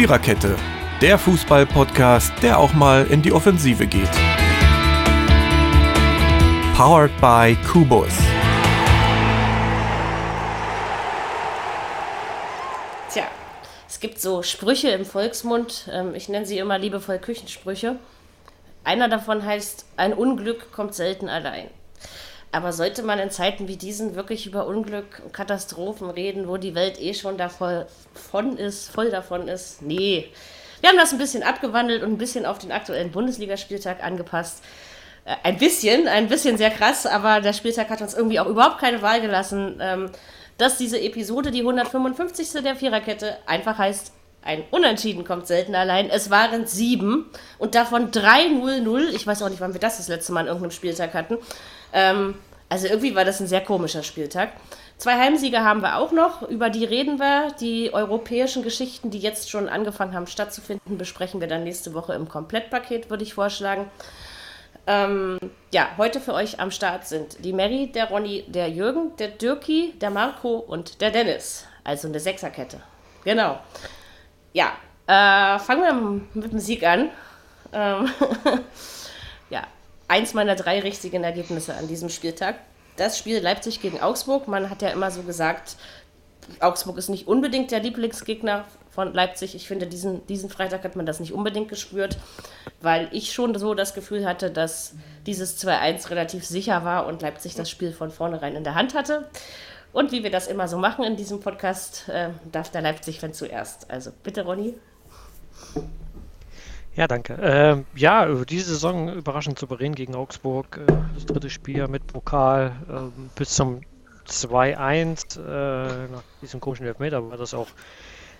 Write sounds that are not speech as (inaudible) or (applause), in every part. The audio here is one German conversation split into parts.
Viererkette, der Fußball-Podcast, der auch mal in die Offensive geht. Powered by Kubus. Tja, es gibt so Sprüche im Volksmund, ähm, ich nenne sie immer liebevoll Küchensprüche. Einer davon heißt, ein Unglück kommt selten allein. Aber sollte man in Zeiten wie diesen wirklich über Unglück und Katastrophen reden, wo die Welt eh schon davon ist, voll davon ist? Nee. Wir haben das ein bisschen abgewandelt und ein bisschen auf den aktuellen Bundesligaspieltag angepasst. Äh, ein bisschen, ein bisschen sehr krass, aber der Spieltag hat uns irgendwie auch überhaupt keine Wahl gelassen, ähm, dass diese Episode, die 155. der Viererkette, einfach heißt, ein Unentschieden kommt selten allein. Es waren sieben und davon drei 0-0. Ich weiß auch nicht, wann wir das das letzte Mal an irgendeinem Spieltag hatten. Ähm, also irgendwie war das ein sehr komischer Spieltag. Zwei Heimsiege haben wir auch noch, über die reden wir. Die europäischen Geschichten, die jetzt schon angefangen haben stattzufinden, besprechen wir dann nächste Woche im Komplettpaket, würde ich vorschlagen. Ähm, ja, heute für euch am Start sind die Mary, der Ronny, der Jürgen, der Dirki, der Marco und der Dennis. Also eine Sechserkette. Genau. Ja, äh, fangen wir mit dem Sieg an. Ähm (laughs) eins meiner drei richtigen Ergebnisse an diesem Spieltag. Das Spiel Leipzig gegen Augsburg. Man hat ja immer so gesagt, Augsburg ist nicht unbedingt der Lieblingsgegner von Leipzig. Ich finde, diesen, diesen Freitag hat man das nicht unbedingt gespürt, weil ich schon so das Gefühl hatte, dass dieses 2-1 relativ sicher war und Leipzig das Spiel von vornherein in der Hand hatte. Und wie wir das immer so machen in diesem Podcast, äh, darf der Leipzig-Fan zuerst. Also bitte, Ronny. Ja, danke. Ähm, ja, diese Saison überraschend souverän gegen Augsburg. Äh, das dritte Spiel mit Pokal äh, bis zum 2-1 äh, nach diesem komischen Elfmeter war das auch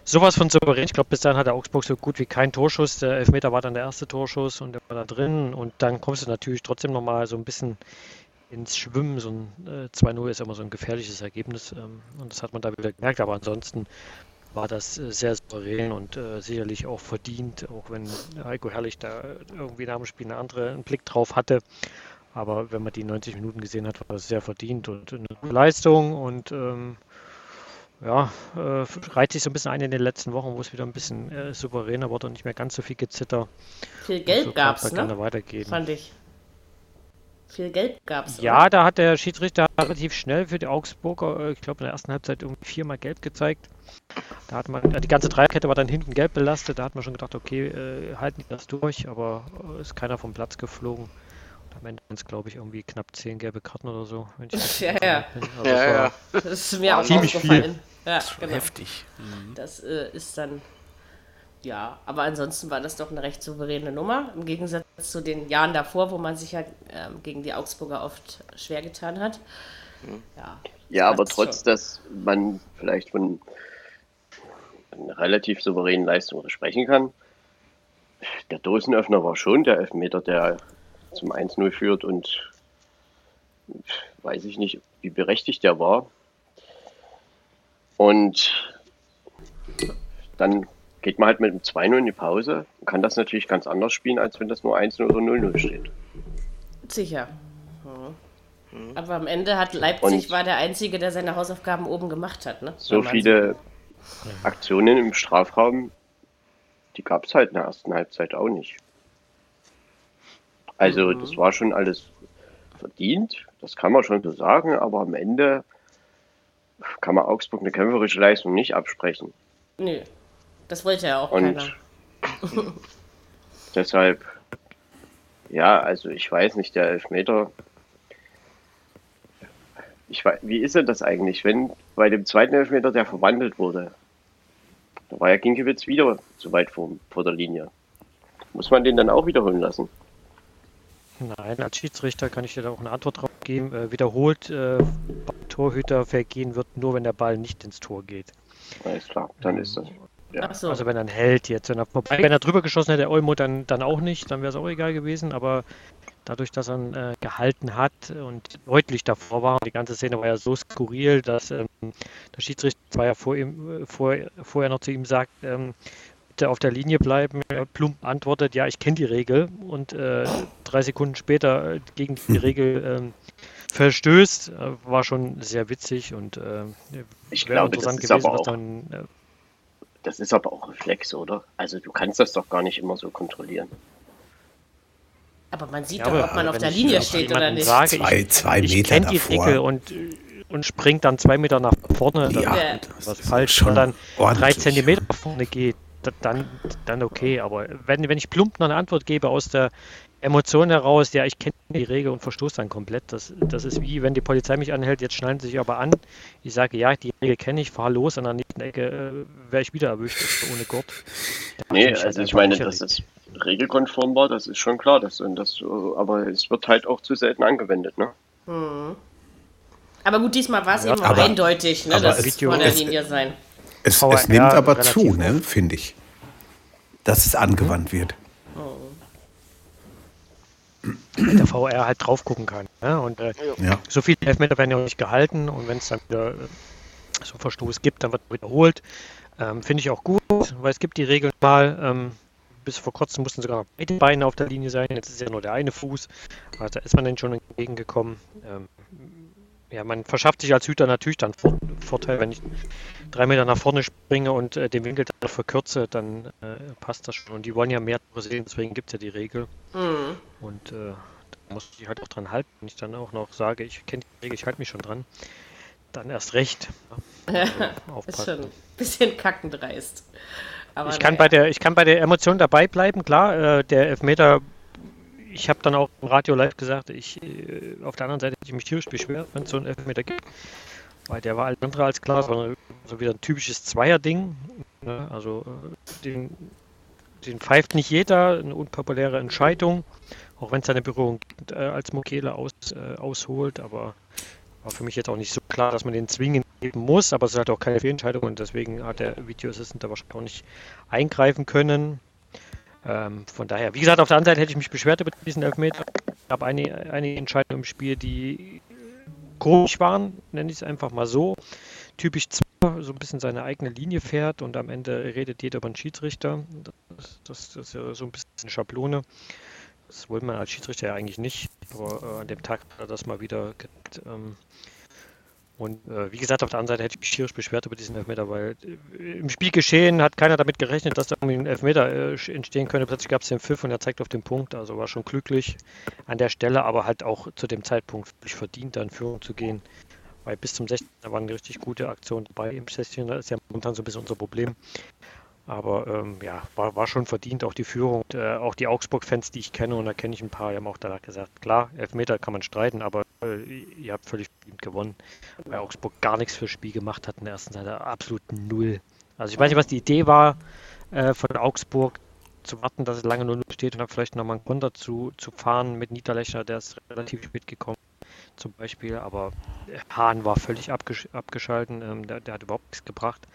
sowas von souverän. Ich glaube, bis dahin hatte Augsburg so gut wie keinen Torschuss. Der Elfmeter war dann der erste Torschuss und der war da drin. Und dann kommst du natürlich trotzdem nochmal so ein bisschen ins Schwimmen. So ein äh, 2-0 ist immer so ein gefährliches Ergebnis. Ähm, und das hat man da wieder gemerkt. Aber ansonsten war das äh, sehr souverän und äh, sicherlich auch verdient, auch wenn Heiko Herrlich da irgendwie nach dem Spiel eine andere einen Blick drauf hatte. Aber wenn man die 90 Minuten gesehen hat, war das sehr verdient und eine gute Leistung und ähm, ja, äh, reiht sich so ein bisschen ein in den letzten Wochen, wo es wieder ein bisschen äh, souveräner wurde und nicht mehr ganz so viel Gezitter. Viel Geld so gab es, ne? Weitergehen. Fand ich. Viel Geld gab es. Ja, oder? da hat der Schiedsrichter relativ schnell für die Augsburger, äh, ich glaube in der ersten Halbzeit irgendwie viermal gelb gezeigt. Da hat man, die ganze Dreierkette war dann hinten gelb belastet, da hat man schon gedacht, okay, äh, halten die das durch, aber äh, ist keiner vom Platz geflogen. Und am Ende waren es, glaube ich, irgendwie knapp zehn gelbe Karten oder so. (laughs) ja, ja. Also ja, ja. Das ist mir auch ziemlich viel. Ja, das ist genau. heftig. Mhm. Das äh, ist dann, ja, aber ansonsten war das doch eine recht souveräne Nummer, im Gegensatz zu den Jahren davor, wo man sich ja ähm, gegen die Augsburger oft schwer getan hat. Mhm. Ja, ja aber trotz, schon. dass man vielleicht von einer relativ souveränen Leistung sprechen kann. Der Dosenöffner war schon der Elfmeter, der zum 1-0 führt und weiß ich nicht, wie berechtigt der war. Und dann geht man halt mit dem 2-0 in die Pause und kann das natürlich ganz anders spielen, als wenn das nur 1-0 oder 0-0 steht. Sicher. Mhm. Aber am Ende hat Leipzig und war der Einzige, der seine Hausaufgaben oben gemacht hat. Ne? So viele Aktionen im Strafraum, die gab es halt in der ersten Halbzeit auch nicht. Also mhm. das war schon alles verdient, das kann man schon so sagen, aber am Ende kann man Augsburg eine kämpferische Leistung nicht absprechen. Nö, das wollte ja auch Und keiner. (laughs) deshalb, ja, also ich weiß nicht, der Elfmeter, ich weiß, wie ist denn das eigentlich, wenn bei dem zweiten Elfmeter der verwandelt wurde? Da war ja Ginkiewicz wieder zu weit vor, vor der Linie. Muss man den dann auch wiederholen lassen? Nein, als Schiedsrichter kann ich dir da auch eine Antwort drauf geben. Äh, wiederholt äh, Torhütervergehen wird nur, wenn der Ball nicht ins Tor geht. Alles klar, dann ist das. Ja. So. Also wenn er hält jetzt, wenn er vorbei, wenn er drüber geschossen hätte, Olmo, dann, dann auch nicht, dann wäre es auch egal gewesen, aber dadurch, dass er äh, gehalten hat und deutlich davor war, die ganze Szene war ja so skurril, dass ähm, der Schiedsrichter zwar ja vor ihm, äh, vor, vorher noch zu ihm sagt, ähm, bitte auf der Linie bleiben. Er plump antwortet, ja, ich kenne die Regel und äh, drei Sekunden später äh, gegen die Regel ähm, verstößt, äh, war schon sehr witzig und ich glaube, das ist gewesen, aber auch, dann, das ist aber auch Reflex, oder? Also du kannst das doch gar nicht immer so kontrollieren. Aber man sieht ja, doch, ob man auf der Linie steht oder nicht. Sage, zwei, zwei ich, Meter ich die davor. Regel und, und springt dann zwei Meter nach vorne. Ja, dann was falsch schon und dann drei Zentimeter nach vorne geht, dann, dann okay. Aber wenn, wenn ich plump noch eine Antwort gebe aus der Emotion heraus, ja, ich kenne die Regel und verstoße dann komplett. Das, das ist wie, wenn die Polizei mich anhält, jetzt schneiden sie sich aber an. Ich sage, ja, die Regel kenne ich, fahre los, an der nächsten Ecke äh, wäre ich wieder erwischt, ohne Gurt. Nee, also ich meine, dass es regelkonform war, das ist schon klar. Das, das, aber es wird halt auch zu selten angewendet, ne? Hm. Aber gut, diesmal war es ja, eben aber, eindeutig, ne, dass es vor der Linie sein. Es, es nimmt aber zu, ne, finde ich, dass es angewandt wird der VR halt drauf gucken kann. Ne? Und äh, ja. so viele Elfmeter werden ja auch nicht gehalten und wenn es dann wieder äh, so einen Verstoß gibt, dann wird wiederholt. Ähm, Finde ich auch gut, weil es gibt die Regeln mal. Ähm, bis vor kurzem mussten sogar noch beide Beine auf der Linie sein, jetzt ist ja nur der eine Fuß. Also da ist man dann schon entgegengekommen. Ähm, ja, man verschafft sich als Hüter natürlich dann Vorteil, wenn ich drei Meter nach vorne springe und äh, den Winkel dann verkürze, dann äh, passt das schon. Und die wollen ja mehr sehen, deswegen gibt es ja die Regel. Mhm. Und äh, da muss ich halt auch dran halten. Wenn ich dann auch noch sage, ich kenne die Regel, ich halte mich schon dran, dann erst recht. Ja, (laughs) also ist schon ein bisschen kackendreist. Aber ich, kann bei der, ich kann bei der Emotion dabei bleiben, klar. Äh, der Elfmeter ich habe dann auch im Radio live gesagt, ich äh, auf der anderen Seite hätte ich mich tierisch beschwert, wenn es so einen Elfmeter gibt. Weil der war alles andere als klar, sondern so wieder ein typisches Zweier-Ding. Ne? Also äh, den, den pfeift nicht jeder, eine unpopuläre Entscheidung, auch wenn es eine Berührung gibt, äh, als Mokele aus, äh, ausholt, aber war für mich jetzt auch nicht so klar, dass man den zwingend geben muss, aber es ist halt auch keine Fehlentscheidung und deswegen hat der Videoassistent da wahrscheinlich auch nicht eingreifen können. Ähm, von daher, wie gesagt, auf der anderen Seite hätte ich mich beschwert über diesen Elfmeter. Es gab einige, einige Entscheidungen im Spiel, die komisch waren, nenne ich es einfach mal so. Typisch zwar so ein bisschen seine eigene Linie fährt und am Ende redet jeder über einen Schiedsrichter. Das, das, das ist ja so ein bisschen eine Schablone. Das wollte man als Schiedsrichter ja eigentlich nicht, aber äh, an dem Tag hat er das mal wieder. Ähm, und äh, wie gesagt, auf der anderen Seite hätte ich mich tierisch beschwert über diesen Elfmeter, weil äh, im Spielgeschehen hat keiner damit gerechnet, dass da irgendwie ein Elfmeter äh, entstehen könnte. Plötzlich gab es den Pfiff und er zeigt auf den Punkt. Also war schon glücklich an der Stelle, aber halt auch zu dem Zeitpunkt wirklich verdient, da in Führung zu gehen. Weil bis zum 16. waren eine richtig gute Aktion dabei im 16. Das ist ja momentan so ein bisschen unser Problem. Aber ähm, ja, war, war schon verdient, auch die Führung. Und, äh, auch die Augsburg-Fans, die ich kenne, und da kenne ich ein paar, die haben auch danach gesagt, klar, Elfmeter kann man streiten, aber äh, ihr habt völlig verdient gewonnen. Weil Augsburg gar nichts fürs Spiel gemacht hat in der ersten Seite, absolut null. Also ich weiß nicht, was die Idee war äh, von Augsburg, zu warten, dass es lange nur steht und dann vielleicht nochmal einen Konter zu, zu fahren mit Niederlechner, der ist relativ spät gekommen zum Beispiel, aber Hahn war völlig abgesch abgeschalten, ähm, der, der, hat überhaupt nichts gebracht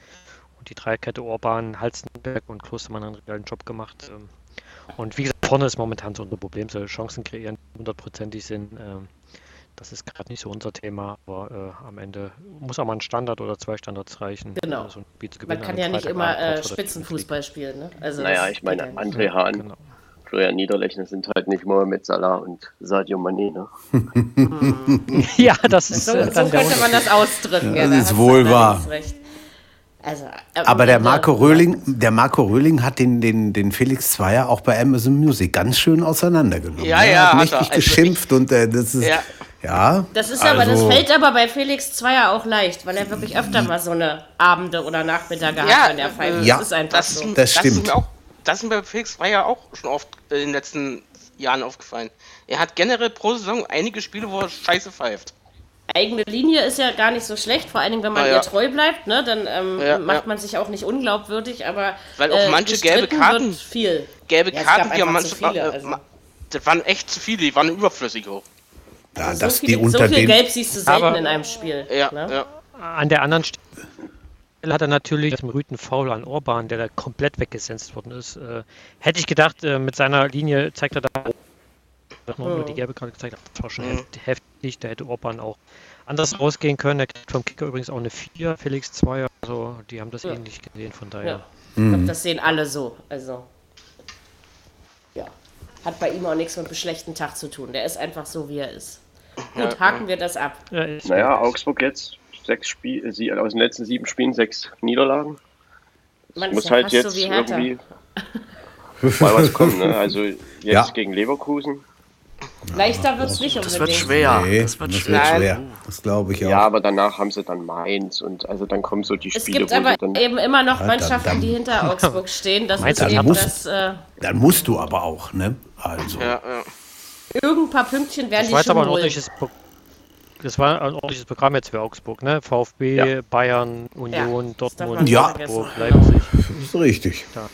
die Dreierkette Orban, Halstenberg und Klostermann haben einen realen Job gemacht. Ähm, und wie gesagt, vorne ist momentan so unser Problem, so Chancen kreieren, hundertprozentig sind. Ähm, das ist gerade nicht so unser Thema, aber äh, am Ende muss auch mal ein Standard oder zwei Standards reichen. Genau. So Man kann ja nicht immer äh, Spitzenfußball spielen. Ne? Also naja, ich meine, André Hahn, genau. Florian Niederlechner sind halt nicht Mohamed Salah und Sadio Mané. Ne? (laughs) (laughs) ja, das ist. So, äh, so könnte man das ausdrücken. Ja, das ist wohl wahr. Recht. Also, äh, Aber der Marco Röhling, der Marco Röhling hat den, den, den Felix Zweier auch bei Amazon Music ganz schön auseinandergenommen. Ja, ja. Hat mächtig also geschimpft ich, und äh, das ist. Ja. ja das ist also, aber, das fällt aber bei Felix Zweier auch leicht, weil er wirklich öfter mal so eine Abende oder Nachmittage ja, hat, wenn er pfeift. Ja, das ist einfach das, so. Das stimmt. Das ist, mir auch, das ist mir bei Felix Zweier auch schon oft in den letzten Jahren aufgefallen. Er hat generell pro Saison einige Spiele, wo er scheiße pfeift eigene Linie ist ja gar nicht so schlecht, vor allen Dingen, wenn man ah, ja. ihr treu bleibt, ne? dann ähm, ja, macht ja. man sich auch nicht unglaubwürdig, aber weil auch äh, manche gelbe Karten, viel. gelbe Karten, die haben manche, viele, äh, also. das waren echt zu viele, die waren überflüssig hoch. Ja, also so, viel, so viel Gelb siehst du selten aber, in einem Spiel. Ja, ne? ja. An der anderen Stelle hat er natürlich das Rüten Foul an Orban, der da komplett weggesetzt worden ist. Äh, hätte ich gedacht, äh, mit seiner Linie zeigt er da dass man nur die gelbe Karte gezeigt hat, das war schon mhm. heftig. Da hätte Orban auch anders rausgehen können. Der kriegt vom Kicker übrigens auch eine 4, Felix 2. Also die haben das ja. ähnlich gesehen, von daher. Ja. Mhm. Ich glaube, das sehen alle so. Also, ja. Hat bei ihm auch nichts mit einem schlechten Tag zu tun. Der ist einfach so, wie er ist. Gut, ja, haken wir das ab. Ja, naja, Augsburg jetzt sechs Spiele, aus den letzten sieben Spielen sechs Niederlagen. Man muss halt jetzt so irgendwie (laughs) mal was kommen. Ne? Also jetzt ja. gegen Leverkusen. Leichter wird es nicht unbedingt. Das wird schwer. Nee, das wird, das schwer. schwer. Das glaube ich auch. Ja, aber danach haben sie dann Mainz und also dann kommen so die Spiele. Es gibt aber eben immer noch Mannschaften, dann, dann, die hinter Augsburg stehen. Das ist eben musst, das. Äh, dann musst du aber auch, ne? Also. Ja, ja. Irgendein paar Pünktchen werden das die schon aber ein ordentliches Das war ein ordentliches Programm jetzt für Augsburg, ne? VfB, ja. Bayern, Union, ja, Dortmund, ja. Augsburg, Leipzig. Das ist richtig. Da.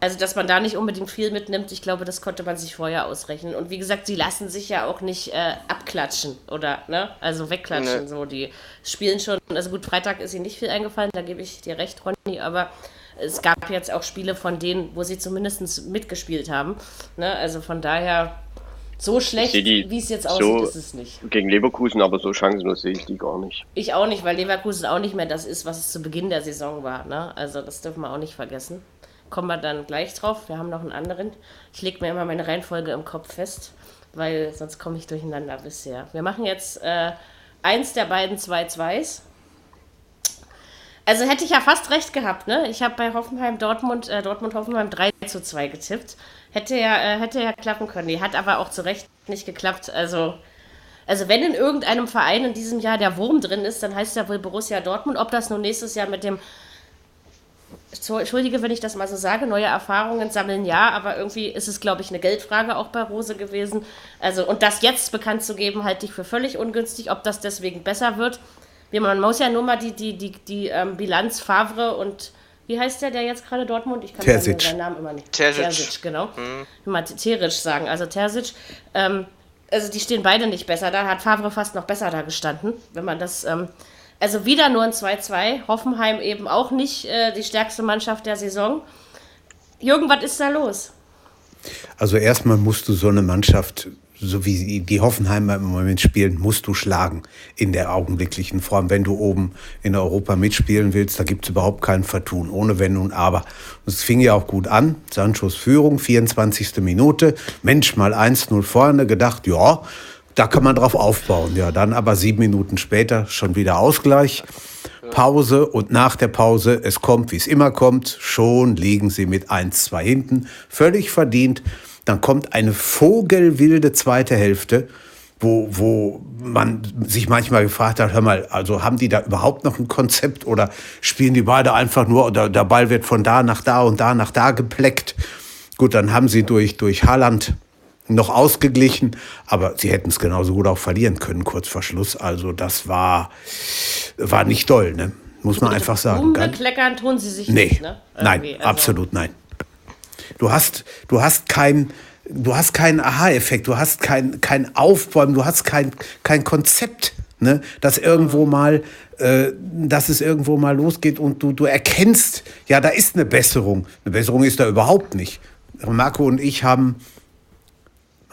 Also, dass man da nicht unbedingt viel mitnimmt, ich glaube, das konnte man sich vorher ausrechnen. Und wie gesagt, sie lassen sich ja auch nicht äh, abklatschen oder, ne? Also wegklatschen. Nee. So, die spielen schon. Also gut, Freitag ist ihnen nicht viel eingefallen, da gebe ich dir recht, Ronny, aber es gab jetzt auch Spiele von denen, wo sie zumindest mitgespielt haben. Ne? Also von daher, so schlecht, wie es jetzt aussieht, so ist es nicht. Gegen Leverkusen, aber so chancenlos sehe ich die gar nicht. Ich auch nicht, weil Leverkusen auch nicht mehr das ist, was es zu Beginn der Saison war. Ne? Also das dürfen wir auch nicht vergessen kommen wir dann gleich drauf. Wir haben noch einen anderen. Ich lege mir immer meine Reihenfolge im Kopf fest, weil sonst komme ich durcheinander bisher. Wir machen jetzt äh, eins der beiden 2-2s. Also hätte ich ja fast recht gehabt, ne? Ich habe bei Hoffenheim Dortmund, äh, Dortmund Hoffenheim 3 zu 2 getippt. Hätte ja, äh, hätte ja klappen können. Die hat aber auch zu Recht nicht geklappt. Also, also wenn in irgendeinem Verein in diesem Jahr der Wurm drin ist, dann heißt ja wohl Borussia Dortmund. Ob das nun nächstes Jahr mit dem Entschuldige, wenn ich das mal so sage, neue Erfahrungen sammeln ja, aber irgendwie ist es, glaube ich, eine Geldfrage auch bei Rose gewesen. Also, und das jetzt bekannt zu geben, halte ich für völlig ungünstig, ob das deswegen besser wird. Man muss ja nur mal die, die, die, die ähm, Bilanz Favre und wie heißt der, der jetzt gerade Dortmund? Ich kann Terzic. seinen Namen immer nicht. Terzic. Terzic, genau. Mhm. Mal Teric sagen. Also Terzic, ähm, also die stehen beide nicht besser da. Hat Favre fast noch besser da gestanden, wenn man das ähm, also wieder nur ein 2-2. Hoffenheim eben auch nicht äh, die stärkste Mannschaft der Saison. Jürgen, was ist da los? Also erstmal musst du so eine Mannschaft, so wie die Hoffenheimer im Moment spielen, musst du schlagen in der augenblicklichen Form. Wenn du oben in Europa mitspielen willst, da gibt es überhaupt kein Vertun, ohne Wenn und Aber. Es fing ja auch gut an. Sanchos Führung, 24. Minute. Mensch, mal 1-0 vorne, gedacht, ja, da kann man drauf aufbauen. Ja, dann aber sieben Minuten später schon wieder Ausgleich. Pause und nach der Pause, es kommt, wie es immer kommt, schon liegen sie mit 1-2 hinten, völlig verdient. Dann kommt eine vogelwilde zweite Hälfte, wo, wo man sich manchmal gefragt hat, hör mal, also haben die da überhaupt noch ein Konzept oder spielen die beide einfach nur, oder der Ball wird von da nach da und da nach da gepleckt. Gut, dann haben sie durch, durch Haaland noch ausgeglichen, aber sie hätten es genauso gut auch verlieren können, kurz vor Schluss. Also das war, war nicht doll, ne? muss man einfach sagen. Kleckern tun sie sich nee, nicht, ne? Nein, also. absolut nein. Du hast, du hast kein, du hast keinen Aha-Effekt, du hast kein, kein Aufbäumen, du hast kein, kein Konzept, ne? dass irgendwo mal, äh, dass es irgendwo mal losgeht und du, du erkennst, ja, da ist eine Besserung. Eine Besserung ist da überhaupt nicht. Marco und ich haben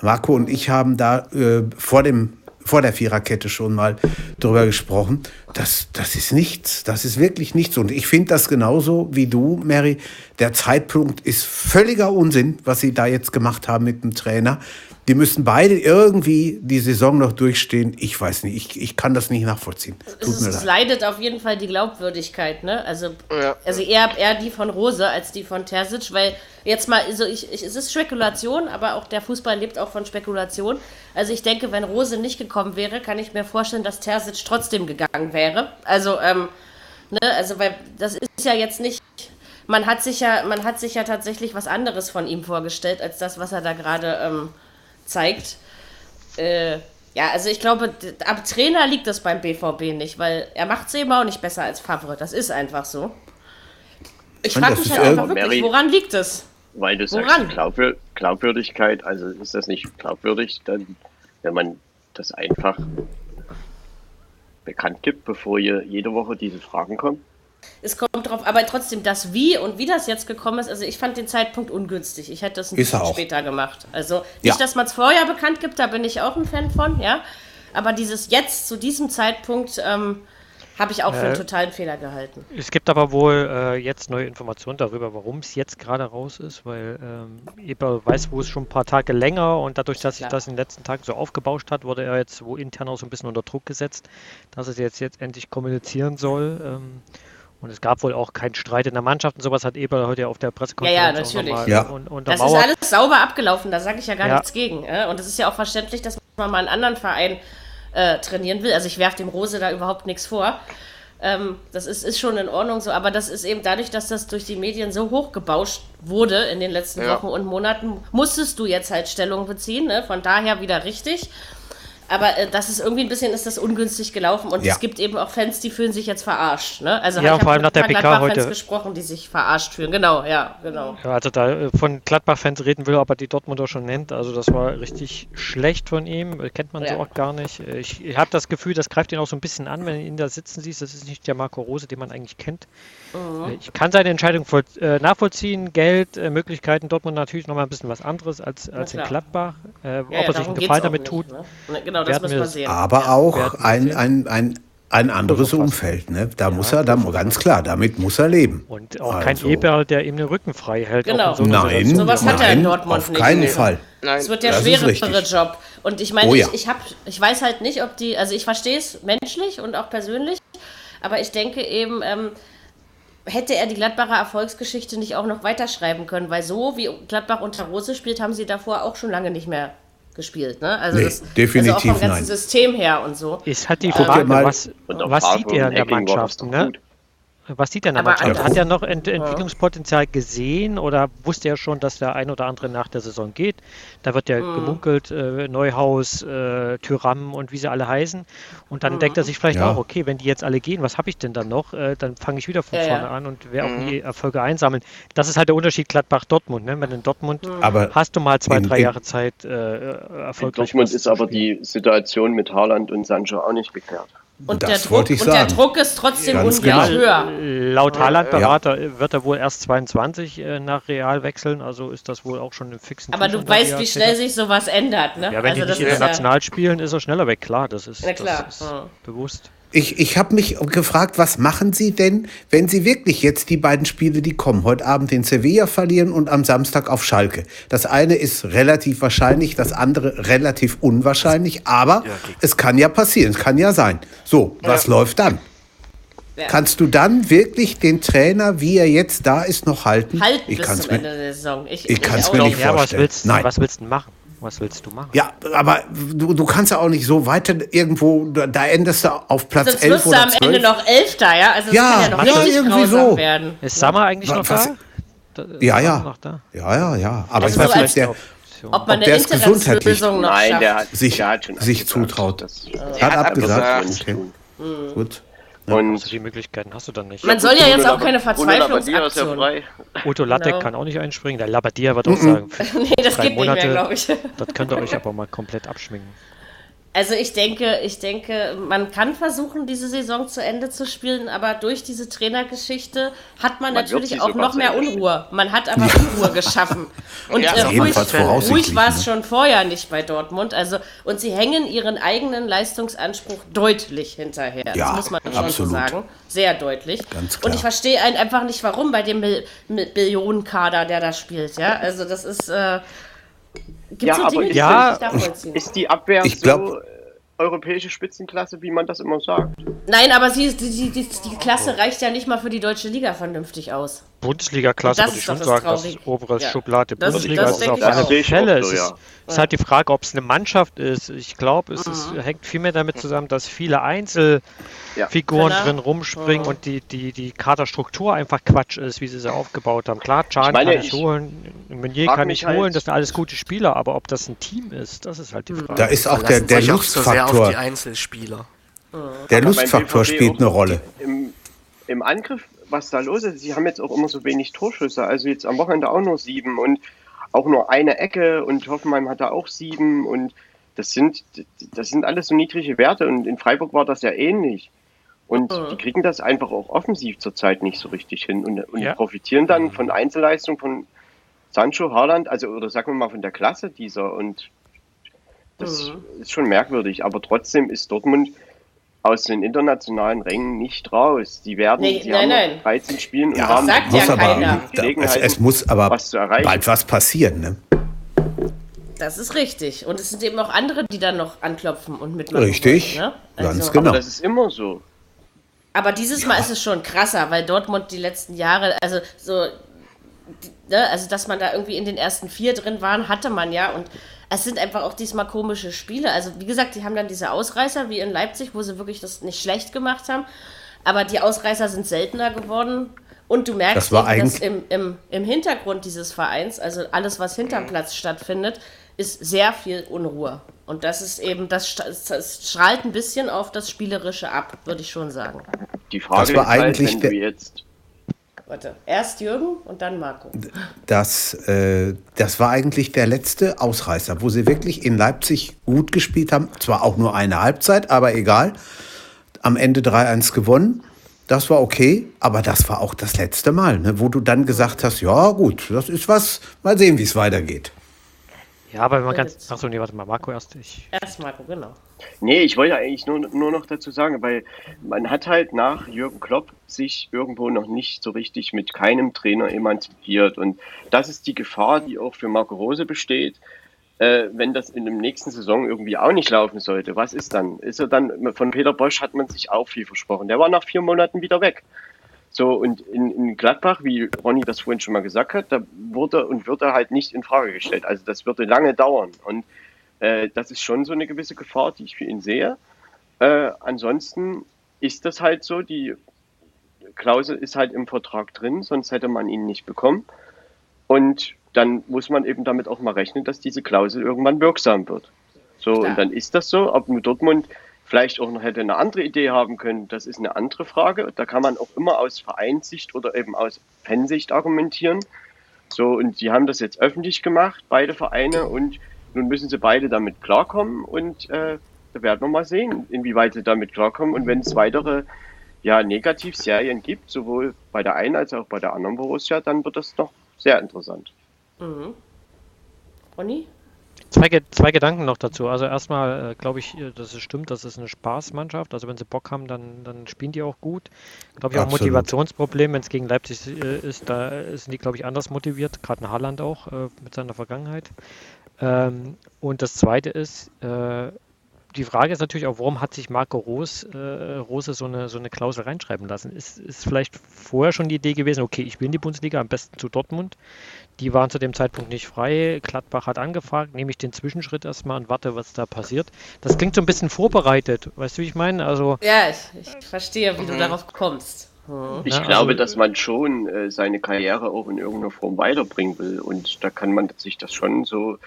Marco und ich haben da äh, vor dem vor der Viererkette schon mal drüber gesprochen. Das, das ist nichts. Das ist wirklich nichts. Und ich finde das genauso wie du, Mary. Der Zeitpunkt ist völliger Unsinn, was sie da jetzt gemacht haben mit dem Trainer. Die müssen beide irgendwie die Saison noch durchstehen. Ich weiß nicht, ich, ich kann das nicht nachvollziehen. Tut es, es leidet auf jeden Fall die Glaubwürdigkeit, ne? Also, ja. also eher, eher die von Rose als die von Terzic, weil jetzt mal, also ich, ich, es ist Spekulation, aber auch der Fußball lebt auch von Spekulation. Also ich denke, wenn Rose nicht gekommen wäre, kann ich mir vorstellen, dass Terzic trotzdem gegangen wäre. Also, ähm, ne, also weil das ist ja jetzt nicht man hat sich ja, man hat sich ja tatsächlich was anderes von ihm vorgestellt, als das, was er da gerade ähm, zeigt. Äh, ja, also ich glaube, am Trainer liegt das beim BVB nicht, weil er macht es eben auch nicht besser als Favre. Das ist einfach so. Ich frage mich halt einfach wirklich, Mary, woran liegt es? Weil du woran? sagst, Glaubwür Glaubwürdigkeit, also ist das nicht glaubwürdig, dann, wenn man das einfach bekannt gibt, bevor ihr jede Woche diese Fragen kommen? Es kommt drauf, aber trotzdem das Wie und wie das jetzt gekommen ist, also ich fand den Zeitpunkt ungünstig. Ich hätte das ein bisschen später gemacht. Also nicht, ja. dass man es vorher bekannt gibt, da bin ich auch ein Fan von, ja. Aber dieses jetzt zu diesem Zeitpunkt ähm, habe ich auch für einen totalen Fehler gehalten. Es gibt aber wohl äh, jetzt neue Informationen darüber, warum es jetzt gerade raus ist, weil ähm, Eber weiß, wo es schon ein paar Tage länger und dadurch, dass sich das in den letzten Tagen so aufgebauscht hat, wurde er jetzt wo intern auch so ein bisschen unter Druck gesetzt, dass es jetzt, jetzt endlich kommunizieren soll. Ähm, Und es gab wohl auch keinen Streit in der Mannschaft und sowas hat Eberl heute auf der Pressekonferenz Ja, ja, natürlich. Ja. Un Das ist alles sauber abgelaufen, da sage ich ja gar Ja. nichts gegen. äh. Und es ist ja auch verständlich, dass man mal einen anderen Verein äh, trainieren will. Also ich werfe dem Rose da überhaupt nichts vor. Ähm, das ist, ist schon in Ordnung so, aber das ist eben dadurch, dass das durch die Medien so hochgebauscht wurde in den letzten Ja. Wochen und Monaten, musstest du jetzt halt Stellung beziehen. Ne? Von daher wieder richtig. Aber äh, das ist irgendwie ein bisschen ist das ungünstig gelaufen und Ja. es gibt eben auch Fans, die fühlen sich jetzt verarscht. Ne? Also Ja, ich vor allem nach der PK Gladbach-Fans heute. gesprochen, die sich verarscht fühlen. Genau, ja, genau. Ja, also da äh, von Gladbach-Fans reden will, aber die Dortmunder schon nennt. Also das war richtig schlecht von ihm. Äh, Kennt man so Ja. auch gar nicht. Äh, Ich, ich habe das Gefühl, das greift ihn auch so ein bisschen an, wenn du ihn da sitzen siehst. Das ist nicht der Marco Rose, den man eigentlich kennt. Äh, Ich kann seine Entscheidung voll, äh, nachvollziehen. Geld, äh, Möglichkeiten. Dortmund natürlich nochmal ein bisschen was anderes als, als in. Gladbach. Äh, Ja, ob ja, er sich einen Gefallen damit nicht, tut. Ne? Genau, das müssen wir sehen. Aber Wir auch ein, ein, ein, ein anderes. Umfeld. Ne? Da muss er, da, ganz klar, damit muss er leben. Und auch Also- kein Eberl, der ihm den Rücken frei hält. Genau. auch in so einer Nein, hat er in nein, Dortmund auf nicht. keinen Nee. Fall. Nein. Es wird der schwerere. Job. Und ich meine, Oh ja. ich, ich, hab, ich weiß halt nicht, ob die, also ich verstehe es menschlich und auch persönlich, aber ich denke eben, ähm, hätte er die Gladbacher Erfolgsgeschichte nicht auch noch weiterschreiben können, weil so wie Gladbach unter Rose spielt, haben sie davor auch schon lange nicht mehr gespielt. Ne? Also Nee, das, also auch definitiv vom ganzen nein. System her und so. Ist halt die Frage, mal- was, was sieht er in der Mannschaft? Ne? Was sieht er in Aber einfach- Hat er noch Ent Entwicklungspotenzial gesehen oder wusste er schon, dass der ein oder andere nach der Saison geht? Da wird ja Mhm. gemunkelt, äh, Neuhaus, äh, Tyram und wie sie alle heißen. Und dann denkt er sich vielleicht Ja. auch, okay, wenn die jetzt alle gehen, was habe ich denn dann noch? Äh, dann fange ich wieder von Ja, ja. vorne an und werde auch nie Erfolge einsammeln. Das ist halt der Unterschied Gladbach-Dortmund. Ne? Wenn in Dortmund Aber hast du mal zwei, in- drei in- Jahre Zeit, äh, In erfolgreich Dortmund was ist aber die Situation mit Haaland und Sancho auch nicht geklärt. Und, Das der Druck, und der. Druck ist trotzdem Ganz ungleich genau. höher. Laut Haaland-Berater wird er wohl erst 22 äh, nach Real wechseln, also ist das wohl auch schon im fixen Aber Tuch du weißt, wie schnell sich sowas ändert. Ne? Ja, wenn also die das nicht ist ja- international spielen, ist er schneller weg, klar, das ist, Na klar, Das ist ja. bewusst. Ich, ich habe mich gefragt, was machen Sie denn, wenn Sie wirklich jetzt die beiden Spiele, die kommen, heute Abend in Sevilla verlieren und am Samstag auf Schalke. Das eine ist relativ wahrscheinlich, das andere relativ unwahrscheinlich, aber es kann ja passieren, es kann ja sein. So, was läuft dann? Ja. Kannst du dann wirklich den Trainer, wie er jetzt da ist, noch halten? halten ich bis kann's zum mir, Ende der Saison. Ich, ich kann's auch mir nicht. nicht Ja, aber was vorstellen. willst, Nein. was willst du machen? Was willst du machen? Ja, aber du, du kannst ja auch nicht so weiter irgendwo, da, da endest du auf Platz Sonst 11 wirst du oder am 12. Ende noch Elfter, ja? Also es Ja, kann ja noch ja, irgendwie so. werden. Ist Sammer eigentlich Wa- noch was- da? Ja, ja. Noch da? Ja, ja, ja. Aber Also ich weiß so nicht, der. Ob man Ob eine der es gesundheitlich- Nein, der hat sich, der hat sich zutraut. Das, hat, hat abgesagt. abgesagt. Okay. Mhm. Gut. Also und die Möglichkeiten hast du dann nicht. Man soll ja jetzt auch keine ja Verzweiflungsaktion. frei. Otto Lattek Genau. kann auch nicht einspringen. Der Labbadia wird auch sagen, (laughs) Nee, das drei geht nicht mehr, Monate. glaube ich. das könnt ihr euch aber mal komplett abschminken. Also ich denke, ich denke, man kann versuchen, diese Saison zu Ende zu spielen, aber durch diese Trainergeschichte hat man, Man natürlich auch noch mehr Unruhe. Man hat aber Unruhe geschaffen. (laughs) Und Ja, äh, ruhig, ruhig war es ne? schon vorher nicht bei Dortmund. Also und sie hängen ihren eigenen Leistungsanspruch deutlich hinterher. Ja, das muss man schon so absolut. sagen. Sehr deutlich. Ganz Und klar. ich verstehe ein- einfach nicht, warum bei dem Billionenkader, der da spielt. Ja, also das ist. Äh, Gibt Ja, so aber Dinge, die ja, ich nicht nachvollziehen. Ist die Abwehr Ich glaub- so äh, europäische Spitzenklasse, wie man das immer sagt? Nein, aber sie, die, die, die, die Klasse reicht ja nicht mal für die deutsche Liga vernünftig aus. Bundesliga-Klasse würde ich schon sagen, das ist oberes Ja. Schublade. Das- Bundesliga das ist auf alle Fälle. Es so, ist, ja. ist halt die Frage, ob es eine Mannschaft ist. Ich glaube, es ist, hängt vielmehr damit zusammen, dass viele Einzelfiguren Genau. drin rumspringen und die, die, die Kaderstruktur einfach Quatsch ist, wie sie sie aufgebaut haben. Klar, Can kann ich ich holen, Meunier kann ich halt- holen, das sind alles gute Spieler, aber ob das ein Team ist, das ist halt die Frage. Da ist auch der, der sich auch zu sehr auf Lustfaktor. die Einzelspieler. Der Aber beim Lustfaktor spielt eine Rolle. Im, Im Angriff, was da los ist, sie haben jetzt auch immer so wenig Torschüsse. Also jetzt am Wochenende auch nur sieben und auch nur eine Ecke und Hoffenheim hat da auch sieben und das sind, das sind alles so niedrige Werte und in Freiburg war das ja ähnlich. Und die kriegen das einfach auch offensiv zurzeit nicht so richtig hin und, und Ja. profitieren dann von Einzelleistungen von Sancho, Haaland, also oder sagen wir mal von der Klasse dieser und das ist schon merkwürdig, aber trotzdem ist Dortmund aus den internationalen Rängen nicht raus. Die werden, Nee, die nein, haben nein. 13 Spielen und Ja, haben sagt muss ja aber, es, es muss aber was zu erreichen. bald was passieren. Ne? Das ist richtig. Und es sind eben auch andere, die dann noch anklopfen und mitmachen. Richtig, wollen, ne? ganz Also- genau. Aber das ist immer so. Aber dieses Mal ist es schon krasser, weil Dortmund die letzten Jahre, also so, ne, also dass man da irgendwie in den ersten vier drin waren, hatte man ja. Und es sind einfach auch diesmal komische Spiele. Also wie gesagt, die haben dann diese Ausreißer wie in Leipzig, wo sie wirklich das nicht schlecht gemacht haben. Aber die Ausreißer sind seltener geworden. Und du merkst, das eben, dass im, im, im Hintergrund dieses Vereins, also alles, was hinterm Platz stattfindet, ist sehr viel Unruhe. Und das ist eben, das, das strahlt ein bisschen auf das Spielerische ab, würde ich schon sagen. Die Frage das war ist halt, eigentlich wenn du jetzt. Warte, erst Jürgen und dann Marco. Das, äh, das war eigentlich der letzte Ausreißer, wo sie wirklich in Leipzig gut gespielt haben. Zwar auch nur eine Halbzeit, aber egal. Am Ende 3-1 gewonnen. Das war okay, aber das war auch das letzte Mal, ne, wo du dann gesagt hast, ja gut, das ist was, mal sehen, wie es weitergeht. Ja, aber wenn man ganz. Achso, nee, warte mal, Marco erst. Ich. Erst Marco, genau. Nee, ich wollte eigentlich nur, nur noch dazu sagen, weil man hat halt nach Jürgen Klopp sich irgendwo noch nicht so richtig mit keinem Trainer emanzipiert. Und das ist die Gefahr, die auch für Marco Rose besteht. Äh, wenn das in der nächsten Saison irgendwie auch nicht laufen sollte, was ist dann? Ist er dann, von Peter Bosch hat man sich auch viel versprochen. Der war nach vier Monaten wieder weg. So, und in, in Gladbach, wie Ronny das vorhin schon mal gesagt hat, da wurde und wird er halt nicht in Frage gestellt. Also das würde lange dauern. Und äh, das ist schon so eine gewisse Gefahr, die ich für ihn sehe. Äh, ansonsten ist das halt so, die Klausel ist halt im Vertrag drin, sonst hätte man ihn nicht bekommen. Und dann muss man eben damit auch mal rechnen, dass diese Klausel irgendwann wirksam wird. So, ja. und dann ist das so. Ob nur Dortmund vielleicht auch noch hätte eine andere Idee haben können, das ist eine andere Frage. Da kann man auch immer aus Vereinssicht oder eben aus Fansicht argumentieren. So, und sie haben das jetzt öffentlich gemacht, beide Vereine, und nun müssen sie beide damit klarkommen und äh, da werden wir mal sehen, inwieweit sie damit klarkommen. Und wenn es weitere ja, Negativserien gibt, sowohl bei der einen als auch bei der anderen Borussia, dann wird das noch sehr interessant. Mhm. Ronny? Zwei, zwei Gedanken noch dazu. Also erstmal äh, glaube ich, äh, dass es stimmt, das ist eine Spaßmannschaft. Also wenn sie Bock haben, dann, dann spielen die auch gut. Glaube ich auch Motivationsproblem, wenn es gegen Leipzig äh, ist, da sind die, glaube ich, anders motiviert, gerade in Haaland auch äh, mit seiner Vergangenheit. Ähm, und das zweite ist, äh, die Frage ist natürlich auch, warum hat sich Marco Rose, äh, Rose so, eine, so eine Klausel reinschreiben lassen? Ist, ist vielleicht vorher schon die Idee gewesen, okay, ich will in die Bundesliga, am besten zu Dortmund. Die waren zu dem Zeitpunkt nicht frei. Gladbach hat angefragt, nehme ich den Zwischenschritt erstmal und warte, was da passiert. Das klingt so ein bisschen vorbereitet, weißt du, wie ich meine? Also, ja, ich, ich verstehe, wie mhm. du darauf kommst. Mhm. Ich ja, glaube, also, dass man schon äh, seine Karriere auch in irgendeiner Form weiterbringen will. Und da kann man sich das schon so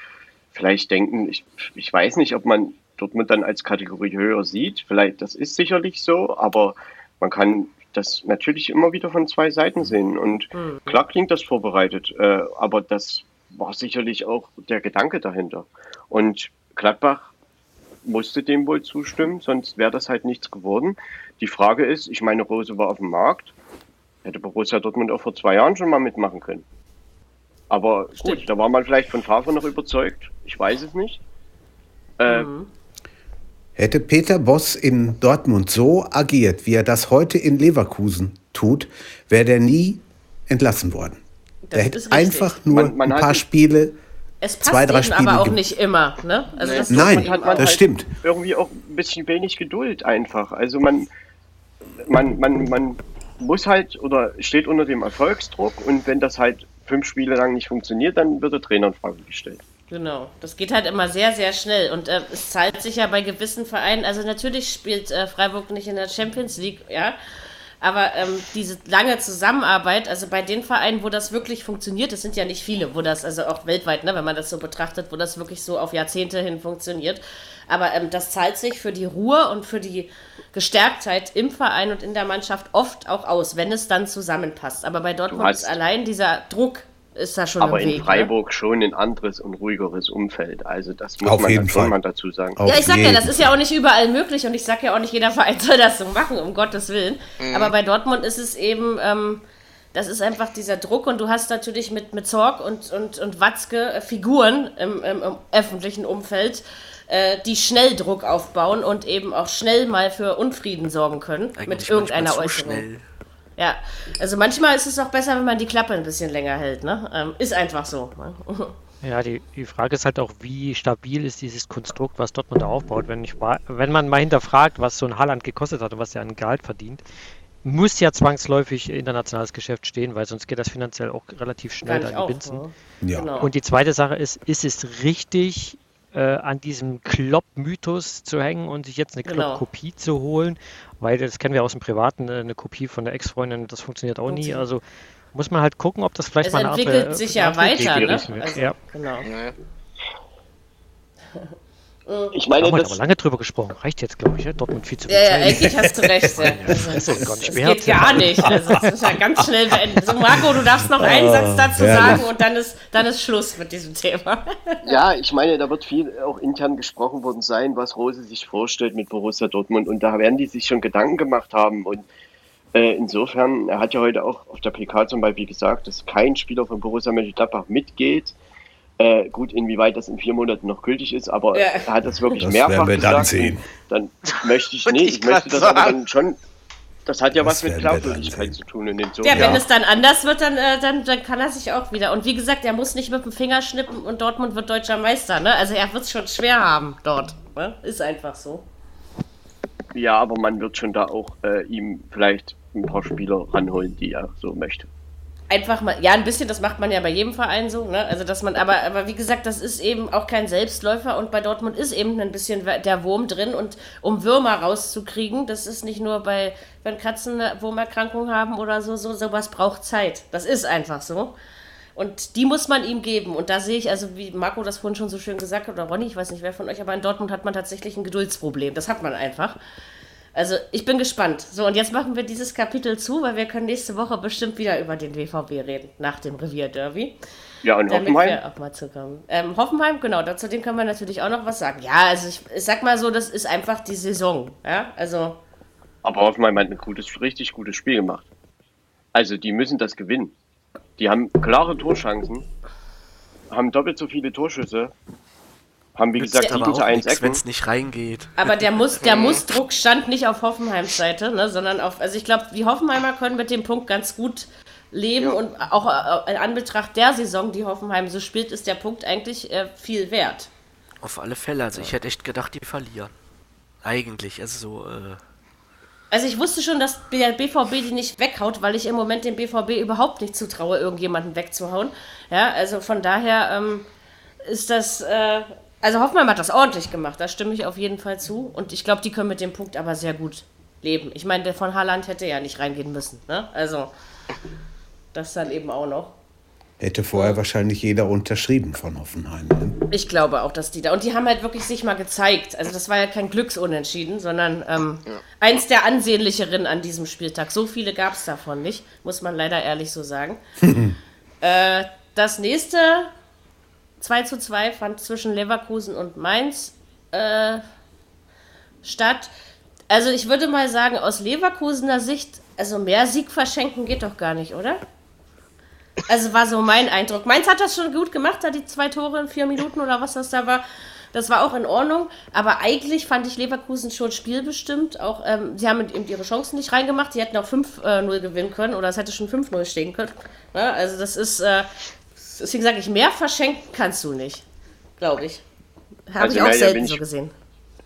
vielleicht denken. Ich, ich weiß nicht, ob man Dortmund dann als Kategorie höher sieht. Vielleicht, das ist sicherlich so, aber man kann das natürlich immer wieder von zwei Seiten sehen. Und mhm. klar klingt das vorbereitet, äh, aber das war sicherlich auch der Gedanke dahinter. Und Gladbach musste dem wohl zustimmen, sonst wäre das halt nichts geworden. Die Frage ist, ich meine, Rose war auf dem Markt, hätte Borussia Dortmund auch vor zwei Jahren schon mal mitmachen können. Aber Stimmt. gut, da war man vielleicht von Favre noch überzeugt, ich weiß es nicht. Äh, mhm. Hätte Peter Boss in Dortmund so agiert, wie er das heute in Leverkusen tut, wäre der nie entlassen worden. Das er hätte einfach nur man, man ein paar Spiele, es passt zwei, drei Spiele aber auch nicht immer. Ne? Also das Nein, das halt stimmt. Irgendwie auch ein bisschen wenig Geduld einfach. Also man, man, man, man muss halt oder steht unter dem Erfolgsdruck und wenn das halt fünf Spiele lang nicht funktioniert, dann wird der Trainer in Frage gestellt. Genau, das geht halt immer sehr, sehr schnell. Und äh, es zahlt sich ja bei gewissen Vereinen, also natürlich spielt äh, Freiburg nicht in der Champions League, ja, aber ähm, diese lange Zusammenarbeit, also bei den Vereinen, wo das wirklich funktioniert, das sind ja nicht viele, wo das, also auch weltweit, ne, wenn man das so betrachtet, wo das wirklich so auf Jahrzehnte hin funktioniert, aber ähm, das zahlt sich für die Ruhe und für die Gestärktheit im Verein und in der Mannschaft oft auch aus, wenn es dann zusammenpasst. Aber bei Dortmund ist allein dieser Druck ist da schon Aber in Weg, ne? Freiburg ne? schon ein anderes und ruhigeres Umfeld. Also das muss Auf man jeden schon mal dazu sagen. Auf ja, ich sag ja, das ist ja auch nicht überall möglich und ich sag ja auch nicht, jeder Verein (laughs) soll das so machen, um Gottes Willen. Mhm. Aber bei Dortmund ist es eben, ähm, das ist einfach dieser Druck und du hast natürlich mit, mit Zorg und, und, und Watzke äh, Figuren im, im, im öffentlichen Umfeld, äh, die schnell Druck aufbauen und eben auch schnell mal für Unfrieden sorgen können Eigentlich mit irgendeiner Äußerung. Schnell. Ja, also manchmal ist es auch besser, wenn man die Klappe ein bisschen länger hält, ne? Ähm, ist einfach so. Ne? (laughs) Ja, die, die Frage ist halt auch, wie stabil ist dieses Konstrukt, was Dortmund da aufbaut. Wenn, ich, wenn man mal hinterfragt, was so ein Haaland gekostet hat und was er an Gehalt verdient, muss ja zwangsläufig internationales Geschäft stehen, weil sonst geht das finanziell auch relativ schnell an die Binsen. Ne? Ja. Genau. Und die zweite Sache ist, ist es richtig, äh, an diesem Klopp-Mythos zu hängen und sich jetzt eine genau. Klopp-Kopie zu holen? Weil das kennen wir aus dem Privaten, äh, eine Kopie von der Ex-Freundin, das funktioniert auch nie. Also muss man halt gucken, ob das vielleicht es mal eine entwickelt andere, sich ja weiter, ne? Also, ja. Genau. Ich meine, da haben wir aber lange drüber gesprochen. Reicht jetzt, glaube ich, ja? Dortmund viel zu viel Ja, ja, eigentlich hast du recht. (laughs) Ja. Das, das, das geht gar nicht. Also, das ist ja ganz schnell beendet. So, Marco, du darfst noch einen Satz dazu ja, sagen und dann ist, dann ist Schluss mit diesem Thema. (laughs) Ja, ich meine, da wird viel auch intern gesprochen worden sein, was Rose sich vorstellt mit Borussia Dortmund. Und da werden die sich schon Gedanken gemacht haben. Und äh, insofern, er hat ja heute auch auf der PK zum Beispiel gesagt, dass kein Spieler von Borussia Mönchengladbach mitgeht. Äh, gut, inwieweit das in vier Monaten noch gültig ist, aber ja. er hat das wirklich das mehrfach werden wir gesagt. Dann, sehen. dann möchte ich, (laughs) nee, ich, ich möchte das aber dann schon das hat ja das was mit Glaubwürdigkeit zu tun in den so. Ja, wenn ja. es dann anders wird, dann, äh, dann, dann kann er sich auch wieder. Und wie gesagt, er muss nicht mit dem Finger schnippen und Dortmund wird deutscher Meister. Ne? Also er wird es schon schwer haben dort. Ne? Ist einfach so. Ja, aber man wird schon da auch äh, ihm vielleicht ein paar Spieler ranholen, die er so möchte. Einfach mal, ja, ein bisschen, das macht man ja bei jedem Verein so, ne? Also, dass man, aber, aber wie gesagt, das ist eben auch kein Selbstläufer und bei Dortmund ist eben ein bisschen der Wurm drin und um Würmer rauszukriegen, das ist nicht nur bei, wenn Katzen eine Wurmerkrankung haben oder so, so, sowas braucht Zeit. Das ist einfach so. Und die muss man ihm geben. Und da sehe ich, also wie Marco das vorhin schon so schön gesagt hat, oder Ronny, ich weiß nicht wer von euch, aber in Dortmund hat man tatsächlich ein Geduldsproblem. Das hat man einfach. Also ich bin gespannt. So, und jetzt machen wir dieses Kapitel zu, weil wir können nächste Woche bestimmt wieder über den WVB reden, nach dem Revierderby. Ja, und damit Hoffenheim? Wir auch mal zukommen. Ähm, Hoffenheim, genau, dazu dem können wir natürlich auch noch was sagen. Ja, also ich, ich sag mal so, das ist einfach die Saison. Ja, also. Aber Hoffenheim hat ein gutes, richtig gutes Spiel gemacht. Also die müssen das gewinnen. Die haben klare Torchancen, haben doppelt so viele Torschüsse haben wie gesagt 7 zu 1 Ecken. Wenn es nicht reingeht. Aber der, muss, der Mussdruck stand nicht auf Hoffenheims Seite, ne, sondern auf, also ich glaube, die Hoffenheimer können mit dem Punkt ganz gut leben ja. und auch äh, in Anbetracht der Saison, die Hoffenheim so spielt, ist der Punkt eigentlich äh, viel wert. Auf alle Fälle, also ich hätte echt gedacht, die verlieren. Eigentlich, also so, äh also ich wusste schon, dass der BVB die nicht weghaut, weil ich im Moment dem BVB überhaupt nicht zutraue, irgendjemanden wegzuhauen. Ja, also von daher ähm, ist das äh, also Hoffmann hat das ordentlich gemacht, da stimme ich auf jeden Fall zu. Und ich glaube, die können mit dem Punkt aber sehr gut leben. Ich meine, der von Haaland hätte ja nicht reingehen müssen. Ne? Also, das dann eben auch noch. Hätte vorher wahrscheinlich jeder unterschrieben von Hoffenheim. Ne? Ich glaube auch, dass die da. Und die haben halt wirklich sich mal gezeigt. Also, das war ja kein Glücksunentschieden, sondern ähm, ja. eins der ansehnlicheren an diesem Spieltag. So viele gab es davon nicht, muss man leider ehrlich so sagen. (laughs) äh, das nächste 2 zu 2 fand zwischen Leverkusen und Mainz äh, statt. Also ich würde mal sagen, aus Leverkusener Sicht, also mehr Sieg verschenken geht doch gar nicht, oder? Also war so mein Eindruck. Mainz hat das schon gut gemacht, da die zwei Tore in vier Minuten oder was das da war. Das war auch in Ordnung. Aber eigentlich fand ich Leverkusen schon spielbestimmt. Auch, ähm, sie haben eben ihre Chancen nicht reingemacht. Sie hätten auch 5-0 äh, gewinnen können oder es hätte schon 5-0 stehen können. Ja, also das ist, äh, Deswegen sage ich, mehr verschenken kannst du nicht. Glaube ich. Habe also, ich auch ja, selten ich, so gesehen.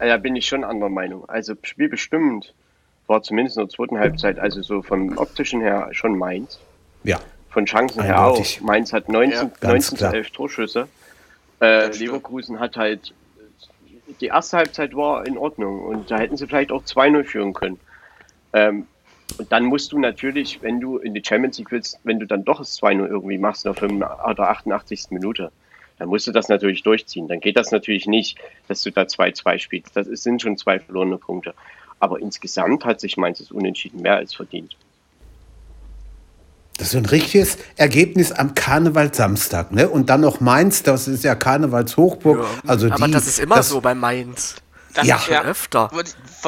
Ja, bin ich schon anderer Meinung. Also spielbestimmt war zumindest in der zweiten Halbzeit, also so vom optischen her schon Mainz. Ja. Von Chancen Eindeutig. her auch. Mainz hat 19, ja, 19 zu 11 Torschüsse. Äh, Leverkusen hat halt, die erste Halbzeit war in Ordnung und da hätten sie vielleicht auch 2-0 führen können. Ähm, und dann musst du natürlich, wenn du in die Champions League willst, wenn du dann doch das 2-0 irgendwie machst in der 85. oder 88. Minute, dann musst du das natürlich durchziehen. Dann geht das natürlich nicht, dass du da 2-2 spielst. Das sind schon zwei verlorene Punkte. Aber insgesamt hat sich Mainz das Unentschieden mehr als verdient. Das ist ein richtiges Ergebnis am Karneval Samstag, ne? Und dann noch Mainz, das ist ja Karnevalshochburg. Ja, also aber die, das ist immer das, so bei Mainz. Das ja, öfter.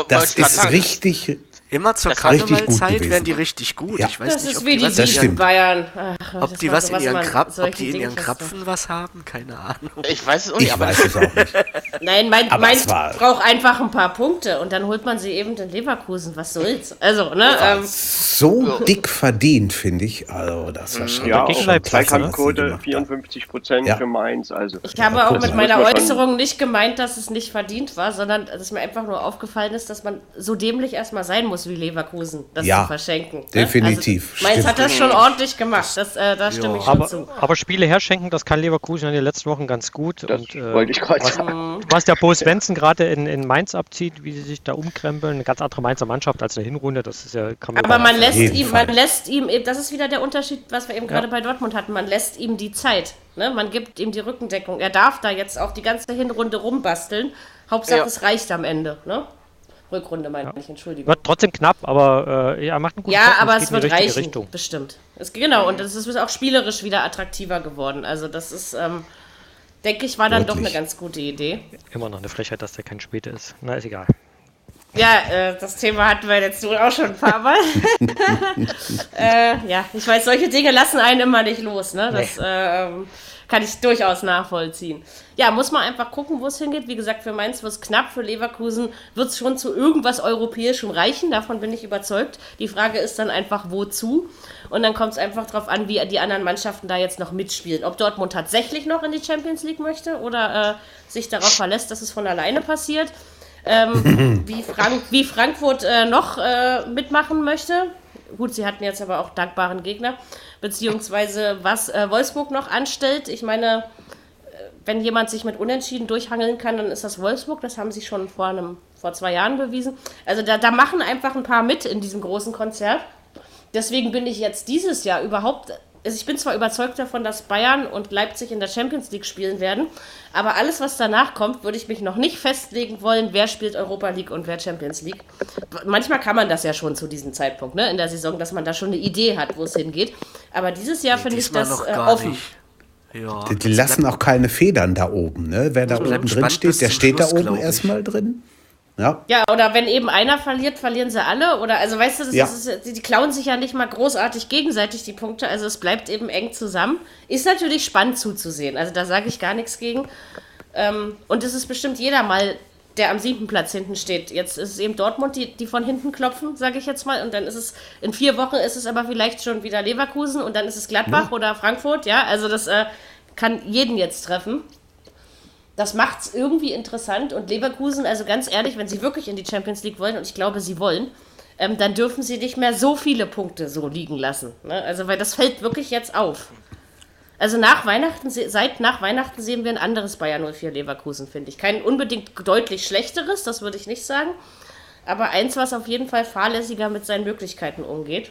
Das ist richtig, Immer zur Karnevalzeit werden die richtig gut. Ja. Ich weiß Das nicht, ist ob wie die die was in Bayern. Ach, ob die was in ihren, Krab, ob die in ihren. Krapfen was haben, keine Ahnung. Ich weiß es auch nicht, Ich aber weiß es auch nicht. (laughs) Nein, mein, mein braucht einfach ein paar Punkte und dann holt man sie eben in Leverkusen. Was soll's? Also, ne? Ähm, So dick verdient, finde ich. Also, das war schon. Ja, Zweikampfquote gemacht haben. 54 Prozent Ja. für Mainz. Also ich habe auch mit meiner Äußerung nicht gemeint, dass es nicht verdient war, sondern dass mir einfach nur aufgefallen ist, dass man so dämlich erstmal sein muss wie Leverkusen, das Ja, zu verschenken. ne? definitiv. Also, Mainz hat das schon ordentlich gemacht. Das, äh, da stimme ich schon Aber, zu. aber Spiele herschenken, das kann Leverkusen in den letzten Wochen ganz gut. das und, äh, wollte ich gerade was, sagen. was der Bo Svensson gerade in, in Mainz abzieht, wie sie sich da umkrempeln, eine ganz andere Mainzer Mannschaft als eine Hinrunde, das ist ja, kann man Aber man lässt ihm, Fall. man lässt ihm eben, das ist wieder der Unterschied, was wir eben gerade bei Dortmund hatten, man lässt ihm die Zeit. Ne? Man gibt ihm die Rückendeckung. Er darf da jetzt auch die ganze Hinrunde rumbasteln. Hauptsache, Ja. es reicht am Ende. Ne? Rückrunde meine ich, Entschuldigung. Wird trotzdem knapp, aber äh, er macht einen guten Ja, Job aber geht es in die wird richtige reichen, Richtung. bestimmt. Es, genau, und es ist auch spielerisch wieder attraktiver geworden. Also das ist, ähm, denke ich, war dann doch Deutlich. eine ganz gute Idee. Immer noch eine Frechheit, dass der kein Späte ist. Na, ist egal. Ja, äh, das Thema hatten wir jetzt wohl auch schon ein paar Mal. (laughs) (laughs) äh, ja, ich weiß, solche Dinge lassen einen immer nicht los. Ne? Das ähm, kann ich durchaus nachvollziehen. Ja, muss man einfach gucken, wo es hingeht. Wie gesagt, für Mainz wird es knapp, für Leverkusen wird es schon zu irgendwas Europäischem reichen. Davon bin ich überzeugt. Die Frage ist dann einfach, wozu? Und dann kommt es einfach darauf an, wie die anderen Mannschaften da jetzt noch mitspielen. Ob Dortmund tatsächlich noch in die Champions League möchte oder äh, sich darauf verlässt, dass es von alleine passiert ähm, (laughs) wie, Frank wie Frankfurt äh, noch äh, mitmachen möchte. Gut, sie hatten jetzt aber auch dankbaren Gegner. Beziehungsweise was äh, Wolfsburg noch anstellt. Ich meine, äh, wenn jemand sich mit Unentschieden durchhangeln kann, dann ist das Wolfsburg. Das haben sie schon vor, einem, vor zwei Jahren bewiesen. Also da, da machen einfach ein paar mit in diesem großen Konzert. Deswegen bin ich jetzt dieses Jahr überhaupt. Also ich bin zwar überzeugt davon, dass Bayern und Leipzig in der Champions League spielen werden, aber alles, was danach kommt, würde ich mich noch nicht festlegen wollen, wer spielt Europa League und wer Champions League. Manchmal kann man das ja schon zu diesem Zeitpunkt, ne, in der Saison, dass man da schon eine Idee hat, wo es hingeht. Aber dieses Jahr finde ich das noch äh, gar offen. nicht. Ja, Die, die lassen auch keine Federn da oben, ne? Wer da oben drin steht, der steht da Schluss, oben glaub ich. erstmal drin. Ja. Ja, oder wenn eben einer verliert, verlieren sie alle. Oder also weißt du, das Ja. ist, die, klauen sich ja nicht mal großartig gegenseitig die Punkte. Also es bleibt eben eng zusammen. Ist natürlich spannend zuzusehen. Also da sage ich gar nichts gegen. Ähm, und es ist bestimmt jeder mal, der am siebten Platz hinten steht. Jetzt ist es eben Dortmund, die, die von hinten klopfen, sage ich jetzt mal. Und dann ist es, in vier Wochen ist es aber vielleicht schon wieder Leverkusen und dann ist es Gladbach oder Frankfurt. Ja, also das äh, kann jeden jetzt treffen. Das macht es irgendwie interessant und Leverkusen, also ganz ehrlich, wenn sie wirklich in die Champions League wollen, und ich glaube, sie wollen, ähm, dann dürfen sie nicht mehr so viele Punkte so liegen lassen. Ne? Also, weil das fällt wirklich jetzt auf. Also nach Weihnachten, se- seit nach Weihnachten sehen wir ein anderes Bayern 04 Leverkusen, finde ich. Kein unbedingt deutlich schlechteres, das würde ich nicht sagen. Aber eins, was auf jeden Fall fahrlässiger mit seinen Möglichkeiten umgeht.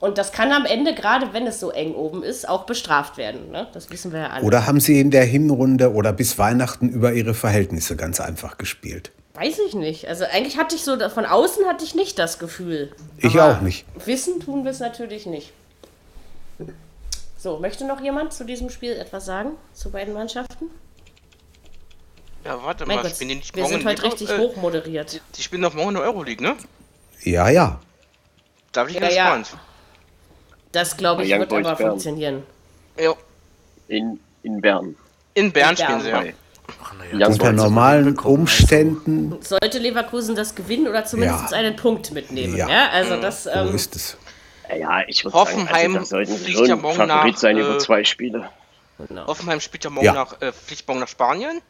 Und das kann am Ende, gerade wenn es so eng oben ist, auch bestraft werden. Ne? Das wissen wir ja alle. Oder haben sie in der Hinrunde oder bis Weihnachten über ihre Verhältnisse ganz einfach gespielt? Weiß ich nicht. Also eigentlich hatte ich so, von außen hatte ich nicht das Gefühl. Ich Aber auch nicht. Wissen tun wir es natürlich nicht. So, möchte noch jemand zu diesem Spiel etwas sagen? Zu beiden Mannschaften? Ja, warte Mein mal, Gott, spielen die nicht wir morgen sind heute richtig äh, hoch moderiert. Die spielen doch morgen in der Euroleague, ne? Ja, ja. Da bin ich Ja, ja. gespannt. Das, glaube ich, wird Boys aber Bern. funktionieren. Ja. In, in Bern. In Bern In spielen sie, ja. Ach, ja, Unter normalen Umständen, Sollte Leverkusen das gewinnen oder zumindest Ja. einen Punkt mitnehmen. Ja, Ja. also das. so Ähm, ist es. Ja, ich würde Hoffenheim sagen, also, sollten fliegt ja morgen Favorit nach, sein äh, über zwei Spiele. genau. Hoffenheim spielt ja morgen Ja. nach, äh, fliegt morgen nach Spanien.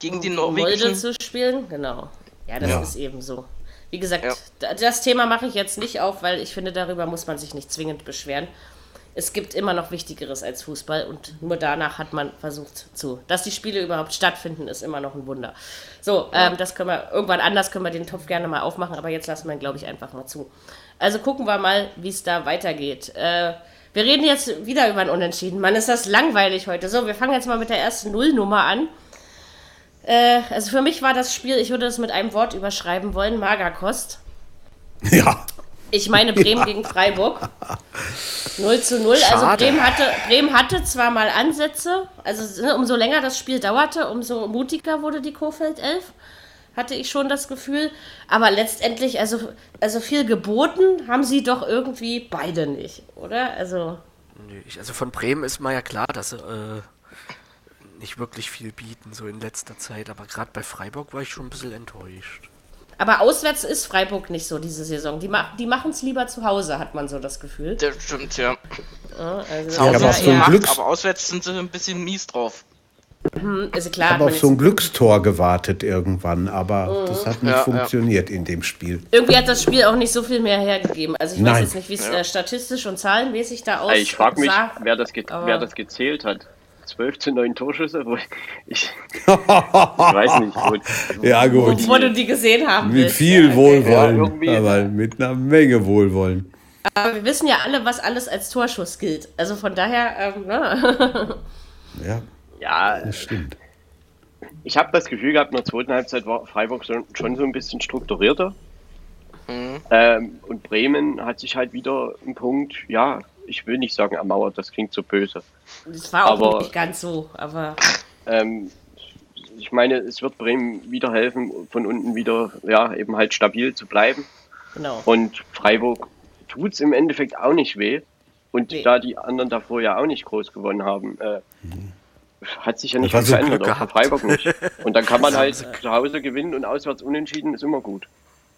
Gegen den um Molde norwegischen. zu spielen, genau. Ja, das Ja. ist eben so. Wie gesagt, Ja. da- das Thema mache ich jetzt nicht auf, weil ich finde, darüber muss man sich nicht zwingend beschweren. Es gibt immer noch Wichtigeres als Fußball und nur danach hat man versucht zu. Dass die Spiele überhaupt stattfinden, ist immer noch ein Wunder. So, ähm, das können wir, irgendwann anders können wir den Topf gerne mal aufmachen, aber jetzt lassen wir ihn, glaube ich, einfach mal zu. Also gucken wir mal, wie es da weitergeht. Äh, wir reden jetzt wieder über ein Unentschieden. Mann, ist das langweilig heute. So, wir fangen jetzt mal mit der ersten Nullnummer an. Äh, also für mich war das Spiel, ich würde das mit einem Wort überschreiben wollen, Magerkost. (laughs) Ja. Ich meine Bremen gegen Freiburg. 0 zu 0. Also Schade. Bremen hatte, Bremen hatte zwar mal Ansätze, also ne, umso länger das Spiel dauerte, umso mutiger wurde die Kofeld 11. hatte ich schon das Gefühl. Aber letztendlich, also, also viel geboten haben sie doch irgendwie beide nicht, oder? Also. Also von Bremen ist mal ja klar, dass sie äh, nicht wirklich viel bieten, so in letzter Zeit. Aber gerade bei Freiburg war ich schon ein bisschen enttäuscht. Aber auswärts ist Freiburg nicht so diese Saison. Die, ma die machen es lieber zu Hause, hat man so das Gefühl. Das stimmt, ja. Ja, also Hause aber so gemacht, Glücks- aber auswärts sind sie ein bisschen mies drauf. also klar, Ich habe auf so ein Glückstor gewartet irgendwann, aber das hat nicht Ja, ja. funktioniert in dem Spiel. irgendwie hat das Spiel auch nicht so viel mehr hergegeben. Also ich weiß Nein. jetzt nicht, wie es äh, statistisch und zahlenmäßig da aussah. Ich frage mich, wer das, wer das gezählt hat. 12 zu 9 Torschüsse? Wo ich, (laughs) ich weiß nicht. Wo, Ja, gut. Wo du die gesehen haben Mit willst. viel. Wohlwollen, Ja, aber mit einer Menge Wohlwollen. Aber wir wissen ja alle, was alles als Torschuss gilt. Also von daher, ähm, ne? (laughs) Ja, ja, das stimmt. ich habe das Gefühl gehabt, in der zweiten Halbzeit war Freiburg schon, schon so ein bisschen strukturierter. Ähm, und Bremen hat sich halt wieder einen Punkt, ja, ich will nicht sagen ermauert, das klingt so böse. das war auch Aber- nicht ganz so. Aber Ähm, ich meine, es wird Bremen wieder helfen, von unten wieder, ja, eben halt stabil zu bleiben. genau. Und Freiburg tut es im Endeffekt auch nicht weh. Und Nee. da die anderen davor ja auch nicht groß gewonnen haben, äh, hat sich ja nicht viel so verändert, auch. Freiburg nicht. Und dann kann (laughs) man halt zu Hause gewinnen und auswärts unentschieden, ist immer gut.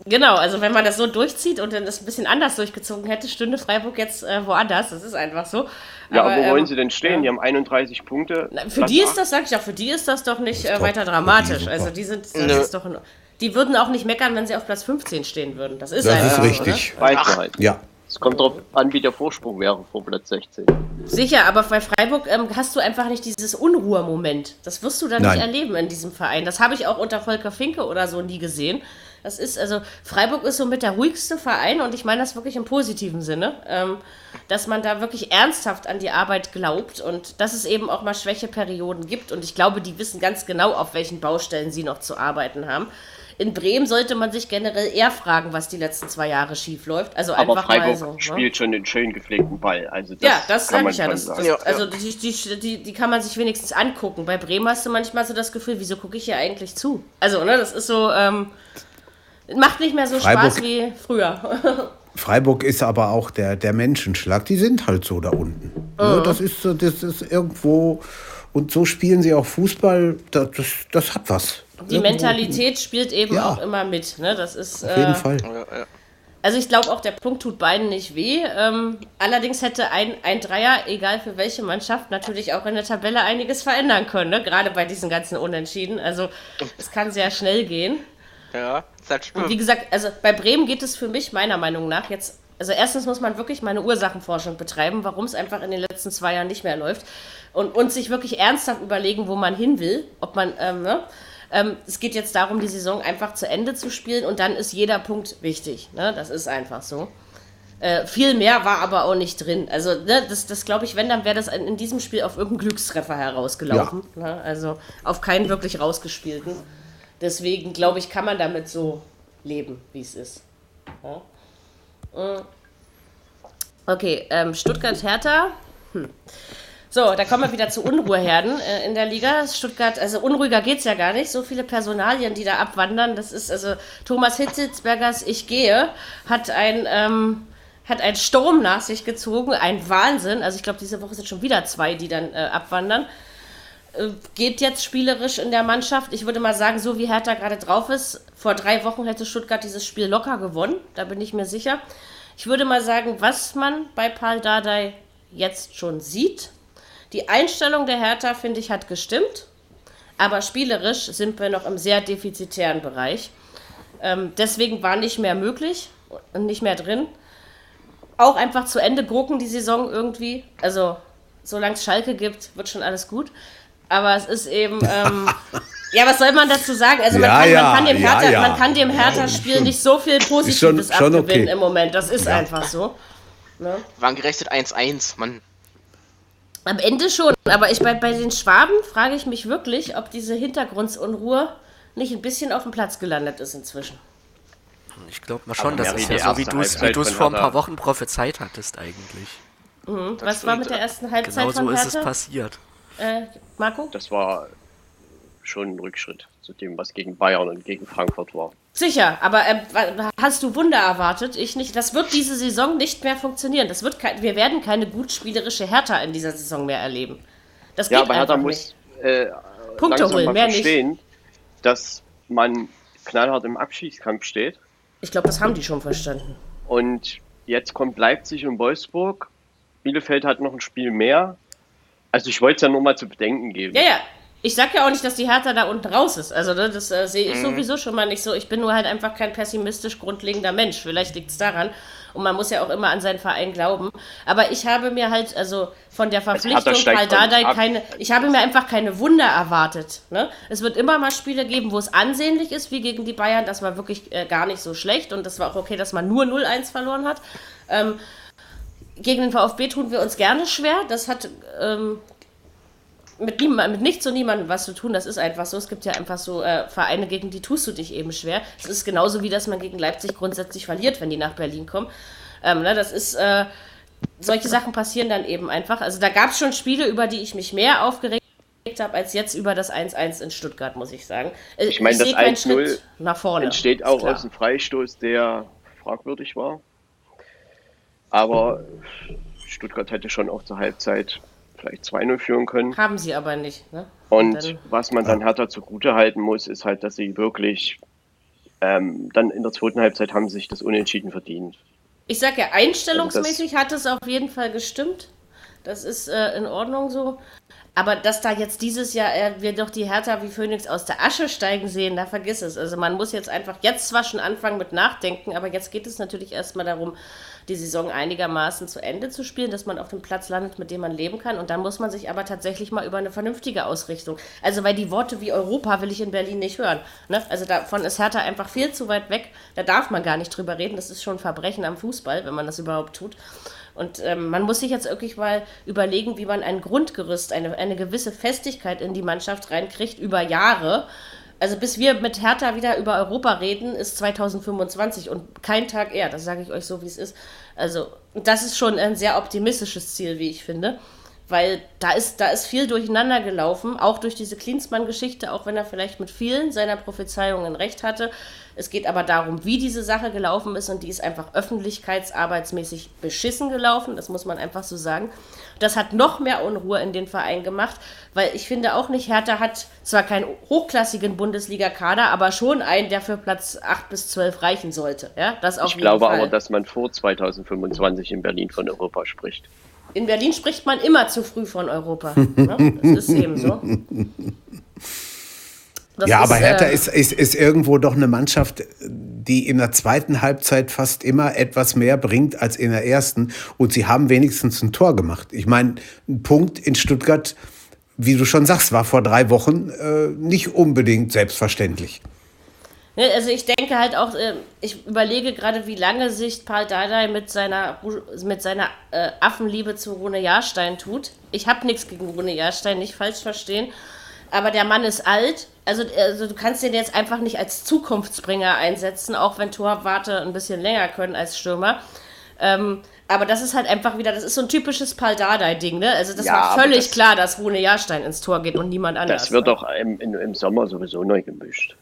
Genau, also wenn man das so durchzieht und dann das ein bisschen anders durchgezogen hätte, stünde Freiburg jetzt äh, woanders. Das ist einfach so. Ja, aber wo wollen ähm, sie denn stehen? ja. Die haben 31 Punkte. Na, Für Platz die ist das, sag ich auch, für die ist das doch nicht äh, weiter dramatisch. Also die sind, das Nö. ist doch, in- die würden auch nicht meckern, wenn sie auf Platz 15 stehen würden. Das ist Das einfach ist so, richtig. Oder? Weiß man halt. Ja, Es kommt darauf an, wie der Vorsprung wäre vor Platz 16. Sicher, aber bei Freiburg ähm, hast du einfach nicht dieses Unruhemoment. Das wirst du dann Nein. nicht erleben in diesem Verein. Das habe ich auch unter Volker Finke oder so nie gesehen. Das ist, also, Freiburg ist so mit der ruhigste Verein und ich meine das wirklich im positiven Sinne, ähm, dass man da wirklich ernsthaft an die Arbeit glaubt und dass es eben auch mal Schwächeperioden gibt. Und ich glaube, die wissen ganz genau, auf welchen Baustellen sie noch zu arbeiten haben. In Bremen sollte man sich generell eher fragen, was die letzten zwei Jahre schief läuft. Also Aber einfach mal Freiburg so. ne? spielt schon den schön gepflegten Ball. Also das Ja, das kann sage man ich ja. Das, sagen. das, Ja, also. Die, die, die, die kann man sich wenigstens angucken. Bei Bremen hast du manchmal so das Gefühl, wieso gucke ich hier eigentlich zu? Also, ne, das ist so, ähm, macht nicht mehr so Freiburg- Spaß wie früher. (laughs) Freiburg ist aber auch der, der Menschenschlag. Die sind halt so da unten. Ne, das, ist, so- das ist irgendwo. Und so spielen sie auch Fußball. Das, das, das hat was. Die Irgendwo- Mentalität spielt eben Ja. auch immer mit. Ne? Das ist, Auf jeden äh, Fall. Also ich glaube auch, der Punkt tut beiden nicht weh. Ähm, allerdings hätte ein, ein Dreier, egal für welche Mannschaft, natürlich auch in der Tabelle einiges verändern können. Ne? Gerade bei diesen ganzen Unentschieden. Also es kann sehr schnell gehen. Ja, das Und wie stimmt. gesagt, also bei Bremen geht es für mich meiner Meinung nach jetzt. Also erstens muss man wirklich mal eine Ursachenforschung betreiben, warum es einfach in den letzten zwei Jahren nicht mehr läuft. Und, und sich wirklich ernsthaft überlegen, wo man hin will. Ob man, ähm, ne? ähm, es geht jetzt darum, die Saison einfach zu Ende zu spielen und dann ist jeder Punkt wichtig. Ne? Das ist einfach so. Äh, viel mehr war aber auch nicht drin. Also, ne, das, das glaube ich, wenn, dann wäre das in, in diesem Spiel auf irgendeinen Glückstreffer herausgelaufen. Ne? Also auf keinen wirklich rausgespielten. Deswegen glaube ich, kann man damit so leben, wie es ist. Mm. Okay, ähm, Stuttgart-Hertha. Hm. So, da kommen wir wieder zu Unruheherden äh, in der Liga. Stuttgart, also unruhiger geht es ja gar nicht. So viele Personalien, die da abwandern. Das ist also Thomas Hitzelsbergers Ich gehe hat ein. Ähm, hat einen Sturm nach sich gezogen, ein Wahnsinn. Also ich glaube, diese Woche sind schon wieder zwei, die dann äh, abwandern geht jetzt spielerisch in der Mannschaft. Ich würde mal sagen, so wie Hertha gerade drauf ist, vor drei Wochen hätte Stuttgart dieses Spiel locker gewonnen. Da bin ich mir sicher. Ich würde mal sagen, was man bei Paul Dardai jetzt schon sieht. Die Einstellung der Hertha, finde ich, hat gestimmt. Aber spielerisch sind wir noch im sehr defizitären Bereich. Ähm, deswegen war nicht mehr möglich und nicht mehr drin. Auch einfach zu Ende gucken die Saison irgendwie. Also, solange es Schalke gibt, wird schon alles gut. Aber es ist eben. Ähm, (laughs) ja, was soll man dazu sagen? Also, man, Ja, kann, ja, man kann dem Hertha, ja. man kann dem Hertha-Spiel nicht so viel Positives schon- schon abgewinnen okay. im Moment. Das ist einfach so. Waren gerechnet 1-1, Mann. Am Ende schon, aber ich bei, bei den Schwaben frage ich mich wirklich, ob diese Hintergrundsunruhe nicht ein bisschen auf dem Platz gelandet ist inzwischen. Ich glaube mal schon, Aber das ist ja so, wie du es vor ein paar. Wochen prophezeit hattest eigentlich. Was war mit der ersten Halbzeit Genau so von ist es passiert. Äh, Marco? Das war schon ein Rückschritt zu dem, was gegen Bayern und gegen Frankfurt war. Sicher, aber äh, hast du Wunder erwartet? Ich nicht. Das wird diese Saison nicht mehr funktionieren. Das wird wir werden keine gut spielerische Hertha in dieser Saison mehr erleben. Das geht ja, aber Hertha muss äh, Punkte holen, mehr verstehen, nicht. dass man knallhart im Abschiedskampf steht. Ich glaube, das haben die schon verstanden. Und jetzt kommt Leipzig und Wolfsburg. Bielefeld hat noch ein Spiel mehr. Also ich wollte es ja nur mal zu bedenken geben. Ja, ja. Ich sag ja auch nicht, dass die Hertha da unten raus ist. Also ne, das äh, sehe ich mhm. sowieso schon mal nicht so. Ich bin nur halt einfach kein pessimistisch grundlegender Mensch. Vielleicht liegt es daran. Und man muss ja auch immer an seinen Verein glauben. Aber ich habe mir halt, also von der Verpflichtung Karl Dardai keine, ich habe mir einfach keine Wunder erwartet. Ne? Es wird immer mal Spiele geben, wo es ansehnlich ist, wie gegen die Bayern. Das war wirklich äh, gar nicht so schlecht. Und das war auch okay, dass man nur 0-1 verloren hat. Ähm, gegen den VfB tun wir uns gerne schwer. Das hat ähm, mit, niemand, mit nichts und niemandem was zu tun. Das ist einfach so. Es gibt ja einfach so äh, Vereine, gegen die tust du dich eben schwer. Es ist genauso wie, dass man gegen Leipzig grundsätzlich verliert, wenn die nach Berlin kommen. Ähm, ne, das ist, äh, solche Sachen passieren dann eben einfach. Also da gab es schon Spiele, über die ich mich mehr aufgeregt habe, als jetzt über das 1-1 in Stuttgart, muss ich sagen. Äh, ich meine, das 1-0 nach vorne. entsteht auch aus dem Freistoß, der fragwürdig war. Aber Stuttgart hätte schon auch zur Halbzeit vielleicht 2-0 führen können. Haben sie aber nicht. Ne? Und dann, was man dann Hertha zugute halten muss, ist halt, dass sie wirklich ähm, dann in der zweiten Halbzeit haben sich das Unentschieden verdient. Ich sag ja, einstellungsmäßig also hat es auf jeden Fall gestimmt. Das ist äh, in Ordnung so. Aber dass da jetzt dieses Jahr äh, wir doch die Hertha wie Phoenix aus der Asche steigen sehen, da vergiss es. Also man muss jetzt einfach jetzt zwar schon anfangen mit Nachdenken, aber jetzt geht es natürlich erstmal darum, die Saison einigermaßen zu Ende zu spielen, dass man auf dem Platz landet, mit dem man leben kann. Und dann muss man sich aber tatsächlich mal über eine vernünftige Ausrichtung. Also, weil die Worte wie Europa will ich in Berlin nicht hören. Ne? Also davon ist Hertha einfach viel zu weit weg. Da darf man gar nicht drüber reden. Das ist schon ein Verbrechen am Fußball, wenn man das überhaupt tut. Und ähm, man muss sich jetzt wirklich mal überlegen, wie man ein Grundgerüst, eine, eine gewisse Festigkeit in die Mannschaft reinkriegt über Jahre also bis wir mit Hertha wieder über Europa reden, ist 2025 und kein Tag eher. Das sage ich euch so, wie es ist. Also das ist schon ein sehr optimistisches Ziel, wie ich finde. Weil da ist, da ist viel durcheinander gelaufen, auch durch diese Klinsmann-Geschichte, auch wenn er vielleicht mit vielen seiner Prophezeiungen recht hatte. Es geht aber darum, wie diese Sache gelaufen ist und die ist einfach öffentlichkeitsarbeitsmäßig beschissen gelaufen, das muss man einfach so sagen. Das hat noch mehr Unruhe in den Verein gemacht, weil ich finde auch nicht, Hertha hat zwar keinen hochklassigen Bundesliga-Kader, aber schon einen, der für Platz 8 bis 12 reichen sollte. Ja, das auf ich glaube Fall. aber, dass man vor 2025 in Berlin von Europa spricht. In Berlin spricht man immer zu früh von Europa. ne? Das ist eben so. (laughs) Das ja, ist, aber Hertha äh, ist, ist, ist irgendwo doch eine Mannschaft, die in der zweiten Halbzeit fast immer etwas mehr bringt als in der ersten. Und sie haben wenigstens ein Tor gemacht. Ich meine, ein Punkt in Stuttgart, wie du schon sagst, war vor drei Wochen äh, nicht unbedingt selbstverständlich. Ne, also ich denke halt auch, äh, ich überlege gerade, wie lange sich Paul Dardai mit seiner, mit seiner äh, Affenliebe zu Rune Jahrstein tut. Ich habe nichts gegen Rune Jahrstein, nicht falsch verstehen. Aber der Mann ist alt also, also du kannst den jetzt einfach nicht als Zukunftsbringer einsetzen, auch wenn Torwarte ein bisschen länger können als Stürmer. Ähm, aber das ist halt einfach wieder, das ist so ein typisches Paldadei-Ding, ne? Also das ja, war völlig das, klar, dass Rune Jahrstein ins Tor geht und niemand anders. Das wird doch im, im, im Sommer sowieso neu gemischt.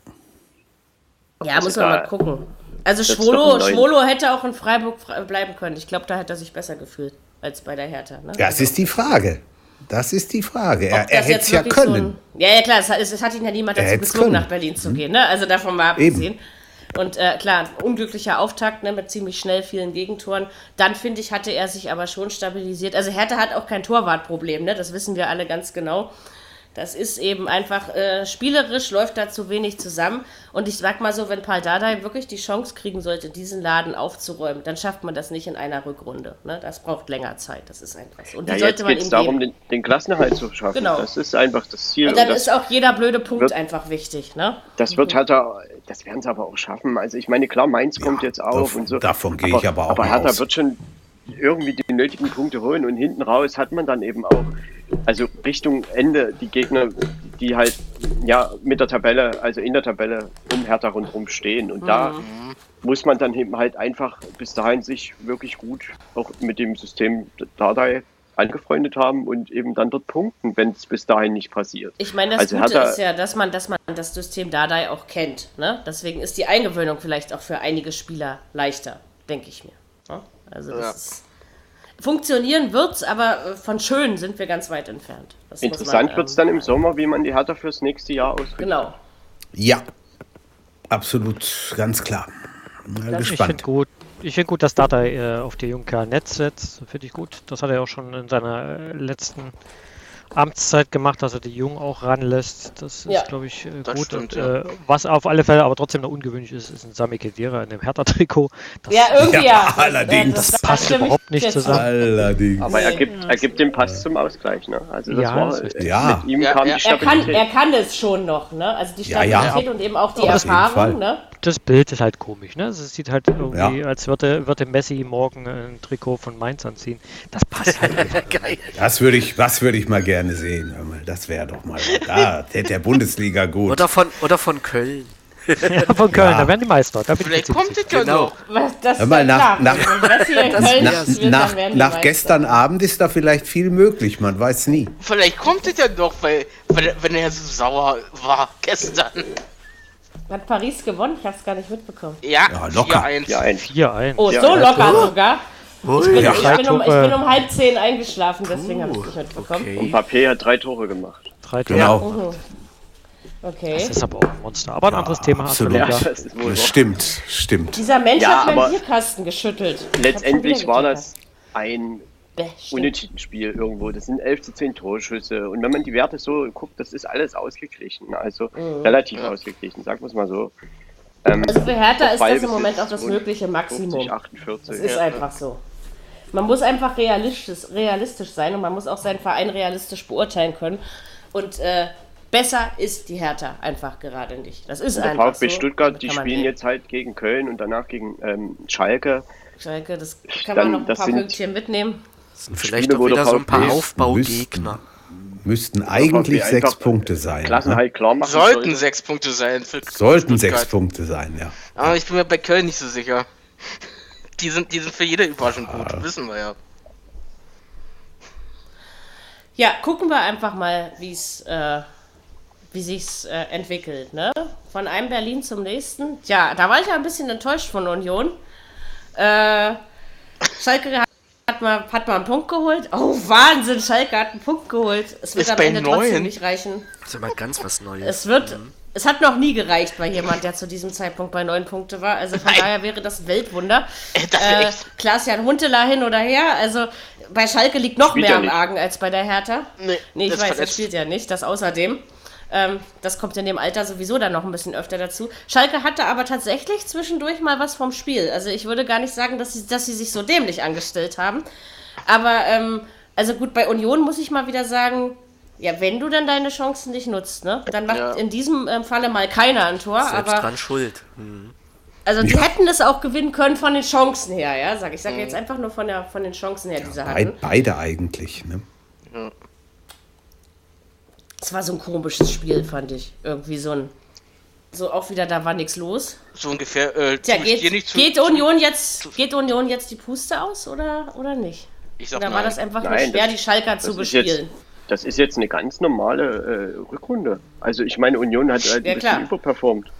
Ja, also muss man mal gucken. Also Schwolo, Schwolo hätte auch in Freiburg bleiben können. Ich glaube, da hätte er sich besser gefühlt als bei der Hertha. Ne? Das also. ist die Frage. Das ist die Frage. Er, er hätte es ja können. So ein, ja, ja, klar, es, es, hat ihn ja niemand dazu gezwungen, nach Berlin zu mhm. gehen. Ne? Also davon mal abgesehen. Eben. Und äh, klar, unglücklicher Auftakt ne, mit ziemlich schnell vielen Gegentoren. Dann finde ich, hatte er sich aber schon stabilisiert. Also Hertha hat auch kein Torwartproblem, ne? das wissen wir alle ganz genau. Das ist eben einfach äh, spielerisch läuft da zu wenig zusammen. Und ich sag mal so, wenn Paul Dardai wirklich die Chance kriegen sollte, diesen Laden aufzuräumen, dann schafft man das nicht in einer Rückrunde. Ne? Das braucht länger Zeit. Das ist einfach so. Und ja, jetzt geht es darum, den, den, Klassenerhalt zu schaffen. Genau. Das ist einfach das Ziel. Und dann und ist auch jeder blöde Punkt wird, einfach wichtig. Ne? Das wird halt, das werden sie aber auch schaffen. Also ich meine, klar, Mainz ja, kommt jetzt auf davon, und so. Davon gehe ich aber auch Aber Hertha wird schon irgendwie die nötigen Punkte holen und hinten raus hat man dann eben auch, also Richtung Ende, die Gegner, die halt ja mit der Tabelle, also in der Tabelle um Hertha rundherum stehen. Und mhm. da muss man dann eben halt einfach bis dahin sich wirklich gut auch mit dem System Dardai angefreundet haben und eben dann dort punkten, wenn es bis dahin nicht passiert. Ich meine, das also Gute ist ja, dass man, dass man das System Dardai auch kennt. Ne? Deswegen ist die Eingewöhnung vielleicht auch für einige Spieler leichter, denke ich mir. Ne? Also das ja. ist, funktionieren wird's, aber äh, von schön sind wir ganz weit entfernt. Das Interessant wird es dann im Sommer, wie man die Hertha fürs nächste Jahr ausrichtet. Genau. Ja, absolut, ganz klar. Mal gespannt. Ich finde gut, ich finde gut, dass Data äh, auf die Junker Netz setzt. Finde ich gut. Das hat er auch schon in seiner äh, letzten Amtszeit gemacht, dass er die Jungen auch ranlässt. Das ist, glaube ich, äh, gut. Stimmt, und, ja. äh, was auf alle Fälle aber trotzdem noch ungewöhnlich ist, ist ein Sami Kedira in dem Hertha-Trikot. Ja, irgendwie ja. ja. Allerdings. Das, das passt überhaupt nicht zusammen. Allerdings. Aber er gibt, er gibt den Pass zum Ausgleich. Ne? Also das ja, war, das ja. mit ihm kam die Stabilität. Er kann, er kann es schon noch. Ne? Also die Stabilität und eben auch die Erfahrung. Ne? Das Bild ist halt komisch, ne? Es sieht halt irgendwie, ja. als würde, würde Messi morgen ein Trikot von Mainz anziehen. Das passt halt nicht. (laughs) Geil. Das würde ich, was würde ich mal gerne sehen. Das wäre doch mal da, der, der Bundesliga gut. Oder von, oder von Köln. (laughs) ja, von Köln, ja. da werden die Meister. Da Vielleicht kommt es ja genau. noch. Das mal, nach, nach, nach, nach, nach gestern Abend ist da vielleicht viel möglich, man weiß nie. Vielleicht kommt es ja noch, weil, weil, wenn er so sauer war gestern. Hat Paris gewonnen? Ich habe es gar nicht mitbekommen. Ja, ja locker. 4-1. Oh, so locker sogar. Ich bin, ja, ich, bin um, ich bin, um, halb zehn eingeschlafen, deswegen habe ich es nicht mitbekommen. Okay. Und Papier hat drei Tore gemacht. Drei Tore. Genau. Mhm. Okay. Das ist aber auch ein Monster. Aber ein anderes Thema. Absolut. Ja, das stimmt, stimmt. Dieser Mensch ja, hat meinen Bierkasten geschüttelt. Letztendlich war das ein unentschieden Spiel irgendwo. Das sind 11 zu 10 Torschüsse. Und wenn man die Werte so guckt, das ist alles ausgeglichen. Also mhm. relativ ja. ausgeglichen, sagen wir es mal so. Ähm, also für Hertha ist das im Moment auch das mögliche Maximum. 50, 48, das ist ja. einfach so. Man muss einfach realistisch, realistisch sein und man muss auch seinen Verein realistisch beurteilen können. Und äh, besser ist die Hertha einfach gerade nicht. Das ist der einfach VfB so. Stuttgart, die spielen jetzt halt gegen Köln und danach gegen ähm, Schalke. Schalke, das kann Dann, man noch ein paar Pünktchen mitnehmen. Vielleicht Spiele, auch wieder so ein paar Aufbaugegner. Müssten eigentlich sechs Punkte sein. Klassenhalt klar machen Sollten sollte. sechs Punkte sein. Sollten sechs Punkte sein, ja. Aber ich bin mir bei Köln nicht so sicher. Die sind, die sind für jede Überraschung gut, ah. wissen wir ja. Ja, gucken wir einfach mal, wie es äh, wie sich's äh, entwickelt, ne? Von einem Berlin zum nächsten. Ja, da war ich ja ein bisschen enttäuscht von Union. Äh, Schalke hat hat mal, hat mal einen Punkt geholt. Oh, Wahnsinn, Schalke hat einen Punkt geholt. Es wird ist am Ende neuen. trotzdem nicht reichen. Das ist aber ganz was Neues. Es wird, mhm. es hat noch nie gereicht bei jemand, der zu diesem Zeitpunkt bei neun Punkte war. Also von Nein. daher wäre das ein Weltwunder. Äh, Klaas-Jan Huntela hin oder her. Also bei Schalke liegt noch spielt mehr am Argen als bei der Hertha. Nee, nee ich weiß, er spielt ja nicht. Das außerdem. Ähm, das kommt in dem Alter sowieso dann noch ein bisschen öfter dazu. Schalke hatte aber tatsächlich zwischendurch mal was vom Spiel. Also ich würde gar nicht sagen, dass sie, dass sie sich so dämlich angestellt haben. Aber, ähm, also gut, bei Union muss ich mal wieder sagen, ja, wenn du dann deine Chancen nicht nutzt, ne, dann macht ja. in diesem ähm, Falle mal keiner ein Tor. Selbst aber dran schuld. Mhm. Also die ja. hätten es auch gewinnen können von den Chancen her, ja, sag ich. sage mhm. jetzt einfach nur von, der, von den Chancen her, die sie hatten. Beide eigentlich, ne? Ja. Es war so ein komisches Spiel, fand ich. Irgendwie so ein. So auch wieder, da war nichts los. So ungefähr. Äh, Tja, geht, zu, geht, Union jetzt, geht Union jetzt die Puste aus oder, oder nicht? Ich sag oder war nein. das einfach nein, nur schwer, das, die Schalker zu bespielen? Jetzt, das ist jetzt eine ganz normale äh, Rückrunde. Also ich meine, Union hat halt ja, ein bisschen überperformt.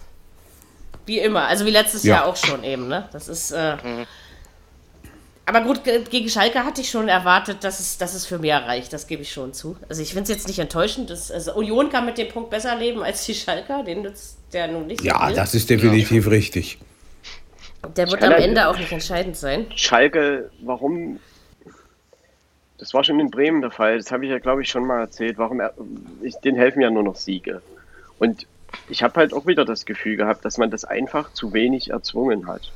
Wie immer, also wie letztes ja. Jahr auch schon eben, ne? Das ist. Äh, mhm. Aber gut, gegen Schalke hatte ich schon erwartet, dass es, dass es für mehr reicht. Das gebe ich schon zu. Also ich finde es jetzt nicht enttäuschend. Dass, also Union kann mit dem Punkt besser leben als die Schalker. Den nützt der nun nicht. Ja, so das ist definitiv ja. richtig. Der wird am Ende auch nicht entscheidend sein. Schalke, warum? Das war schon in Bremen der Fall. Das habe ich ja, glaube ich, schon mal erzählt. Warum? Er, ich, denen helfen ja nur noch Siege. Und ich habe halt auch wieder das Gefühl gehabt, dass man das einfach zu wenig erzwungen hat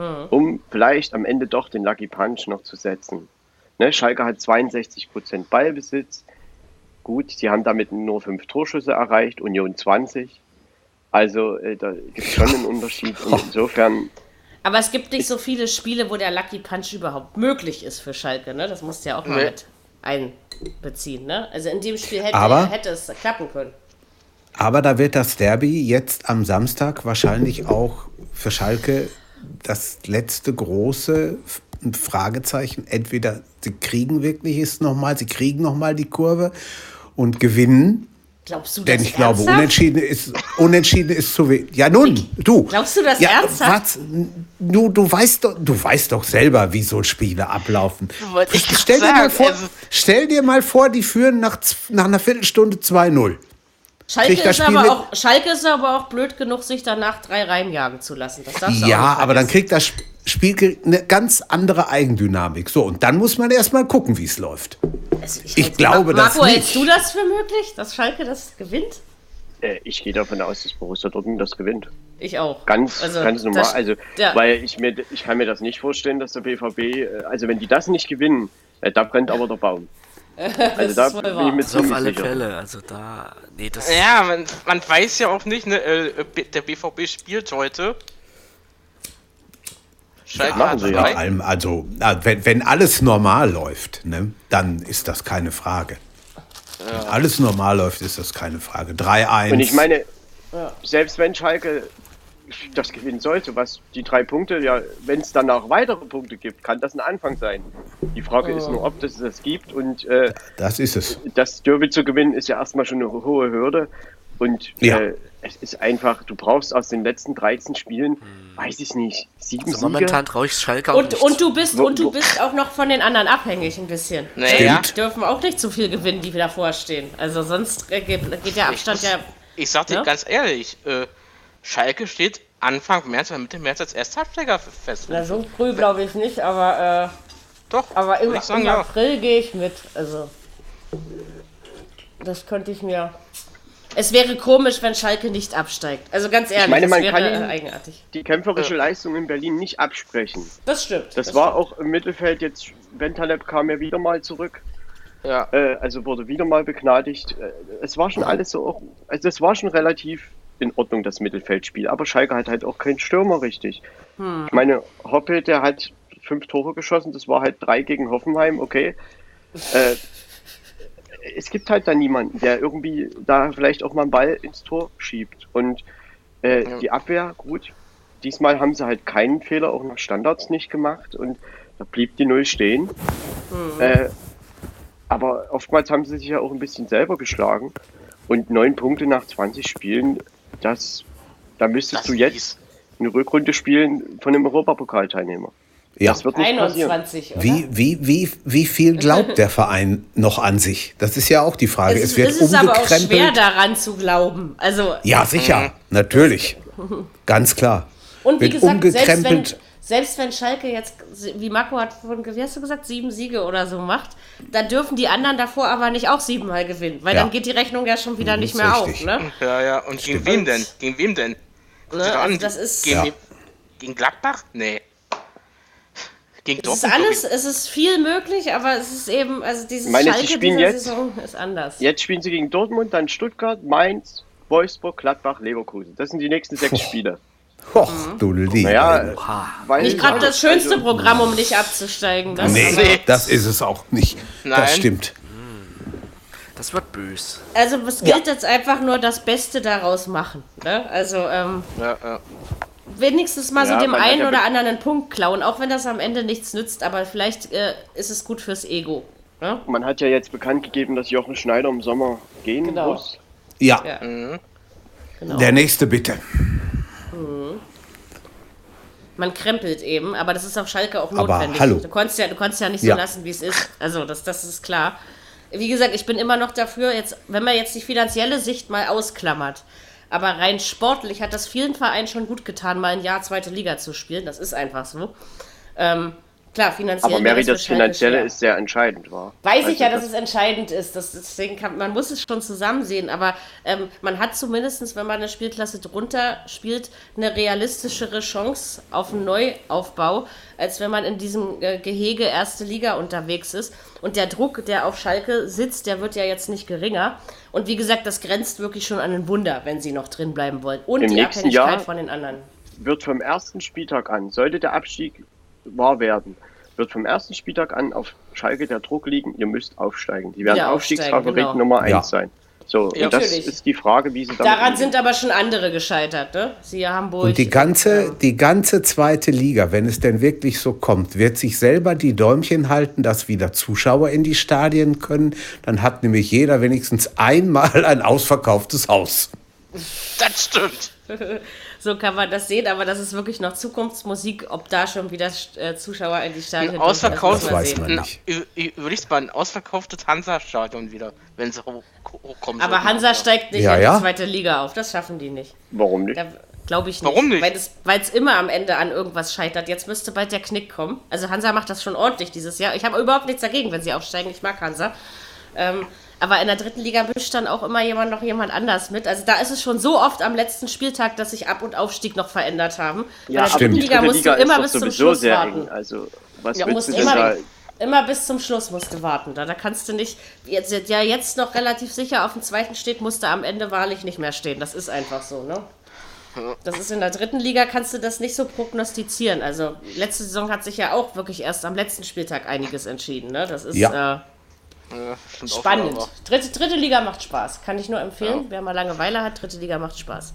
hm. um vielleicht am Ende doch den Lucky Punch noch zu setzen. Ne, Schalke hat 62% Ballbesitz. Gut, sie haben damit nur fünf Torschüsse erreicht, Union 20. Also äh, da gibt es schon einen (laughs) Unterschied. Und insofern. Aber es gibt nicht so viele Spiele, wo der Lucky Punch überhaupt möglich ist für Schalke. Ne? Das musst du ja auch mal mit einbeziehen. Ne? Also in dem Spiel hätte, aber, hätte es klappen können. Aber da wird das Derby jetzt am Samstag wahrscheinlich auch für Schalke das letzte große Fragezeichen. Entweder sie kriegen wirklich es nochmal, sie kriegen nochmal die Kurve und gewinnen. Glaubst du das Denn ich glaube, ernsthaft? unentschieden ist, unentschieden ist zu wenig. Ja, nun, du. Glaubst du das ja, ernsthaft? Was? Du, du, weißt doch, du weißt doch selber, wie so Spiele ablaufen. Stell, dir sagen, vor, also- stell dir mal vor, die führen nach, nach einer Viertelstunde 2-0. Schalke das ist, Spiel aber mit- auch, Schalke ist aber auch blöd genug, sich danach drei reinjagen zu lassen. Das Ja, aber dann kriegt das Spiel eine ganz andere Eigendynamik. So, und dann muss man erstmal gucken, wie es läuft. Also ich halte- glaube das Marco, nicht. hältst du das für möglich, dass Schalke das gewinnt? Äh, ich gehe davon aus, dass Borussia Dortmund das gewinnt. Ich auch. Ganz, Also, ganz normal. das- also, ja. weil ich mir, ich kann mir das nicht vorstellen, dass der BVB, äh, also wenn die das nicht gewinnen, äh, da brennt aber der Baum. Also da ist wohl bin wahr. ich mir Das auf alle sicher. Fälle. Also da. Nee, das. Ja, man, man weiß ja auch nicht, ne, äh, der BVB spielt heute. Schalke hat ja. Vor drei. allem, also, wenn, wenn alles normal läuft, ne, dann ist das keine Frage. Wenn alles normal läuft, ist das keine Frage. 3-1. Und ich meine, selbst wenn Schalke das gewinnen sollte, was die drei Punkte, ja, wenn es danach weitere Punkte gibt, kann das ein Anfang sein. Die Frage ist nur, ob es das gibt und äh, das ist es. das Derby zu gewinnen ist ja erstmal schon eine hohe Hürde und Ja. äh, es ist einfach, du brauchst aus den letzten 13 Spielen, weiß ich nicht, sieben Also Siege. momentan traue ich Schalke Und, nicht. und, du bist, und du bist auch noch von den anderen abhängig ein bisschen. Naja, Die dürfen auch nicht zu viel gewinnen, die davor stehen. Also sonst äh, geht, der Abstand ja. ich sag dir Ja? ganz ehrlich, äh, Schalke steht Anfang März oder Mitte März als Ersthalbsteiger fest. Na, so früh glaube ich nicht, aber, äh, Doch, aber im, ich sagen, im ja. April gehe ich mit. Also, das könnte ich mir. Es wäre komisch, wenn Schalke nicht absteigt. Also ganz ehrlich, meine, das man wäre kann äh, ihn- eigenartig. Die kämpferische Leistung in Berlin nicht absprechen. Das stimmt. Das war auch im Mittelfeld jetzt, Bentaleb kam ja wieder mal zurück. Ja. Äh, also wurde wieder mal begnadigt. Äh, es war schon alles so, auch- also es war schon relativ in Ordnung, das Mittelfeldspiel. Aber Schalke hat halt auch keinen Stürmer richtig. Ich meine, Hoppe, der hat fünf Tore geschossen, das war halt drei gegen Hoffenheim, okay. Äh, es gibt halt da niemanden, der irgendwie da vielleicht auch mal einen Ball ins Tor schiebt. Und äh, Ja. die Abwehr, gut, diesmal haben sie halt keinen Fehler auch nach Standards nicht gemacht und da blieb die Null stehen. Äh, aber oftmals haben sie sich ja auch ein bisschen selber geschlagen. Und neun Punkte nach 20 Spielen, das, da müsstest Das du jetzt eine Rückrunde spielen von einem Europapokalteilnehmer. Ja. Das wird nicht passieren. 21, oder? Wie, wie, wie, wie viel glaubt der Verein noch an sich? Das ist ja auch die Frage. Es, Es, ist, wird es ist aber auch schwer umgekrempelt. daran zu glauben. Also, Ja, sicher, natürlich. (laughs) Ganz klar. und wie wird gesagt, selbst wenn, umgekrempelt. Selbst wenn Schalke jetzt, wie Marco hat von, wie hast du gesagt, sieben Siege oder so macht, dann dürfen die anderen davor aber nicht auch siebenmal gewinnen, weil Ja. dann geht die Rechnung ja schon wieder Mhm, nicht mehr richtig. auf. Ne? Ja, ja, und gegen wem denn? Gegen wem denn? Ne, also das ist- gegen, Ja. gegen Gladbach? Nee. Gegen Es ist Dortmund? alles, es ist viel möglich, aber es ist eben, also dieses Ich meine, sie Schalke spielen dieser jetzt- Saison ist anders. Jetzt spielen sie gegen Dortmund, dann Stuttgart, Mainz, Wolfsburg, Gladbach, Leverkusen. Das sind die nächsten sechs (laughs) Spiele. Och, du liebe. Naja, Oha. weil Nicht gerade das schönste also, Programm, um nicht abzusteigen. Das Nee, aber, das ist es auch nicht. Nein. Das stimmt. Das wird bös. also es gilt jetzt einfach nur das Beste daraus machen. Ne? Also ähm, Ja, ja. wenigstens mal Ja, so dem einen ja oder anderen einen Punkt klauen, auch wenn das am Ende nichts nützt, aber vielleicht äh, ist es gut fürs Ego. Ne? Man hat ja jetzt bekannt gegeben, dass Jochen Schneider im Sommer gehen Genau. muss. Ja, Ja. Genau. der nächste bitte. Man krempelt eben, aber das ist auf Schalke auch Aber notwendig. hallo. Du konntest ja, du konntest ja nicht Ja. so lassen, wie es ist. Also das, das ist klar. Wie gesagt, ich bin immer noch dafür, jetzt, wenn man jetzt die finanzielle Sicht mal ausklammert, aber rein sportlich hat das vielen Vereinen schon gut getan, mal ein Jahr zweite Liga zu spielen. Das ist einfach so. Ähm, klar, finanziell. Aber Mary, das Finanzielle ist sehr entscheidend, war. Weiß ich ja, Also dass es entscheidend ist. Das, deswegen kann, man muss es schon zusammen sehen. Aber ähm, man hat zumindest, wenn man eine Spielklasse drunter spielt, eine realistischere Chance auf einen Neuaufbau, als wenn man in diesem äh, Gehege erste Liga unterwegs ist. Und der Druck, der auf Schalke sitzt, der wird ja jetzt nicht geringer. Und wie gesagt, das grenzt wirklich schon an ein Wunder, wenn sie noch drin bleiben wollen. Und Im die nächsten Abhängigkeit Jahr- von den anderen. wird vom ersten Spieltag an, sollte der Abstieg wahr werden, wird vom ersten Spieltag an auf Schalke der Druck liegen, ihr müsst aufsteigen. Die werden Ja, Aufstiegsfavorit genau. Nummer 1 Ja. sein. So, Ja, und das natürlich. ist die Frage, wie sie damit Daran sind aber schon andere gescheitert, ne? Siehe Hamburg. Und die ganze, die ganze zweite Liga, wenn es denn wirklich so kommt, wird sich selber die Däumchen halten, dass wieder Zuschauer in die Stadien können. Dann hat nämlich jeder wenigstens einmal ein ausverkauftes Haus. Das stimmt. (laughs) So kann man das sehen, aber das ist wirklich noch Zukunftsmusik, ob da schon wieder äh, Zuschauer in die nicht. ü- überlegst mal, ein ausverkauftes Hansa-Stadion wieder, wenn sie hoch, hochkommen Aber. Hansa steigt nicht Ja, in die ja. zweite Liga auf, das schaffen die nicht. Warum nicht? Da glaube ich nicht. Warum nicht? Weil es, weil es immer am Ende an irgendwas scheitert. Jetzt müsste bald der Knick kommen. Also Hansa macht das schon ordentlich dieses Jahr. Ich habe überhaupt nichts dagegen, wenn sie aufsteigen. Ich mag Hansa. Ähm, aber in der dritten Liga mischt dann auch immer jemand noch jemand anders mit. Also da ist es schon so oft am letzten Spieltag, dass sich Ab- und Aufstieg noch verändert haben. Bei der dritten stimmt. Liga dritte musst Liga du immer ist bis zum Schluss sehr warten. eng. Also, was Ja, willst musst du denn immer, da? immer bis zum Schluss musst du warten. Da, da kannst du nicht, jetzt, ja jetzt noch relativ sicher auf dem zweiten steht, musst du am Ende wahrlich nicht mehr stehen. Das ist einfach so, ne? Das ist in der dritten Liga, kannst du das nicht so prognostizieren. Also letzte Saison hat sich ja auch wirklich erst am letzten Spieltag einiges entschieden. Ne? Das ist Ja. äh, Ja, spannend. Dritte, dritte Liga macht Spaß. Kann ich nur empfehlen. Wer mal Langeweile hat, dritte Liga macht Spaß.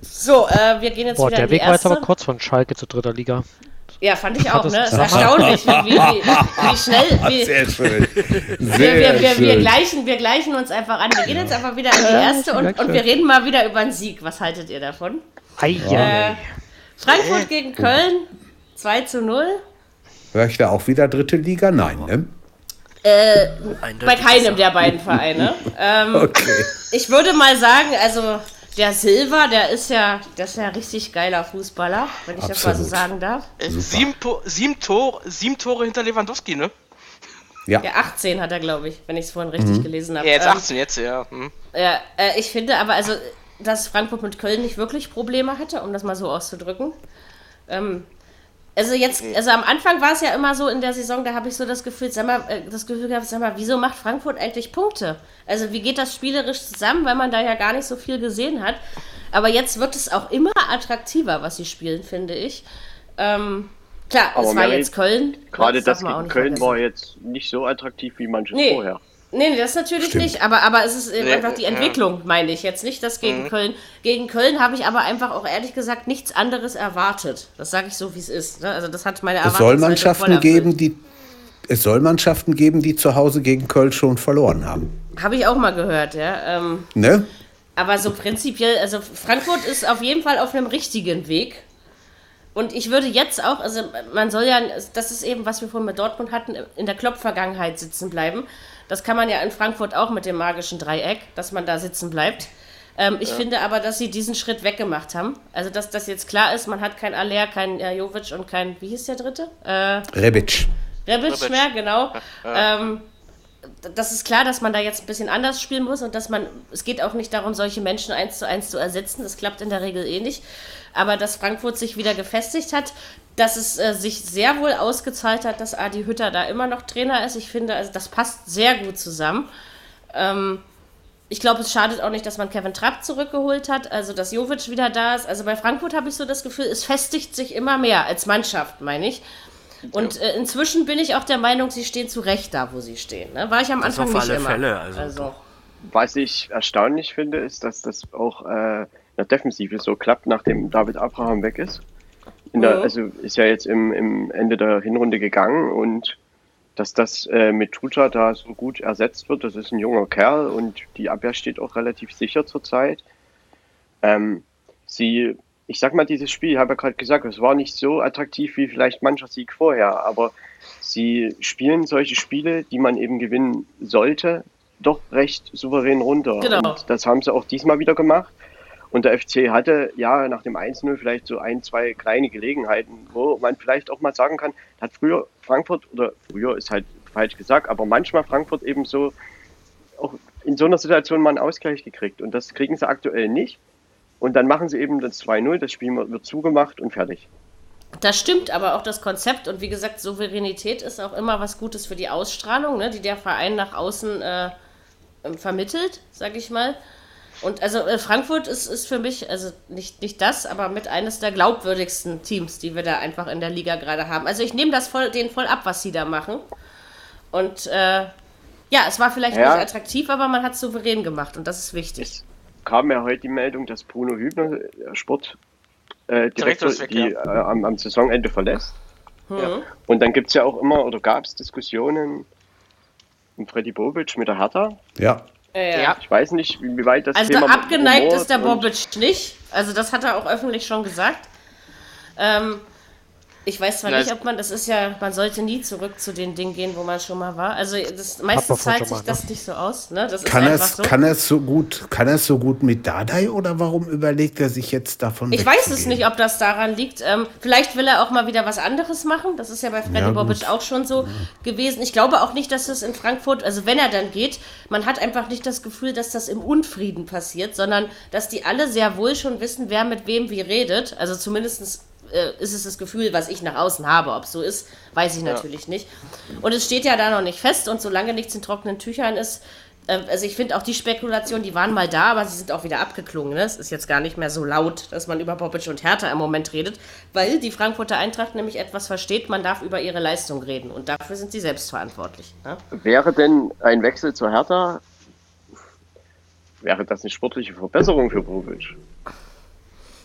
So, äh, wir gehen jetzt Boah, wieder der in die Weg war jetzt erste. aber kurz von Schalke zu dritter Liga. Ja, fand ich auch, das- ne? (laughs) Ist erstaunlich, wie, wie, wie, (laughs) schnell, wie, Sehr schön. wir, Sehr (laughs) wir, wir, wir, schön. gleichen, wir gleichen uns einfach an. Wir gehen jetzt einfach wieder in die erste und, und wir reden mal wieder über einen Sieg. Was haltet ihr davon? Ei, ja. Äh, Frankfurt gegen Köln, 2 zu 0. Hör ich da auch wieder dritte Liga? Nein, ne? Bei Eindeutig keinem der beiden Vereine. (laughs) ähm, Okay. ich würde mal sagen, also der Silva, der ist ja, das ist ja richtig geiler Fußballer, wenn ich das mal so Absolut. sagen darf. Äh, Sieben, sieben, Tor sieben Tore hinter Lewandowski, ne? Ja. Ja, 18 hat er, glaube ich, wenn ich es vorhin richtig gelesen habe. Ja, jetzt Ähm, 18, jetzt, ja. Hm. Ja, äh, ich finde aber, also, dass Frankfurt mit Köln nicht wirklich Probleme hatte, um das mal so auszudrücken. Ähm, also jetzt, also am Anfang war es ja immer so in der Saison, da habe ich so das Gefühl, sag mal, äh, das Gefühl gehabt, sag mal, wieso macht Frankfurt eigentlich Punkte? Also wie geht das spielerisch zusammen, weil man da ja gar nicht so viel gesehen hat. Aber jetzt wird es auch immer attraktiver, was sie spielen, finde ich. Ähm, klar, Aber es war jetzt Köln. Gerade das auch gegen Köln vergessen. war jetzt nicht so attraktiv wie manches Nee. vorher. Nee, nee, das natürlich Stimmt. nicht, aber, aber es ist eben Nee, einfach die ja. Entwicklung, meine ich jetzt nicht das gegen Köln. Gegen Köln habe ich aber einfach auch ehrlich gesagt nichts anderes erwartet. Das sage ich so, wie es ist. Ne? Also das hat meine Es soll Mannschaften geben, die es soll Mannschaften geben, die zu Hause gegen Köln schon verloren haben. Habe ich auch mal gehört, ja. Ähm, Ne? aber so prinzipiell, also Frankfurt ist auf jeden Fall auf einem richtigen Weg. Und ich würde jetzt auch, also man soll ja, das ist eben, was wir vorhin mit Dortmund hatten, in der Klopp-Vergangenheit sitzen bleiben. Das kann man ja in Frankfurt auch mit dem magischen Dreieck, dass man da sitzen bleibt. Ähm, ich finde aber, dass sie diesen Schritt weggemacht haben. Also, dass das jetzt klar ist, man hat kein Aller, kein äh, Jovic und kein, wie hieß der dritte? Äh, Rebic. Rebic Rebic. mehr, genau. Ähm, d- das ist klar, dass man da jetzt ein bisschen anders spielen muss und dass man, es geht auch nicht darum, solche Menschen eins zu eins zu ersetzen. Das klappt in der Regel eh nicht. Aber dass Frankfurt sich wieder gefestigt hat, dass es äh, sich sehr wohl ausgezahlt hat, dass Adi Hütter da immer noch Trainer ist. Ich finde, also das passt sehr gut zusammen. Ähm, ich glaube, es schadet auch nicht, dass man Kevin Trapp zurückgeholt hat, also dass Jovic wieder da ist. Also bei Frankfurt habe ich so das Gefühl, es festigt sich immer mehr als Mannschaft, meine ich. Und äh, inzwischen bin ich auch der Meinung, sie stehen zu Recht da, wo sie stehen. Ne? War ich am Das Anfang auf nicht alle immer. Fälle, also doch. Was ich erstaunlich finde, ist, dass das auch äh, in der Defensive so klappt, nachdem David Abraham weg ist. Der. Also ist ja jetzt im, im Ende der Hinrunde gegangen und dass das äh, mit Tuta da so gut ersetzt wird, das ist ein junger Kerl und die Abwehr steht auch relativ sicher zurzeit. Ähm, sie, ich sag mal, dieses Spiel, ich habe ja gerade gesagt, es war nicht so attraktiv wie vielleicht mancher Sieg vorher, aber sie spielen solche Spiele, die man eben gewinnen sollte, doch recht souverän runter. Genau. Und das haben sie auch diesmal wieder gemacht. Und der FC hatte ja nach dem 1-0 vielleicht so ein, zwei kleine Gelegenheiten, wo man vielleicht auch mal sagen kann, hat früher Frankfurt, oder früher ist halt falsch gesagt, aber manchmal Frankfurt eben so auch in so einer Situation mal einen Ausgleich gekriegt. Und das kriegen sie aktuell nicht. Und dann machen sie eben das 2-0, das Spiel wird zugemacht und fertig. Das stimmt, aber auch das Konzept und wie gesagt, Souveränität ist auch immer was Gutes für die Ausstrahlung, ne, die der Verein nach außen äh, vermittelt, sag ich mal. Und also äh, Frankfurt ist, ist für mich, also nicht, nicht das, aber mit eines der glaubwürdigsten Teams, die wir da einfach in der Liga gerade haben. Also ich nehme das voll, denen voll ab, was sie da machen. Und äh, Ja, es war vielleicht Ja. nicht attraktiv, aber man hat es souverän gemacht und das ist wichtig. Es kam ja heute die Meldung, dass Bruno Hübner äh, Sport äh, Direktor die ja. äh, am, am Saisonende verlässt. Ja. Und dann gibt es ja auch immer, oder gab es Diskussionen um Freddy Bobic mit der Hertha. Ja. Äh, Ja. Ich weiß nicht, wie wie weit das Also Thema mit abgeneigt ist der Bobic nicht. Also das hat er auch öffentlich schon gesagt. Ähm, ich weiß zwar Na, nicht, es- ob man, das ist ja, man sollte nie zurück zu den Dingen gehen, wo man schon mal war. Also das, meistens zahlt sich mal, ne? das nicht so aus. Ne? Das Kann ist er einfach es so. kann er's so gut, kann er es so gut mit Dadai oder warum überlegt er sich jetzt davon Ich weiß es nicht, ob das daran liegt. Ähm, vielleicht will er auch mal wieder was anderes machen. Das ist ja bei Freddy Ja, Bobic auch schon so gewesen. Ich glaube auch nicht, dass das in Frankfurt, also wenn er dann geht, man hat einfach nicht das Gefühl, dass das im Unfrieden passiert, sondern dass die alle sehr wohl schon wissen, wer mit wem wie redet. Also zumindest äh, ist es das Gefühl, was ich nach außen habe. Ob es so ist, weiß ich natürlich nicht. Und es steht ja da noch nicht fest und solange nichts in trockenen Tüchern ist, äh, also ich finde auch die Spekulationen, die waren mal da, aber sie sind auch wieder abgeklungen. Ne? Es ist jetzt gar nicht mehr so laut, dass man über Bobic und Hertha im Moment redet, weil die Frankfurter Eintracht nämlich etwas versteht, man darf über ihre Leistung reden und dafür sind sie selbst verantwortlich. Ne? Wäre denn ein Wechsel zur Hertha, wäre das eine sportliche Verbesserung für Bobic?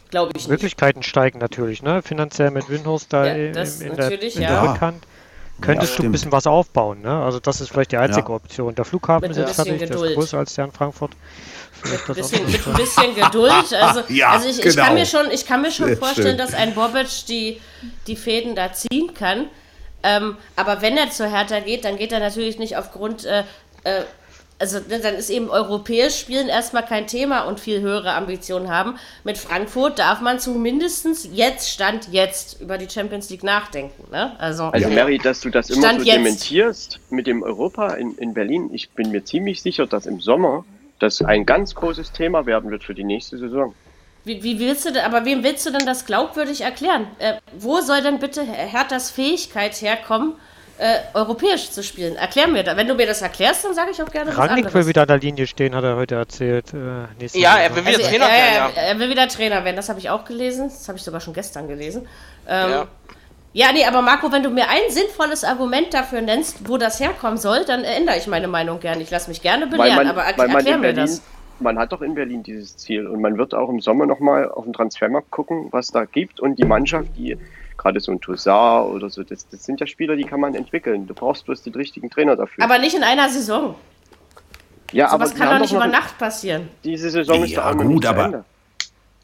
Glaube ich nicht. Möglichkeiten steigen natürlich, ne? Finanziell mit Windhorst da Ja, in, das in, der, natürlich, in ja. der Rückhand. Könntest du ein bisschen was aufbauen, ne? Also das ist vielleicht die einzige Ja. Option. Der Flughafen ist jetzt ist größer als der in Frankfurt. Bisschen, mit ein bisschen Geduld. (laughs) Also, Ja, also ich, ich kann genau. mir schon, ich kann mir schon Sehr vorstellen, schön. dass ein Bobic die, die Fäden da ziehen kann. Ähm, aber wenn er zur Hertha geht, dann geht er natürlich nicht aufgrund, äh, äh, also ne, dann ist eben europäisch spielen erstmal kein Thema und viel höhere Ambitionen haben. Mit Frankfurt darf man zumindest jetzt, Stand jetzt, über die Champions League nachdenken. Ne? Also, Also Mary, dass du das immer Stand so jetzt. dementierst mit dem Europa in, in Berlin, ich bin mir ziemlich sicher, dass im Sommer das ein ganz großes Thema werden wird für die nächste Saison. Wie, wie willst du denn, aber wem willst du denn das glaubwürdig erklären? Äh, wo soll denn bitte Herthas Fähigkeit herkommen, äh, europäisch zu spielen? Erklär mir das. Wenn du mir das erklärst, dann sage ich auch gerne was Rangnick anderes. will wieder an der Linie stehen, hat er heute erzählt. Äh, Ja, er will wieder also, Trainer werden, ja. Er will wieder Trainer werden, das habe ich auch gelesen. Das habe ich sogar schon gestern gelesen. Ähm, Ja. ja. nee, aber Marco, wenn du mir ein sinnvolles Argument dafür nennst, wo das herkommen soll, dann ändere ich meine Meinung gerne. Ich lasse mich gerne belehren, aber man erklär in mir Berlin, das. man hat doch in Berlin dieses Ziel und man wird auch im Sommer nochmal auf den Transfermarkt gucken, was da gibt und die Mannschaft, die gerade so ein Toussaint oder so, das, das sind ja Spieler, die kann man entwickeln. Du brauchst bloß den richtigen Trainer dafür. Aber nicht in einer Saison. ja, Sowas wir kann haben doch nicht über Nacht passieren. Diese Saison ist Ja, doch gut, aber- Ende.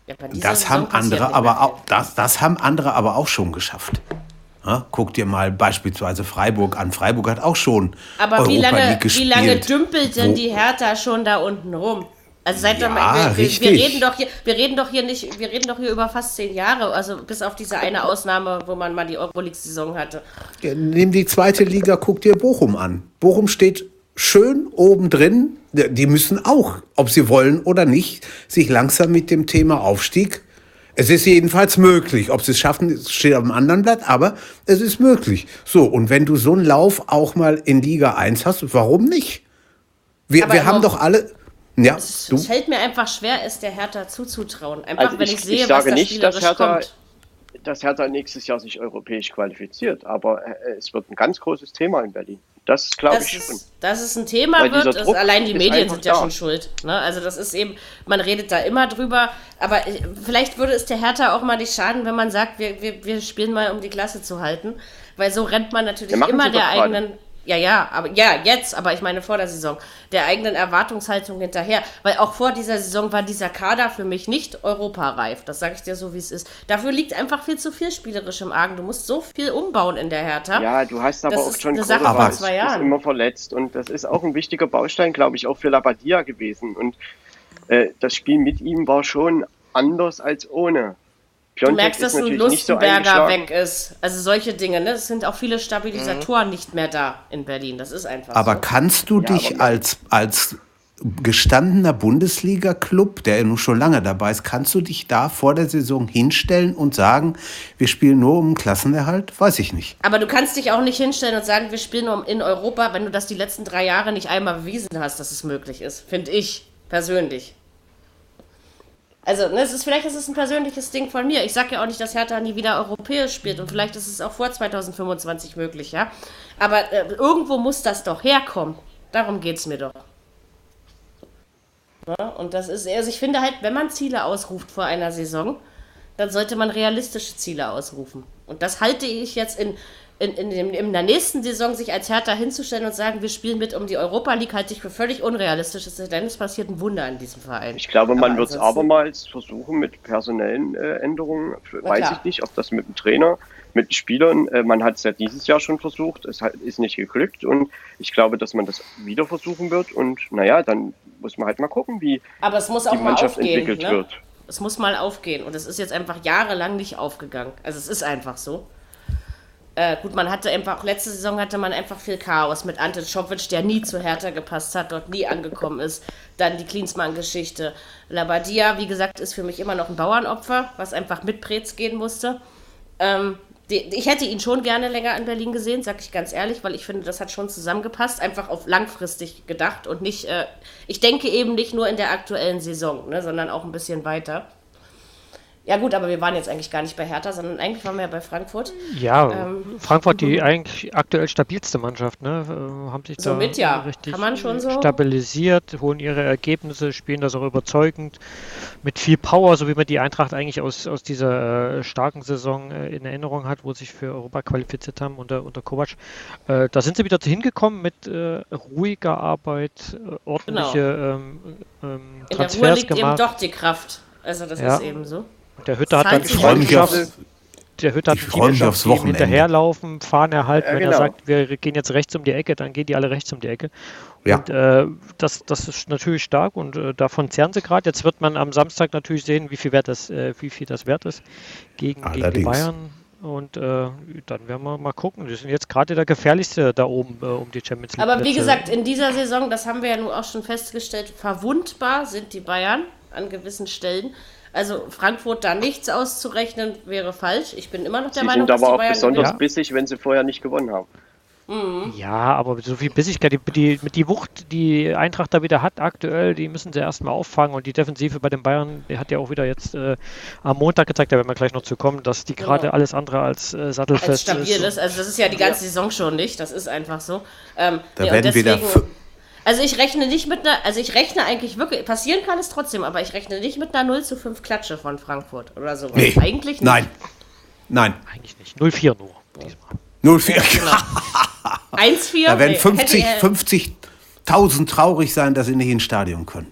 Ja, dieser Das Saison haben andere aber auch, das, das haben andere aber auch schon geschafft. Ja, guck dir mal beispielsweise Freiburg an. Freiburg hat auch schon Aber wie Europa lange, League wie gespielt. lange dümpelt denn Wo- die Hertha schon da unten rum? Also seit Ja, wir, wir, wir, reden doch hier, wir reden doch hier nicht, wir reden doch hier über fast zehn Jahre, also bis auf diese eine Ausnahme, wo man mal die Euroleague-Saison hatte. Nimm die zweite Liga, guck dir Bochum an. Bochum steht schön oben drin. Die müssen auch, ob sie wollen oder nicht, sich langsam mit dem Thema Aufstieg. Es ist jedenfalls möglich. Ob sie es schaffen, steht auf dem anderen Blatt, aber es ist möglich. So, und wenn du so einen Lauf auch mal in Liga 1 hast, warum nicht? Wir, Aber wir haben doch alle. Ja, Es, du, es fällt mir einfach schwer, es der Hertha zuzutrauen. Einfach, Also wenn ich- ich, sehe, ich sage was da nicht, dass Hertha- kommt. dass Hertha nächstes Jahr sich europäisch qualifiziert, aber äh, es wird ein ganz großes Thema in Berlin. Das glaube dass ich schon. es, dass es ein Thema Weil wird, ist, allein die Medien sind ja da. schon schuld. Ne? Also das ist eben, man redet da immer drüber, aber äh, vielleicht würde es der Hertha auch mal nicht schaden, wenn man sagt, wir, wir, wir spielen mal, um die Klasse zu halten. Weil so rennt man natürlich immer der gerade. Ja, ja, aber ja, jetzt, aber ich meine vor der Saison, der eigenen Erwartungshaltung hinterher. Weil auch vor dieser Saison war dieser Kader für mich nicht europareif. Das sage ich dir so, wie es ist. Dafür liegt einfach viel zu viel spielerisch im Argen. Du musst so viel umbauen in der Hertha. Ja, du hast aber Das auch ist eine Sache ist, zwei ist Jahren. immer verletzt und das ist auch ein wichtiger Baustein, glaube ich, auch für Labadia gewesen. Und äh, das Spiel mit ihm war schon anders als ohne. Du Piontek merkst, dass ein so Lustenberger eingeschlagen. weg ist. Also solche Dinge, ne? Es sind auch viele Stabilisatoren nicht mehr da in Berlin. Das ist einfach aber so. kannst du Ja, dich als, als gestandener Bundesliga-Club, der ja nun schon lange dabei ist, kannst du dich da vor der Saison hinstellen und sagen, wir spielen nur um Klassenerhalt? Weiß ich nicht. Aber du kannst dich auch nicht hinstellen und sagen, wir spielen nur in Europa, wenn du das die letzten drei Jahre nicht einmal bewiesen hast, dass es möglich ist. Finde ich persönlich. Also, ne, es ist, vielleicht ist es ein persönliches Ding von mir. Ich sage ja auch nicht, dass Hertha nie wieder europäisch spielt und vielleicht ist es auch vor 2025 möglich, ja. Aber äh, irgendwo muss das doch herkommen. Darum geht es mir doch. Ja, und das ist, also ich finde halt, wenn man Ziele ausruft vor einer Saison, dann sollte man realistische Ziele ausrufen. Und das halte ich jetzt in, in, in, in, in der nächsten Saison, sich als Hertha hinzustellen und sagen, wir spielen mit um die Europa League, halte ich für völlig unrealistisch. Denn es passiert ein Wunder in diesem Verein. Ich glaube, man wird es abermals versuchen mit personellen äh, Änderungen. Weiß ich nicht, ob das mit dem Trainer mit Spielern. Äh, man hat es ja dieses Jahr schon versucht, es hat, ist nicht geglückt und ich glaube, dass man das wieder versuchen wird und naja, dann muss man halt mal gucken, wie Aber es muss auch die Mannschaft aufgehen, entwickelt ne? wird. Es muss mal aufgehen und es ist jetzt einfach jahrelang nicht aufgegangen. Also es ist einfach so. Äh, gut, man hatte einfach, auch letzte Saison hatte man einfach viel Chaos mit Ante Czovic, der nie zu Hertha gepasst hat, dort nie angekommen ist. Dann die Klinsmann-Geschichte. Labadia, wie gesagt, ist für mich immer noch ein Bauernopfer, was einfach mit Prez gehen musste. Ähm, ich hätte ihn schon gerne länger in Berlin gesehen, sag ich ganz ehrlich, weil ich finde, das hat schon zusammengepasst, einfach auf langfristig gedacht und nicht, äh, ich denke eben nicht nur in der aktuellen Saison, ne, sondern auch ein bisschen weiter. Ja gut, aber wir waren jetzt eigentlich gar nicht bei Hertha, sondern eigentlich waren wir ja bei Frankfurt. Ja, ähm, Frankfurt die eigentlich aktuell stabilste Mannschaft, ne? Äh, haben sich Somit, da ja. richtig so? stabilisiert, holen ihre Ergebnisse, spielen das auch überzeugend mit viel Power, so wie man die Eintracht eigentlich aus, aus dieser äh, starken Saison äh, in Erinnerung hat, wo sie sich für Europa qualifiziert haben unter, unter Kovac. Äh, da sind sie wieder hingekommen mit äh, ruhiger Arbeit, äh, ordentliche genau. ähm, ähm, In der Ruhe liegt gemacht. eben doch die Kraft. Also das ja. ist eben so. Der Hütter hat dann ich freue mich aufs, der Hütter hat ich freue mich aufs Wochenende. hinterherlaufen, fahren er halt, ja, wenn genau. er sagt, wir gehen jetzt rechts um die Ecke, dann gehen die alle rechts um die Ecke. Ja. Und äh, das, das ist natürlich stark und äh, davon zehren sie gerade. Jetzt wird man am Samstag natürlich sehen, wie viel, wert das, äh, wie viel das wert ist gegen, gegen die Bayern. Und äh, dann werden wir mal gucken. Die sind jetzt gerade der gefährlichste da oben äh, um die Champions League. Aber wie gesagt, in dieser Saison, das haben wir ja nun auch schon festgestellt, verwundbar sind die Bayern an gewissen Stellen. Also Frankfurt da nichts auszurechnen wäre falsch. Ich bin immer noch der sie Meinung, dass die Bayern sind aber auch besonders ja. bissig, wenn sie vorher nicht gewonnen haben. Mhm. Ja, aber so viel Bissigkeit, die, die, mit die Wucht, die Eintracht da wieder hat aktuell, die müssen sie erstmal auffangen und die Defensive bei den Bayern, die hat ja auch wieder jetzt äh, am Montag gezeigt, da werden wir gleich noch zu kommen, dass die genau. gerade alles andere als äh, sattelfest als stabil ist. ist. Also das ist ja die ganze ja. Saison schon nicht, das ist einfach so. Ähm, da nee, werden deswegen, wieder also ich rechne nicht mit einer, also ich rechne eigentlich wirklich, passieren kann es trotzdem, aber ich rechne nicht mit einer 0 zu 5 Klatsche von Frankfurt oder so. Nee. Eigentlich nicht. Nein. Nein. Eigentlich nicht. 0-4 nur diesmal. 0-4. Ja, genau. (laughs) 1-4. Da werden 50, 50.000 traurig sein, dass sie nicht ins Stadion können.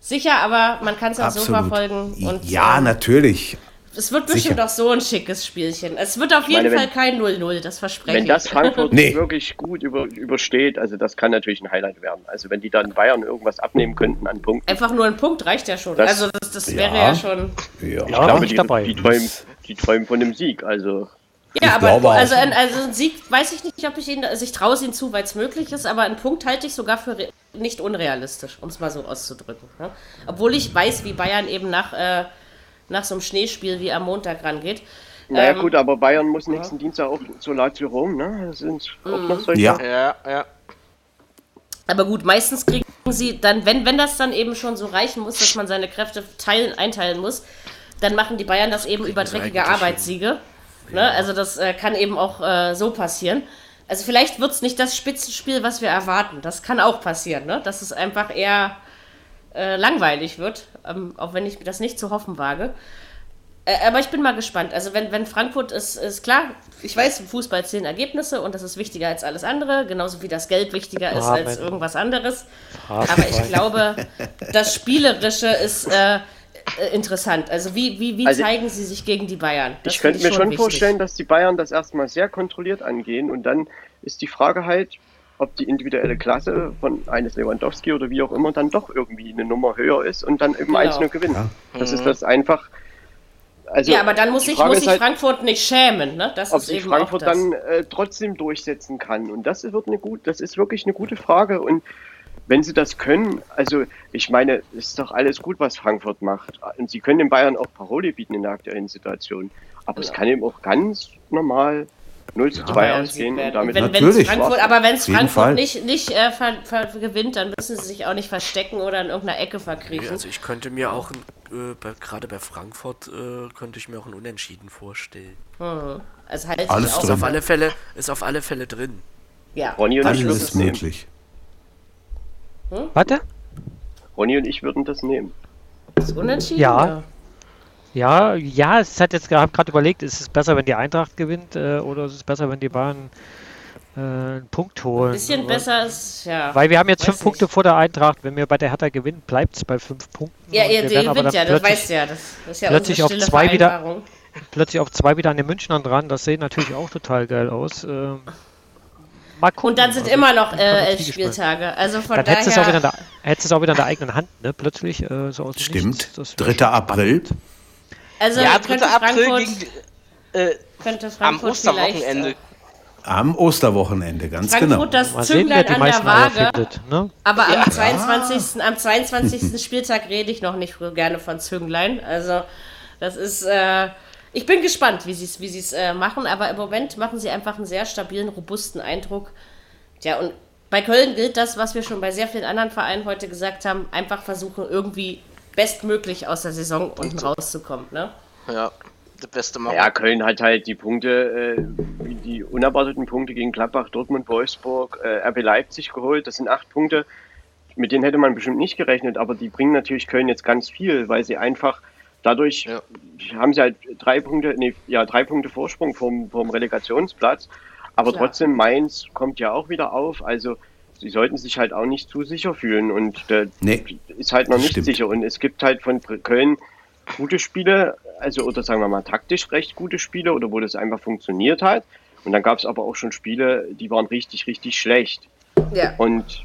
Sicher, aber man kann es auch so verfolgen. Und, ja, ähm, natürlich. Es wird bestimmt auch so ein schickes Spielchen. Es wird auf jeden meine, Fall kein 0-0, das verspreche ich. Wenn das Frankfurt (laughs) nee. wirklich gut über, übersteht, also das kann natürlich ein Highlight werden. Also wenn die dann Bayern irgendwas abnehmen könnten an Punkten. Einfach nur ein Punkt reicht ja schon. Das, also das, das ja. wäre ja schon. Ja, ich glaube, die, dabei. Die, träumen, die träumen von dem Sieg. Also ja, ich aber also, ein, also ein Sieg weiß ich nicht, ob ich ihn, also ich traue es ihm zu, weil es möglich ist, aber einen Punkt halte ich sogar für nicht unrealistisch, um es mal so auszudrücken. Ne? Obwohl ich weiß, wie Bayern eben nach äh, nach so einem Schneespiel wie am Montag rangeht. Naja ähm, gut, aber Bayern muss nächsten ja. Dienstag auch zu Lazio Rom, ne? Das sind auch noch solche. Ja. ja, ja. Aber gut, meistens kriegen sie dann, wenn, wenn das dann eben schon so reichen muss, dass man seine Kräfte teilen, einteilen muss, dann machen die Bayern das eben über dreckige Arbeitssiege. Ne? Also das äh, kann eben auch äh, so passieren. Also vielleicht wird es nicht das Spitzenspiel, was wir erwarten. Das kann auch passieren, ne? Dass es einfach eher äh, langweilig wird, ähm, auch wenn ich das nicht zu hoffen wage. Äh, aber ich bin mal gespannt. Also wenn, wenn Frankfurt ist, ist klar, ich weiß, im Fußball zählen Ergebnisse und das ist wichtiger als alles andere, genauso wie das Geld wichtiger ist Amen. als irgendwas anderes. Amen. Aber ich glaube, das Spielerische ist äh, äh, interessant. Also wie, wie, wie also zeigen sie sich gegen die Bayern? Das ich könnte mir schon, schon vorstellen, dass die Bayern das erstmal sehr kontrolliert angehen und dann ist die Frage halt, ob die individuelle Klasse von eines Lewandowski oder wie auch immer dann doch irgendwie eine Nummer höher ist und dann eben genau. 1 gewinnen. Ja. Das ist das einfach. Also ja, aber dann muss ich, muss ich halt, Frankfurt nicht schämen, ne? Das ob sich Frankfurt dann äh, trotzdem durchsetzen kann. Und das wird eine gut, das ist wirklich eine gute Frage. Und wenn sie das können, also ich meine, es ist doch alles gut, was Frankfurt macht. Und sie können den Bayern auch Paroli bieten in der aktuellen Situation. Aber ja. es kann eben auch ganz normal 0 zu 2 ja, ausgehen und damit wenn, Natürlich. Frankfurt, aber wenn es Frankfurt nicht, nicht äh, ver, ver, gewinnt, dann müssen sie sich auch nicht verstecken oder in irgendeiner Ecke verkriechen. also ich könnte mir auch, äh, gerade bei Frankfurt, äh, könnte ich mir auch ein Unentschieden vorstellen. Mhm. Also halt Alles ist auf alle Fälle ist auf alle Fälle drin. Ja. Ronny und Alles ist möglich. Hm? Warte? Ronny und ich würden das nehmen. Das ist unentschieden? Ja. Ja, ja, es hat jetzt gerade überlegt, ist es besser, wenn die Eintracht gewinnt äh, oder ist es besser, wenn die Bayern äh, einen Punkt holen? Ein bisschen oder? besser ist, ja. Weil wir haben jetzt fünf nicht. Punkte vor der Eintracht. Wenn wir bei der Hertha gewinnen, bleibt es bei fünf Punkten. Ja, ihr, ihr gewinnt ja, das weißt du ja. Das, das ist ja plötzlich auf zwei wieder Plötzlich auf zwei wieder an den Münchnern dran. Das sieht natürlich auch total geil aus. Ähm, Mal gucken. Und dann sind also, immer noch äh, elf Spieltage. Also von dann daher. Hättest du es auch wieder in der eigenen Hand, ne? Plötzlich. Äh, so aus Stimmt. 3. April. Also ja, 3. April gegen, äh, könnte Frankfurt am Osterwochenende. Am Osterwochenende, ganz Frankfurt genau. das Mal Zünglein an der Waage. Findet, ne? Aber ja. am 22. am 22. Spieltag rede ich noch nicht gerne von Zünglein. Also das ist. Äh, ich bin gespannt, wie sie es wie äh, machen, aber im Moment machen sie einfach einen sehr stabilen, robusten Eindruck. Ja, und bei Köln gilt das, was wir schon bei sehr vielen anderen Vereinen heute gesagt haben, einfach versuchen, irgendwie bestmöglich aus der Saison unten rauszukommen. Ne? Ja, das Beste machen. Ja, Köln hat halt die Punkte, äh, die unerwarteten Punkte gegen Gladbach, Dortmund, Wolfsburg, äh, RB Leipzig geholt. Das sind acht Punkte, mit denen hätte man bestimmt nicht gerechnet, aber die bringen natürlich Köln jetzt ganz viel, weil sie einfach Dadurch ja. haben sie halt drei Punkte, nee, ja, drei Punkte Vorsprung vom, vom Relegationsplatz. Aber Klar. trotzdem, Mainz kommt ja auch wieder auf. Also sie sollten sich halt auch nicht zu sicher fühlen und äh, nee, ist halt noch nicht stimmt. sicher. Und es gibt halt von Köln gute Spiele, also oder sagen wir mal taktisch recht gute Spiele oder wo das einfach funktioniert hat. Und dann gab es aber auch schon Spiele, die waren richtig, richtig schlecht. Ja. Und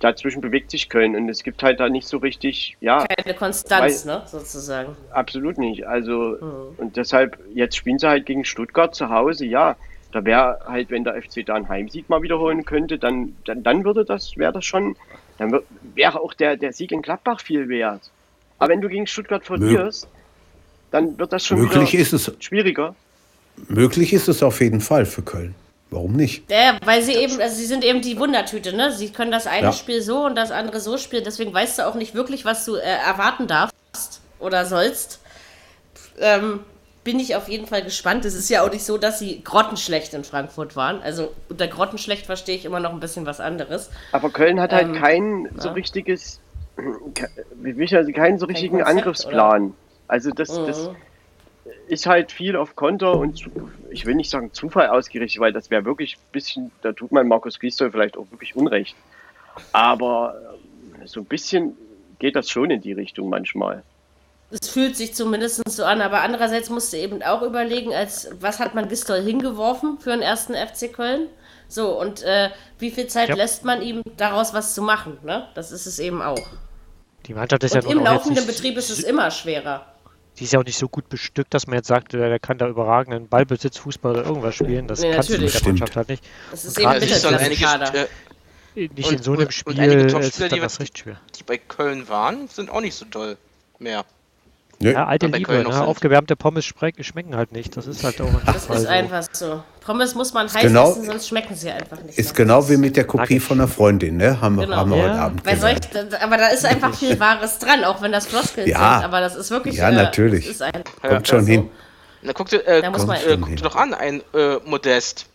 dazwischen bewegt sich Köln und es gibt halt da nicht so richtig, ja. Keine Konstanz, weil, ne, sozusagen. Absolut nicht. Also, mhm. und deshalb, jetzt spielen sie halt gegen Stuttgart zu Hause, ja. Da wäre halt, wenn der FC da einen Heimsieg mal wiederholen könnte, dann, dann, dann würde das, wäre das schon, dann wäre auch der, der Sieg in Gladbach viel wert. Aber wenn du gegen Stuttgart verlierst, dann wird das schon möglich ist es, schwieriger. Möglich ist es auf jeden Fall für Köln. Warum nicht? Ja, weil sie eben, also sie sind eben die Wundertüte, ne? Sie können das eine ja. Spiel so und das andere so spielen, deswegen weißt du auch nicht wirklich, was du äh, erwarten darfst oder sollst. Ähm, bin ich auf jeden Fall gespannt. Es ist ja auch nicht so, dass sie grottenschlecht in Frankfurt waren. Also unter grottenschlecht verstehe ich immer noch ein bisschen was anderes. Aber Köln hat halt ähm, kein so ja. richtiges, (clears throat) also keinen so richtigen Konzept, Angriffsplan. Oder? Also das, mhm. das ist halt viel auf Konter und ich will nicht sagen Zufall ausgerichtet, weil das wäre wirklich ein bisschen, da tut man Markus Gisdol vielleicht auch wirklich Unrecht. Aber äh, so ein bisschen geht das schon in die Richtung manchmal. Es fühlt sich zumindest so an, aber andererseits musst du eben auch überlegen, als was hat man Gistol hingeworfen für den ersten FC Köln? So, und äh, wie viel Zeit ja. lässt man ihm daraus was zu machen? Ne? Das ist es eben auch. Die Mannschaft ist und ja im laufenden Betrieb ist es immer schwerer die ist ja auch nicht so gut bestückt, dass man jetzt sagt, der kann da überragenden Ballbesitz, Fußball oder irgendwas spielen. Das nee, kannst du mit der Mannschaft halt nicht. Das ist eben Mittelklasse-Kader. Nicht und, in so einem und, Spiel und einige Topspieler, die, die bei Köln waren, sind auch nicht so toll mehr. Nö. Ja, alte Liebe, ne? aufgewärmte Pommes schmecken halt nicht. Das ist halt auch Das ist so. einfach so. Pommes muss man heiß genau, essen, sonst schmecken sie einfach nicht. Ist mehr. genau wie mit der Kopie von einer Freundin, ne? Haben, genau. haben wir ja. heute Abend Weil solch, Aber da ist einfach viel (laughs) Wahres dran, auch wenn das Floskeln ja. sind. Aber das ist wirklich. Ja, natürlich. Äh, ein, Kommt schon hin. Na, guck dir, äh, da muss man, äh, guck dir doch an, ein äh, Modest.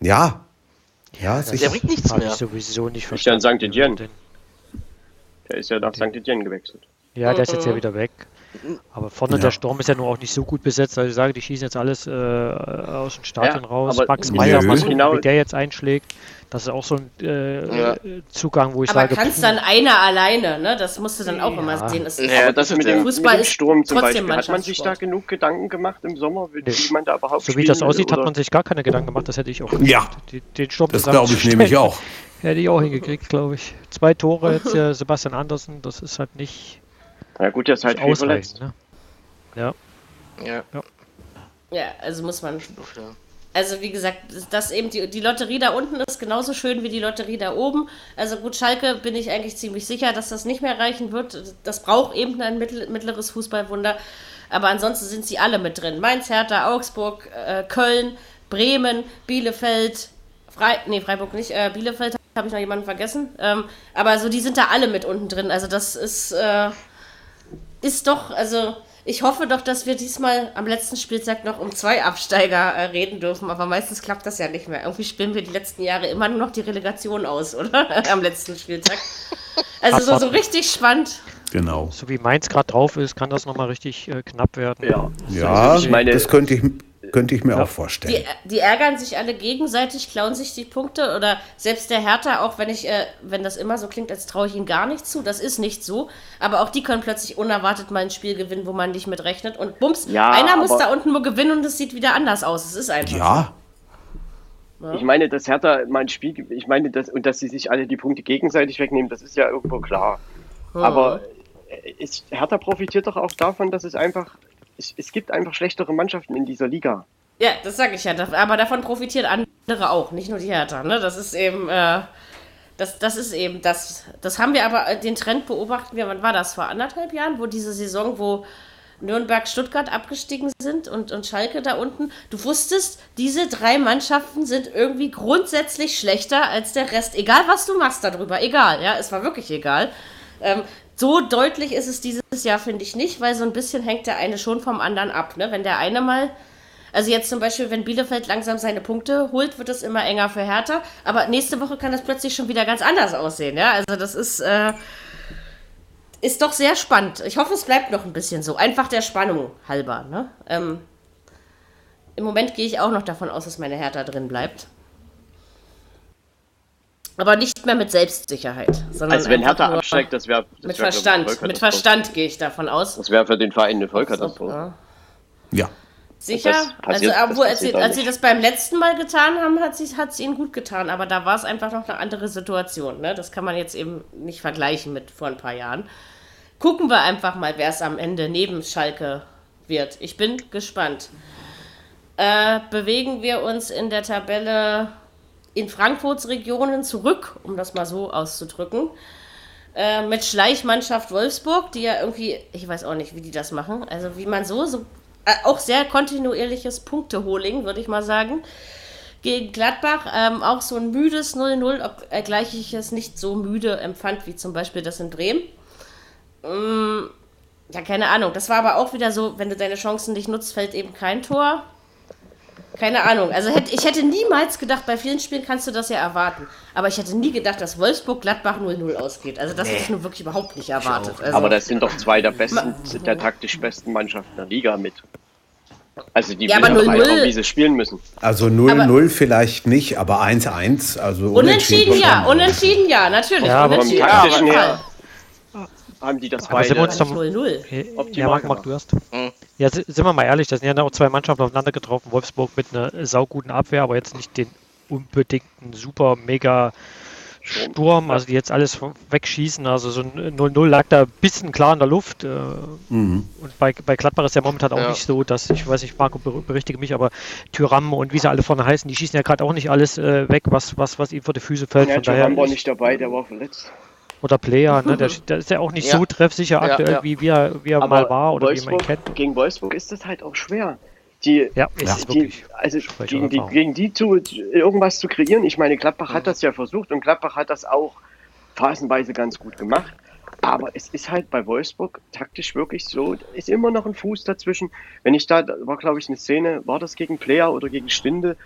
Ja. Ja, sicher. Der bringt nichts mehr. Ich sowieso nicht verstanden. Ist ja in St. Etienne. Der ist ja nach St. Etienne gewechselt. Ja, der ist jetzt ja wieder weg. Aber vorne ja. der Sturm ist ja nur auch nicht so gut besetzt. Also ich sage, die schießen jetzt alles äh, aus den Stadien ja, raus. Max Meyer, mal gucken, genau. wie der jetzt einschlägt. Das ist auch so ein äh, ja. Zugang, wo ich aber sage. Aber kannst dann einer alleine, ne? Das musst du dann auch immer sehen. Das ja, das mit dem, Fußball mit dem Sturm zum Beispiel. Hat man sich da genug Gedanken gemacht im Sommer, wie, nee. man da überhaupt So wie das aussieht, oder? hat man sich gar keine Gedanken gemacht. Das hätte ich auch gemacht. Ja. Den Sturm das glaube ich nämlich auch. (laughs) Hätte ich auch hingekriegt, glaube ich. Zwei Tore jetzt, ja, (laughs) Sebastian Andersen, das ist halt nicht. Ja gut, der ist halt viel verletzt. Ne? Ja. Ja. Ja, also muss man. Also wie gesagt, das eben die, die Lotterie da unten ist genauso schön wie die Lotterie da oben. Also gut, Schalke bin ich eigentlich ziemlich sicher, dass das nicht mehr reichen wird. Das braucht eben ein mittleres Fußballwunder. Aber ansonsten sind sie alle mit drin. Mainz, Hertha, Augsburg, äh, Köln, Bremen, Bielefeld, Frei nee, Freiburg nicht, äh, Bielefeld habe ich noch jemanden vergessen. Ähm, aber so die sind da alle mit unten drin. Also das ist, äh, ist doch, also ich hoffe doch, dass wir diesmal am letzten Spieltag noch um zwei Absteiger äh, reden dürfen, aber meistens klappt das ja nicht mehr. Irgendwie spielen wir die letzten Jahre immer nur noch die Relegation aus, (laughs) oder? am letzten Spieltag. Also so, so richtig spannend. Genau. So wie Mainz gerade drauf ist, kann das nochmal richtig äh, knapp werden. Ja, Ja, ich meine- das könnte ich, könnte ich mir auch vorstellen. Die, die ärgern sich alle gegenseitig, klauen sich die Punkte oder selbst der Hertha, auch wenn ich, äh, wenn das immer so klingt, als traue ich ihnen gar nicht zu, das ist nicht so. Aber auch die können plötzlich unerwartet mal ein Spiel gewinnen, wo man nicht mit rechnet. Und bums, Ja, einer muss da unten nur gewinnen und es sieht wieder anders aus. Es ist einfach. Ja, Ich meine, dass Hertha mein Spiel, ich meine, dass, und dass sie sich alle die Punkte gegenseitig wegnehmen, das ist ja irgendwo klar. Aber äh, ist, Hertha profitiert doch auch davon, dass es einfach, es, es gibt einfach schlechtere Mannschaften in dieser Liga. Ja, das sage ich ja. Aber davon profitieren andere auch, nicht nur die Hertha. Ne? Das ist eben, äh, das, das ist eben das. Das haben wir aber, äh, den Trend beobachten wir, wann war das? Vor anderthalb Jahren, wo diese Saison, wo Nürnberg, Stuttgart abgestiegen sind und, und Schalke da unten. Du wusstest, diese drei Mannschaften sind irgendwie grundsätzlich schlechter als der Rest. Egal, was du machst darüber. Egal, ja, es war wirklich egal. Ähm, so deutlich ist es dieses Jahr, finde ich nicht, weil so ein bisschen hängt der eine schon vom anderen ab. Ne? Wenn der eine mal also jetzt zum Beispiel, wenn Bielefeld langsam seine Punkte holt, wird es immer enger für Hertha. Aber nächste Woche kann das plötzlich schon wieder ganz anders aussehen. Ja, also das ist, äh, ist doch sehr spannend. Ich hoffe, es bleibt noch ein bisschen so. Einfach der Spannung halber. Ne? Ähm, Im Moment gehe ich auch noch davon aus, dass meine Hertha drin bleibt. Aber nicht mehr mit Selbstsicherheit. Sondern Also wenn einfach Hertha nur absteigt, das wäre Mit Verstand. Mit Verstand gehe ich davon aus. Das wäre für den Verein eine Vollkatastrophe. Ja. ja. Sicher? Passiert- also, obwohl, als, sie, als sie das beim letzten Mal getan haben, hat es hat's ihnen gut getan. Aber da war es einfach noch eine andere Situation. Ne? Das kann man jetzt eben nicht vergleichen mit vor ein paar Jahren. Gucken wir einfach mal, wer es am Ende neben Schalke wird. Ich bin gespannt. Äh, bewegen wir uns in der Tabelle in Frankfurts Regionen zurück, um das mal so auszudrücken. Äh, mit Schleichmannschaft Wolfsburg, die ja irgendwie, ich weiß auch nicht, wie die das machen. Also wie man so, so äh, auch sehr kontinuierliches Punkteholing, würde ich mal sagen. Gegen Gladbach ähm, auch so ein müdes 0-0, obgleich ich es nicht so müde empfand wie zum Beispiel das in Bremen. Mm, ja, keine Ahnung. Das war aber auch wieder so, wenn du deine Chancen nicht nutzt, fällt eben kein Tor. Keine Ahnung. Also hätte, ich hätte niemals gedacht, bei vielen Spielen kannst du das ja erwarten. Aber ich hätte nie gedacht, dass Wolfsburg-Gladbach 0-0 ausgeht. Also das hätte ich nur wirklich überhaupt nicht erwartet. Also, Aber das sind doch zwei der besten, der taktisch besten Mannschaften der Liga mit. Also die Ja, aber doch 0-0 einfach, wie sie spielen müssen. Also 0-0 vielleicht nicht, aber 1-1, also unentschieden ja, schon. unentschieden ja, natürlich. Ja, aber- unentschieden auf taktischen jeden her haben die das Aber beide. uns doch, 0-0. ja, optimal Marc, gemacht. du hast. Mhm. Ja, si- sind wir mal ehrlich, da sind ja auch zwei Mannschaften aufeinander getroffen. Wolfsburg mit einer sauguten Abwehr, aber jetzt nicht den unbedingten super mega Sturm, also die jetzt alles wegschießen. Also so ein 0-0 lag da ein bisschen klar in der Luft. äh, Mhm. Und bei, bei Gladbach ist ja momentan auch Ja. nicht so, dass, ich weiß nicht, Marco ber- berichtige mich, aber Tyram und wie sie alle vorne heißen, die schießen ja gerade auch nicht alles äh, weg, was, was, was ihnen vor die Füße fällt. Ja, Von daher war nicht dabei, der war verletzt. Oder Player, ne? der, (laughs) der ist ja auch nicht Ja. so treffsicher Ja, aktuell, ja. wie, wie er, wie er mal war oder wie man ihn Wolfsburg, kennt. gegen Wolfsburg ist das halt auch schwer. Die, Ja, ist Ja. die, also gegen die, gegen die zu irgendwas zu kreieren. Ich meine, Gladbach hat das ja versucht und Gladbach hat das auch phasenweise ganz gut gemacht. Aber es ist halt bei Wolfsburg taktisch wirklich so, ist immer noch ein Fuß dazwischen. Wenn ich da, da war glaube ich eine Szene, war das gegen Player oder gegen Stinde,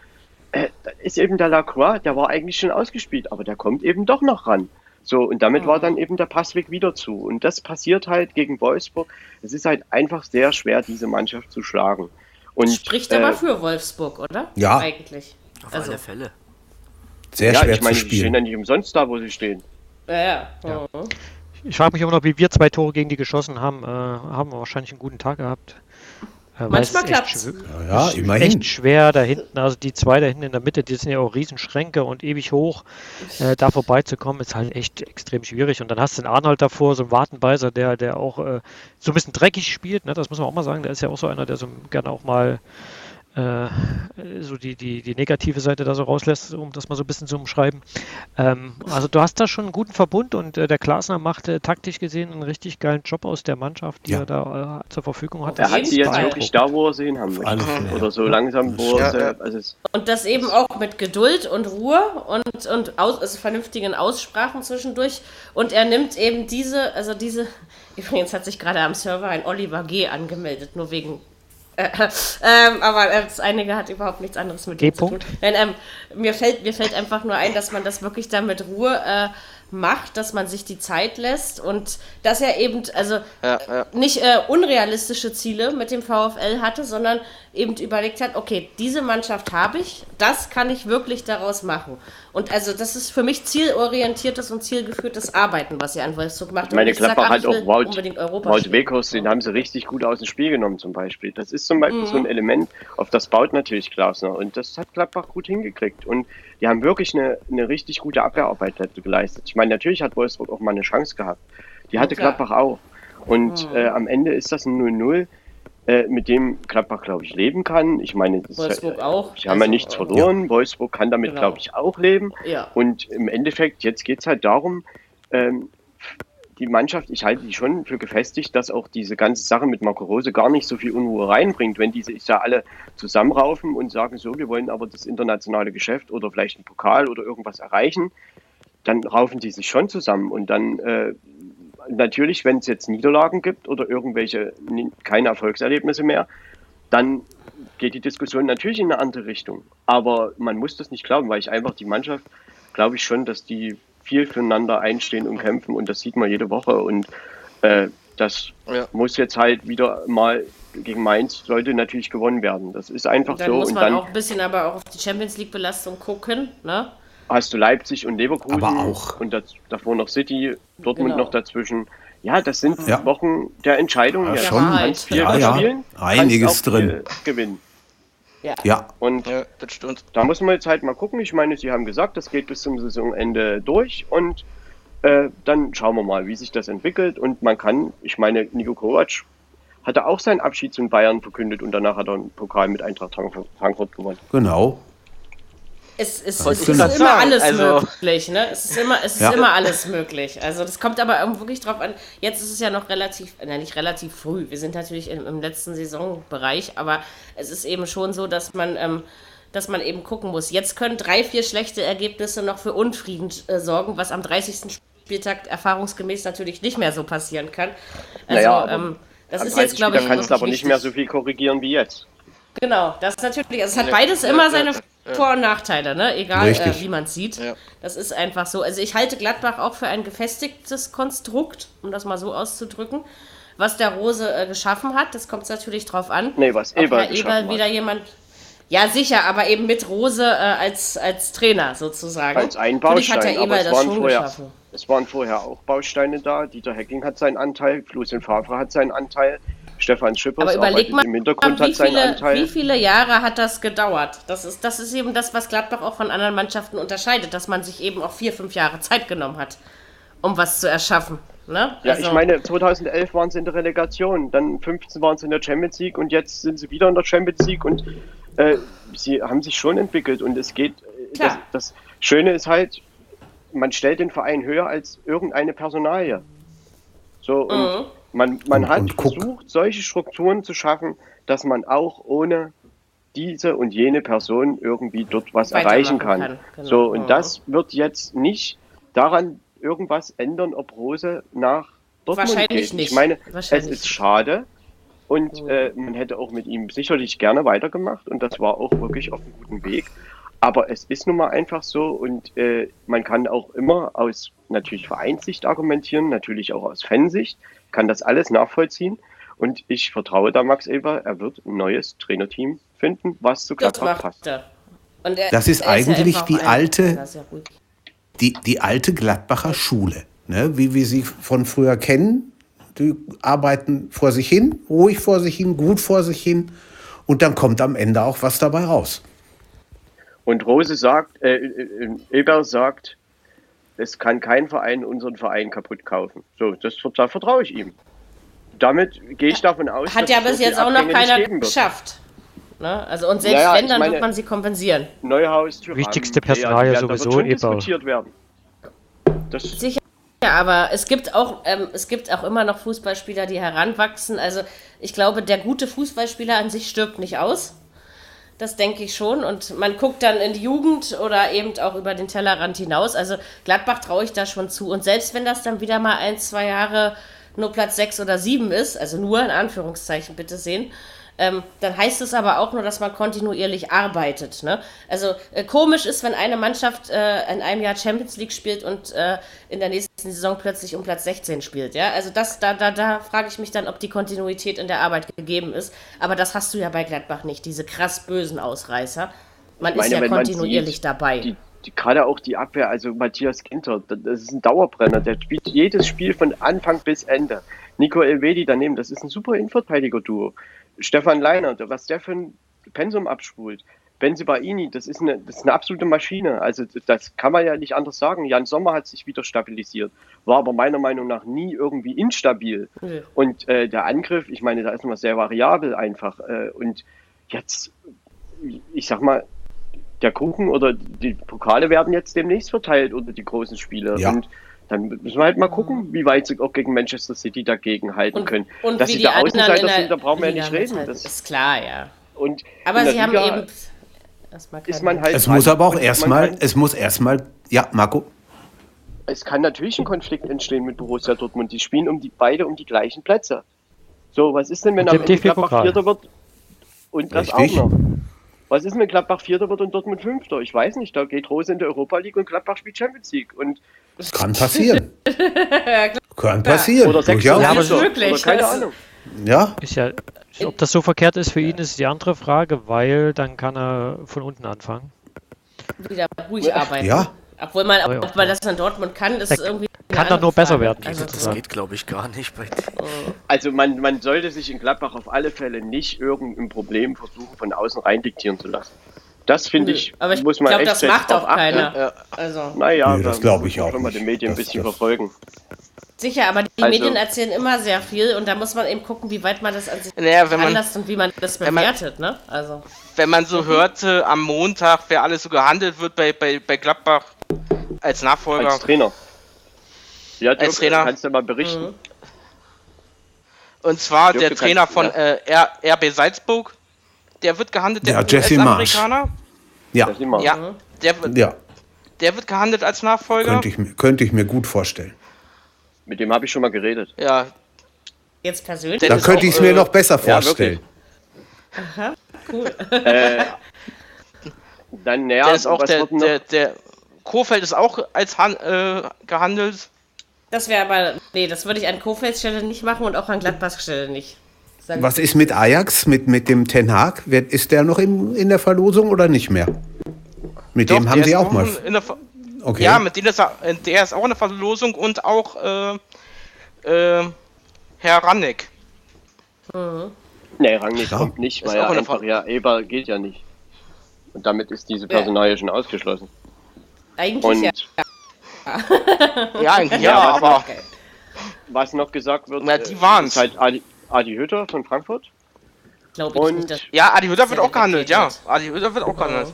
äh, da ist eben der Lacroix, der war eigentlich schon ausgespielt, aber der kommt eben doch noch ran. So, und damit war dann eben der Passweg wieder zu. Und das passiert halt gegen Wolfsburg. Es ist halt einfach sehr schwer, diese Mannschaft zu schlagen. Und, Spricht äh, aber für Wolfsburg, oder? Ja. Eigentlich. Auf Also, alle Fälle. Sehr ja, schwer ich meine, zu die stehen spielen. ja nicht umsonst da, wo sie stehen. ja, ja. Mhm. Ich frage mich immer noch, wie wir zwei Tore gegen die geschossen haben. Äh, haben wir wahrscheinlich einen guten Tag gehabt. Es Manchmal klappt's. schw- Ja, ja, es ist immerhin. echt schwer da hinten. Also die zwei da hinten in der Mitte, die sind ja auch Riesenschränke und ewig hoch. Äh, da vorbeizukommen, ist halt echt extrem schwierig. Und dann hast du den Arnold davor, so einen Wartenbeißer, der, der auch äh, so ein bisschen dreckig spielt. Ne? Das muss man auch mal sagen. Der ist ja auch so einer, der so gerne auch mal so die, die, die negative Seite da so rauslässt, um das mal so ein bisschen zu umschreiben. Ähm, also du hast da schon einen guten Verbund und äh, der Glasner macht äh, taktisch gesehen einen richtig geilen Job aus der Mannschaft, die Ja. er da äh, zur Verfügung hat. Er hat sie jetzt wirklich da, wo er sie hin haben möchte. Oder ja. so langsam, wo er Ja, sie, ja. also es, Und das eben auch mit Geduld und Ruhe und, und aus, also vernünftigen Aussprachen zwischendurch. Und er nimmt eben diese, also diese, (laughs) übrigens hat sich gerade am Server ein Oliver G. angemeldet, nur wegen. Äh, (laughs) ähm, aber äh, das einige hat überhaupt nichts anderes mit ihm zu tun. Punkt. Nein, ähm, mir, fällt, mir fällt einfach nur ein, dass man das wirklich da mit Ruhe äh, macht, dass man sich die Zeit lässt und dass er eben also Ja, ja. nicht äh, unrealistische Ziele mit dem VfL hatte, sondern eben überlegt hat, okay, diese Mannschaft habe ich, das kann ich wirklich daraus machen. Und also das ist für mich zielorientiertes und zielgeführtes Arbeiten, was er an Wolfsburg macht. Meine, ach, hat auch Wout, Wout. Weghorst, den haben sie richtig gut aus dem Spiel genommen zum Beispiel. Das ist zum Beispiel Mhm. so ein Element, auf das baut natürlich Glasner. Und das hat Gladbach gut hingekriegt. Und die haben wirklich eine, eine richtig gute Abwehrarbeit dazu geleistet. Ich meine, natürlich hat Wolfsburg auch mal eine Chance gehabt. Die hatte klar. Gladbach auch. Und Mhm. äh, am Ende ist das ein 0-0, äh, mit dem Gladbach, glaube ich, leben kann. Ich meine, das ist ja- Wolfsburg auch. Sie haben ja Also, nichts äh, verloren. Wolfsburg kann damit, Genau. glaube ich, auch leben. Ja. Und im Endeffekt, jetzt geht es halt darum, ähm, die Mannschaft, ich halte die schon für gefestigt, dass auch diese ganze Sache mit Marco Rose gar nicht so viel Unruhe reinbringt, wenn die sich da alle zusammenraufen und sagen, so, wir wollen aber das internationale Geschäft oder vielleicht einen Pokal oder irgendwas erreichen, dann raufen die sich schon zusammen und dann äh, natürlich, wenn es jetzt Niederlagen gibt oder irgendwelche keine Erfolgserlebnisse mehr, dann geht die Diskussion natürlich in eine andere Richtung. Aber man muss das nicht glauben, weil ich einfach die Mannschaft, glaube ich schon, dass die viel füreinander einstehen und kämpfen und das sieht man jede Woche und äh, das Ja. muss jetzt halt wieder mal gegen Mainz sollte natürlich gewonnen werden. Das ist einfach Dann so muss und man dann auch ein bisschen aber auch auf die Champions League Belastung gucken, ne? hast du Leipzig und Leverkusen Aber auch. und das, davor noch City, Dortmund Genau. noch dazwischen. Ja, das sind Ja. Wochen der Entscheidung. Ja, schon. Kannst viel Ja, ja. spielen, Einiges kannst auch drin. viel Gewinnen. Ja, Und Ja, das stimmt. da muss man jetzt halt mal gucken. Ich meine, Sie haben gesagt, das geht bis zum Saisonende durch und äh, dann schauen wir mal, wie sich das entwickelt. Und man kann, ich meine, Nico Kovac hatte auch seinen Abschied zum Bayern verkündet und danach hat er einen Pokal mit Eintracht Frankfurt gewonnen. genau. Es, es, es ist immer sagen, alles also- möglich, ne? Es ist immer, es ist Ja. immer alles möglich. Also das kommt aber wirklich drauf an. Jetzt ist es ja noch relativ, na nicht relativ früh. Wir sind natürlich im, im letzten Saisonbereich, aber es ist eben schon so, dass man, ähm, dass man eben gucken muss. Jetzt können drei, vier schlechte Ergebnisse noch für Unfrieden äh, sorgen, was am 30. Spieltag erfahrungsgemäß natürlich nicht mehr so passieren kann. Also Naja, ähm, das ist jetzt, 30. glaube ich, Da kannst du aber nicht mehr so viel korrigieren wie jetzt. Genau, das ist natürlich, also es hat beides immer seine. Vor- und Nachteile, ne? Egal, äh, wie man es sieht. Ja. Das ist einfach so. Also ich halte Gladbach auch für ein gefestigtes Konstrukt, um das mal so auszudrücken. Was der Rose äh, geschaffen hat, das kommt natürlich drauf an. Nee, was Herr geschaffen Eberl hat. wieder jemand. Ja, sicher, aber eben mit Rose äh, als, als Trainer sozusagen. Als ein Natürlich hat Baustein, der es das waren, schon vorher, geschaffen. es waren vorher auch Bausteine da. Dieter Hecking hat seinen Anteil, Lucien Favre hat seinen Anteil, Stefan Schippers Aber überleg arbeitet mal, im Hintergrund wie viele, wie viele Jahre hat das gedauert? Das ist, das ist eben das, was Gladbach auch von anderen Mannschaften unterscheidet, dass man sich eben auch vier, fünf Jahre Zeit genommen hat, um was zu erschaffen. Ne? Ja, Also- ich meine, 2011 waren sie in der Relegation, dann 15 waren sie in der Champions League und jetzt sind sie wieder in der Champions League und äh, sie haben sich schon entwickelt und es geht. äh, Das, das Schöne ist halt, man stellt den Verein höher als irgendeine Personalie. So, und Mhm. Man, man Und- hat und guck. versucht, solche Strukturen zu schaffen, dass man auch ohne diese und jene Person irgendwie dort was erreichen kann. kann, genau. So, und Mhm. das wird jetzt nicht daran irgendwas ändern, ob Rose nach Dortmund Wahrscheinlich geht. nicht. Ich meine, Wahrscheinlich es ist schade und Mhm. äh, man hätte auch mit ihm sicherlich gerne weitergemacht und das war auch wirklich auf einem guten Weg. Aber es ist nun mal einfach so und äh, man kann auch immer aus natürlich Vereinssicht argumentieren, natürlich auch aus Fansicht, kann das alles nachvollziehen. Und ich vertraue da Max Eber, er wird ein neues Trainerteam finden, was zu Gladbach passt. er. Und er, Das ist er eigentlich die alte-. Die, die alte Gladbacher Schule, ne? wie wir sie von früher kennen. Die arbeiten vor sich hin, ruhig vor sich hin, gut vor sich hin. Und dann kommt am Ende auch was dabei raus. Und Rose sagt, äh, äh, Eber sagt, es kann kein Verein unseren Verein kaputt kaufen. So, das, da vertraue ich ihm. Damit gehe ich davon aus, Hat dass ja so bis jetzt auch noch keiner geschafft. Ne? Also und selbst Naja, wenn, dann meine- wird man sie kompensieren. Neuhaus, Thuram, Wichtigste Player, Personalie ja, da sowieso Eber. diskutiert werden. Das, Sicher. Ja, aber es gibt auch, ähm, es gibt auch immer noch Fußballspieler, die heranwachsen. Also ich glaube, der gute Fußballspieler an sich stirbt nicht aus. Das denke ich schon. Und man guckt dann in die Jugend oder eben auch über den Tellerrand hinaus. Also Gladbach traue ich da schon zu. Und selbst wenn das dann wieder mal ein, zwei Jahre nur Platz sechs oder sieben ist, also nur in Anführungszeichen bitte sehen, ähm, dann heißt es aber auch nur, dass man kontinuierlich arbeitet. Ne? Also äh, komisch ist, wenn eine Mannschaft äh, in einem Jahr Champions League spielt und äh, in der nächsten Saison plötzlich um Platz 16 spielt. Ja? Also das, da, da, da frage ich mich dann, ob die Kontinuität in der Arbeit gegeben ist. Aber das hast du ja bei Gladbach nicht, diese krass bösen Ausreißer. Man meine, ist ja kontinuierlich sieht, dabei. Die, die, gerade auch die Abwehr, also Matthias Ginter, das das ist ein Dauerbrenner. Der spielt jedes Spiel von Anfang bis Ende. Nico Elvedi daneben, das ist ein super Innenverteidiger-Duo. Stefan Leiner, was der für ein Pensum abspult. Benzibaini, das ist, eine, das ist eine absolute Maschine. Also das kann man ja nicht anders sagen. Jan Sommer hat sich wieder stabilisiert, war aber meiner Meinung nach nie irgendwie instabil. Nö. Und äh, der Angriff, ich meine, da ist man sehr variabel einfach. Äh, und jetzt, ich sag mal, der Kuchen oder die Pokale werden jetzt demnächst verteilt unter die großen Spiele. Ja. Und dann müssen wir halt mal gucken, wie weit sie auch gegen Manchester City dagegen halten und, können. und Dass wie sie die da Außenseiter der sind, da brauchen wir ja nicht reden. mithalten. Das, ist klar, ja. und Aber sie haben Liga eben erstmal ist man halt Es muss aber auch und erstmal, kann- es muss erstmal, ja, Marco, es kann natürlich ein Konflikt entstehen mit Borussia Dortmund. Die spielen um die beide um die gleichen Plätze. So, was ist denn, wenn am Ende Gladbach. Vierter wird und das Richtig. auch noch? Was ist, wenn Gladbach Vierter wird und Dortmund Fünfter? Ich weiß nicht. Da geht Rose in der Europa League und Gladbach spielt Champions League. Und kann passieren. (laughs) kann passieren. oder durchaus. Ja, aber wirklich, Oder keine das- Ahnung. Ja, Ist ja, ob das so verkehrt ist für ihn, ist die andere Frage, weil dann kann er von unten anfangen. wieder ruhig arbeiten. Ja. Obwohl man, Ja, ja. ob man das in Dortmund kann, ist Der irgendwie. kann dann nur andere besser Frage. werden, Also, Das geht, glaube ich, gar nicht. Bei Also man, man sollte sich in Gladbach auf alle Fälle nicht irgendein Problem versuchen, von außen rein diktieren zu lassen. Das finde ich, aber ich muss man glaube, echt das macht auch achten. keiner. Ja. Also Naja, Nee, das da glaub muss ich man auch schon mal nicht. die Medien ein Das- bisschen das- verfolgen. sicher, aber die Also- Medien erzählen immer sehr viel und da muss man eben gucken, wie weit man das an sich Naja, wenn man- anlasst und wie man das wenn man- bewertet, ne? Also. Wenn man so hörte am Montag, wer alles so gehandelt wird bei, bei, bei Gladbach als Nachfolger. Als Trainer. Ja, Dirk, Als Trainer. kannst du mal berichten. Und zwar Dürfte der Trainer von ja. äh, RB Salzburg. Der wird gehandelt, der Ja, Jesse Marsch. US-Amerikaner. ja. Ja, der, wird- ja, der wird gehandelt als Nachfolger. könnte ich, mir- könnte ich mir gut vorstellen. Mit dem habe ich schon mal geredet. Ja, Jetzt persönlich. Der Da könnte ich es mir äh, noch besser ja, vorstellen. Äh, dann, naja, der ist auch der, der, der Kofeld ist auch als Han, äh, gehandelt. Das wäre aber. Nee, das würde ich an Kofelds Stelle nicht machen und auch an Gladbachs Stelle nicht. Sag Was ist mit Ajax, mit, mit dem Ten Hag? Ist der noch im, in der Verlosung oder nicht mehr? Mit dem Doch, haben der sie ist auch mal. in Okay. Ja, mit dem ist er, äh, der ist auch in der Verlosung und auch äh, äh, Herr Rannick. Nee, Rangnick Ja. kommt nicht, weil auch ja eine einfach, ja, Eber geht ja nicht. Und damit ist diese Personalie schon ausgeschlossen. Eigentlich Und ja. Ja, eigentlich (laughs) Ja, ja, was aber was noch gesagt wird, Na, die äh, waren's. ist halt Adi, Hütter von Frankfurt. Glaube ich Und nicht. dass- ja, Adi Hütter wird auch gehandelt, ja. Adi Hütter wird auch gehandelt.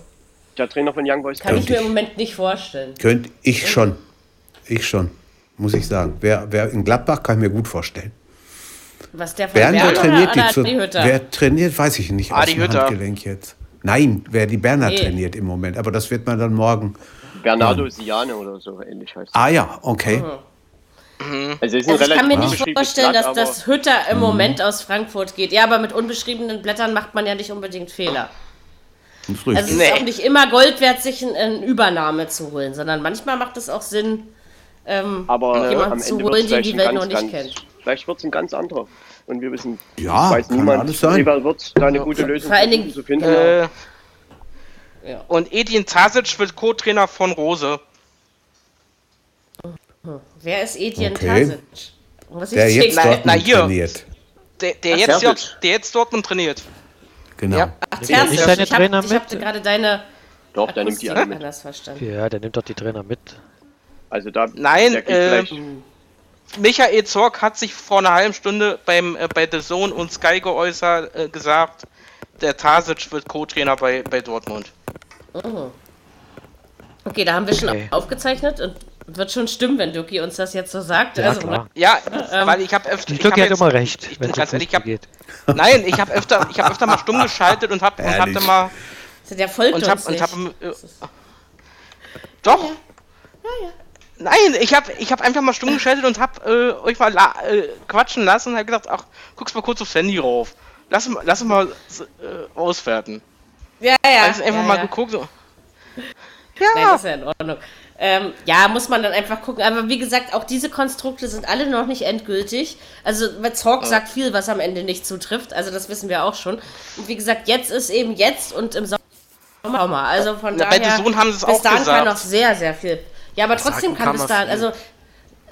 Der Trainer von Young Boys. Kann ich mir im. Moment nicht vorstellen. Könnte ich schon. Ich schon. Muss ich sagen. Wer, wer in Gladbach kann ich mir gut vorstellen. Was der von Bernd, wer Werner trainiert oder, die zu, Adi Hütter? Wer trainiert, weiß ich nicht. Adi aus dem Hütter. Handgelenk jetzt. Nein, wer die Berner Nee. trainiert im Moment. Aber das wird man dann morgen. Bernardo Siane oder so ähnlich heißt. Ah ja, okay. Also, ist ein Also ich kann mir nicht vorstellen, Blatt, dass das Hütter im Moment aus Frankfurt geht. Ja, aber mit unbeschriebenen Blättern macht man ja nicht unbedingt Fehler. Also es Nee. ist auch nicht immer Gold wert, sich eine ein Übernahme zu holen, sondern manchmal macht es auch Sinn, ähm, aber äh, jemanden zu holen, den die Welt noch nicht ganz, kennt. Vielleicht wird es ein ganz anderer. Und wir wissen, Ja, weiß kann niemand, alles sein. Eber wird da eine gute Lösung vor allen Dingen, zu finden. Äh, Ja. Und Edin Tasic wird Co-Trainer von Rose. Wer ist Etienne Okay. Tasic? Muss ich Der jetzt Na- Dortmund na hier. trainiert. Der, der, Ach, jetzt, dort, der jetzt Dortmund trainiert. Genau. Ja. Ach, er Terzic. seine Ich, hab, ich hatte gerade deine Doch, der nimmt die alle mit. anders verstanden. Ja, der nimmt doch die Trainer mit. Also da Nein, äh, Michael Zorc hat sich vor einer halben Stunde beim, äh, bei The Zone und Sky geäußert, äh, gesagt, der Tasic wird Co-Trainer bei, bei Dortmund. Okay, da haben wir schon Okay. aufgezeichnet und wird schon stimmen, wenn Duki uns das jetzt so sagt. Ja, also, klar. Ja, weil ich habe öfter. Glück hab hat jetzt- immer recht, ich wenn es ganz ehrlich, ich Fußball hab, geht. Nein, ich habe öfter, ich habe öfter mal stumm (laughs) geschaltet und habe und hab dann mal Das ist ja voll und hab und dunstig. hab äh, doch. Nein, ich habe ich hab einfach mal stumm geschaltet und hab äh, euch mal la äh, quatschen lassen und hab gedacht, ach, guck's mal kurz aufs Handy rauf. lass, lass mal äh, auswerten. Ja, ja. Also einfach ja, mal ja. geguckt. So. Nein, das ist ja in Ordnung. Ähm, ja, muss man dann einfach gucken. Aber wie gesagt, auch diese Konstrukte sind alle noch nicht endgültig. Also, Zorg sagt viel, was am Ende nicht zutrifft. Also, das wissen wir auch schon. Und wie gesagt, jetzt ist eben jetzt und im Sommer. Also von Na, bei daher, The Zone haben bis auch dahin kann gesagt. noch sehr, sehr viel. Ja, aber trotzdem sagen kann kann bis dahin, also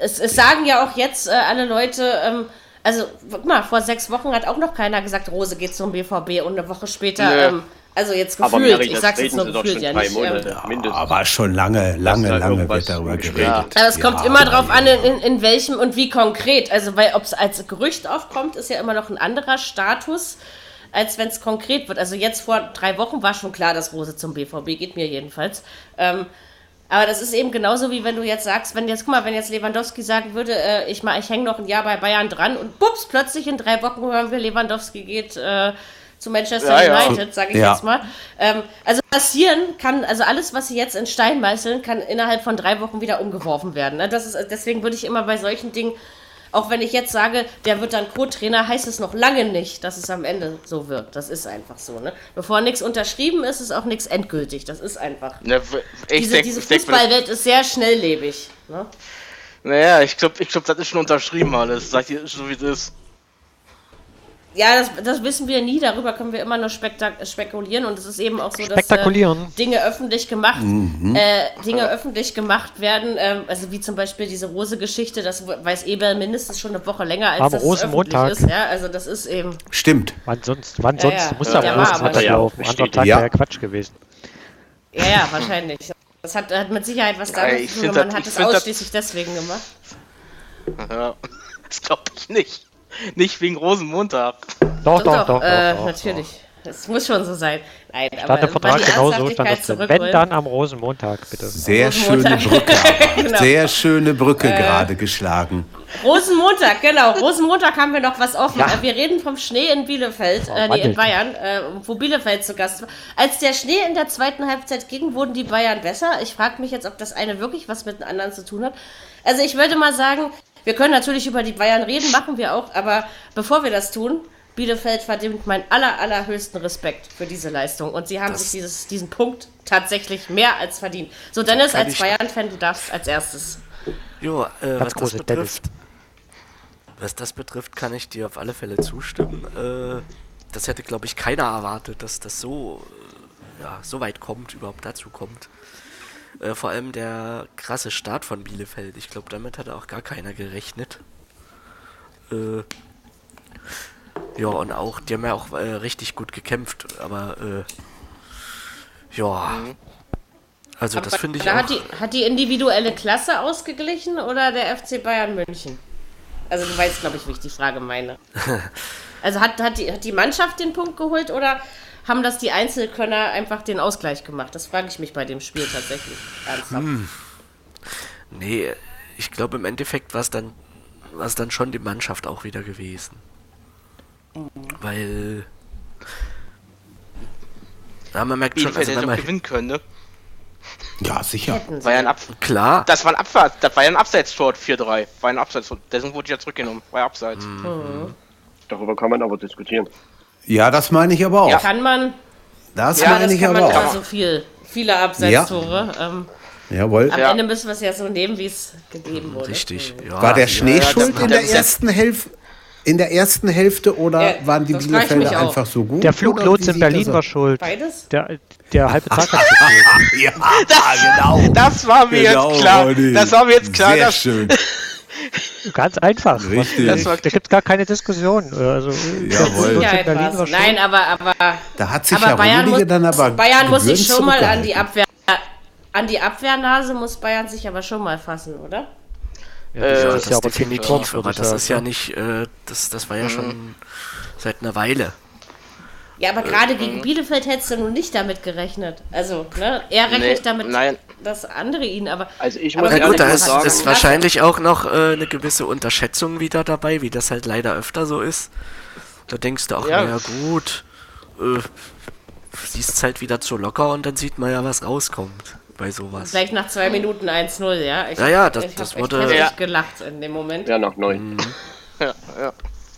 es, es sagen ja auch jetzt äh, alle Leute, ähm, also guck mal, vor sechs Wochen hat auch noch keiner gesagt, Rose geht zum BVB und eine Woche später, Nö. ähm, also jetzt Aber gefühlt, Mary, ich sag's jetzt nur gefühlt, ja nicht. Ähm, Monate mindestens. Aber schon lange, lange, lange wird darüber geredet. aber es kommt Ja, immer drauf ja, an, ja. in, in welchem und wie konkret. Also, weil ob es als Gerücht aufkommt, ist ja immer noch ein anderer Status, als wenn es konkret wird. Also jetzt vor drei Wochen war schon klar, dass Rose zum BVB geht, mir jedenfalls. Ähm, aber das ist eben genauso wie wenn du jetzt sagst, wenn jetzt, guck mal, wenn jetzt Lewandowski sagen würde, äh, ich, ich hänge noch ein Jahr bei Bayern dran und bups, plötzlich in drei Wochen hören wir, Lewandowski geht äh, zu Manchester Ja, ja. United, sage ich Ja. jetzt mal. Ähm, also passieren kann, also alles, was sie jetzt in Stein meißeln, kann innerhalb von drei Wochen wieder umgeworfen werden. Ne? Das ist, deswegen würde ich immer bei solchen Dingen, auch wenn ich jetzt sage, der wird dann Co-Trainer, heißt es noch lange nicht, dass es am Ende so wird. Das ist einfach so. Ne? Bevor nichts unterschrieben ist, ist auch nichts endgültig. Das ist einfach. Ich Diese, denk, diese Fußballwelt ist sehr schnelllebig. Ne? naja, ich glaube, ich glaub, das ist schon unterschrieben alles. Sag ich so wie es ist. Ja, das, das wissen wir nie. Darüber können wir immer nur spektak spekulieren. Und es ist eben auch so, dass äh. Dinge öffentlich gemacht, äh, Dinge öffentlich gemacht werden. Ähm, also wie zum Beispiel diese Rose-Geschichte. Das weiß Eber mindestens schon eine Woche länger, als Am das öffentlich Rosenmontag. ist. Ja, also das ist eben. Stimmt. Wann sonst? Wann Ja, sonst? ja. Muss Ja, da ja, Rosenmontag aber laufen. Anderer. Tag Ja. wäre Quatsch gewesen. Ja, ja, wahrscheinlich. Das hat, hat mit Sicherheit was damit zu tun. Man das- hat es find das- ausschließlich deswegen gemacht. Ja, (laughs) das glaube ich nicht. (laughs) Nicht wegen Rosenmontag. Doch, doch, doch. äh, doch, doch, natürlich. Das muss schon so sein. Nein, Stand aber Vertrag mal die genauso, stand das drin. Wenn dann am Rosenmontag, bitte. Sehr schöne Rosenmontag. Brücke. (laughs) Genau. Sehr schöne Brücke gerade geschlagen. Rosenmontag, genau. (laughs) Rosenmontag haben wir noch was offen. Ja. Äh, Wir reden vom Schnee in Bielefeld, Oh, äh, nee, in. Bayern, äh, wo Bielefeld zu Gast war. Als der Schnee in der zweiten Halbzeit ging, wurden die Bayern besser. Ich frage mich jetzt, ob das eine wirklich was mit dem anderen zu tun hat. Also ich würde mal sagen, wir können natürlich über die Bayern reden, machen wir auch, aber bevor wir das tun, Bielefeld verdient meinen aller, allerhöchsten Respekt für diese Leistung. Und sie haben Das- sich dieses, diesen Punkt tatsächlich mehr als verdient. So, Dennis, als Bayern-Fan, du darfst als erstes. Jo, äh, was das betrifft, was das betrifft, kann ich dir auf alle Fälle zustimmen. Äh, das hätte, glaube ich, keiner erwartet, dass das so, äh, ja, so weit kommt, überhaupt dazu kommt. Äh, vor allem der krasse Start von Bielefeld. Ich glaube, damit hatte auch gar keiner gerechnet. Äh, ja, und auch, die haben ja auch äh, richtig gut gekämpft, aber äh, ja. Also das finde ich auch. hat die, hat die individuelle Klasse ausgeglichen oder der FC Bayern München? Also du weißt, glaube ich, wie ich die Frage meine. (laughs) Also hat, hat, die, hat die Mannschaft den Punkt geholt oder haben das die Einzelkönner einfach den Ausgleich gemacht? Das frage ich mich bei dem Spiel tatsächlich ernsthaft. Nee, ich glaube im Endeffekt war es dann, war's dann schon die Mannschaft auch wieder gewesen. Weil. Ja, man merkt schon, Bielefeld also hätte wenn man, gewinnen können, ne? Ja, sicher. War ja ein, Ab klar, das war ein Abseits, das war ja ein Abseitstor 4-3. War ein Abseits, deswegen wurde ich ja zurückgenommen. War ja Abseits. Darüber kann man aber diskutieren. Ja, das meine ich aber auch. Kann man, Das Ja, meine das ich kann man aber immer auch. so viel, viele Abseitstore. Ähm, Jawohl. am Ja. Ende müssen wir es ja so nehmen, wie es gegeben wurde. richtig. Ja, War der ja, Schnee ja, schuld das- in der das- ersten Hälfte? In der ersten Hälfte oder Ja, waren die das Bielefelder einfach so gut? Der wie in Berlin das war schuld. Beides? Der, der halbe Tag hat (laughs) gefehlt. Ja, genau. Das war mir Genau, jetzt klar. Das war mir jetzt klar. Sehr dass, schön. Ganz einfach. Richtig. Was, da gibt es gar keine Diskussion. Also, der Jawohl. Ja, etwas. Nein, aber, aber Da hat sich aber ja Bayern muss, dann aber Bayern muss sich schon mal an die. Abwehr an die Abwehrnase muss Bayern sich aber schon mal fassen, oder? Ja, Äh, das ist das ja aber definitiv, aber das ist ja nicht, äh, das, das war ja schon seit einer Weile. Ja, aber gerade mhm. gegen Bielefeld hättest du nun nicht damit gerechnet. Also, ne, er rechnet Nee, damit, nein. dass andere ihn, aber Also ich Aber muss Na Ja, gut, da ist, man ist sagen. wahrscheinlich auch noch äh, eine gewisse Unterschätzung wieder dabei, wie das halt leider öfter so ist. Da denkst du auch, Ja. naja gut, äh, siehst halt wieder zu locker und dann sieht man ja, was rauskommt bei sowas. gleich nach zwei Minuten 1-0, ja. Ich Ja, ja, hab- das- ich das wurde- Ja. gelacht in dem Moment. ja nach neun. (laughs) ja, ja.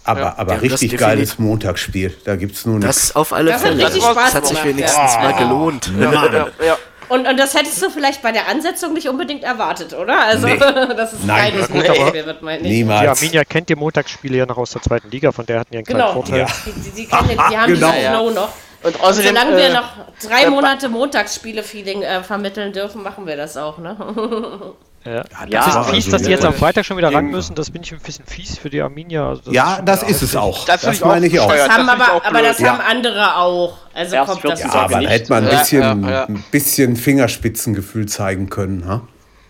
Aber, Ja. aber Ja, das richtig geiles Montagsspiel. Da gibt es nur nichts. Das auf alle Das hat Fälle. richtig Das, Spaß hat sich wenigstens ja. mal gelohnt. Ja, ja, ja. Und, und das hättest du vielleicht bei der Ansetzung nicht unbedingt erwartet, oder? Also, Nee. (laughs) dass es Nein, kein aber- Montagsspiel wird. Die Niemals. Arminia kennt die Montagsspiele ja noch aus der zweiten Liga, von der hatten die einen kleinen Genau. Vorteil. Ja. Die, die, die, kennen, die haben Genau. diesen Flow noch. Und Und außerdem. solange wir äh, noch drei äh, Monate Montagsspiele-Feeling äh, vermitteln dürfen, machen wir das auch, ne? (laughs) Ja. Ja, Das ist fies, also dass die jetzt am Freitag schon wieder ran müssen. Das bin ich ein bisschen fies für die Arminia. Also das Ja, schon das wieder ist es auch. Das Das, ich meine ich auch. Das haben das aber, auch aber das haben andere auch. Also Erst kommt das 40 Ja, aber da nicht. hätte man ein bisschen, ja, ja. ein bisschen Fingerspitzengefühl zeigen können, ha?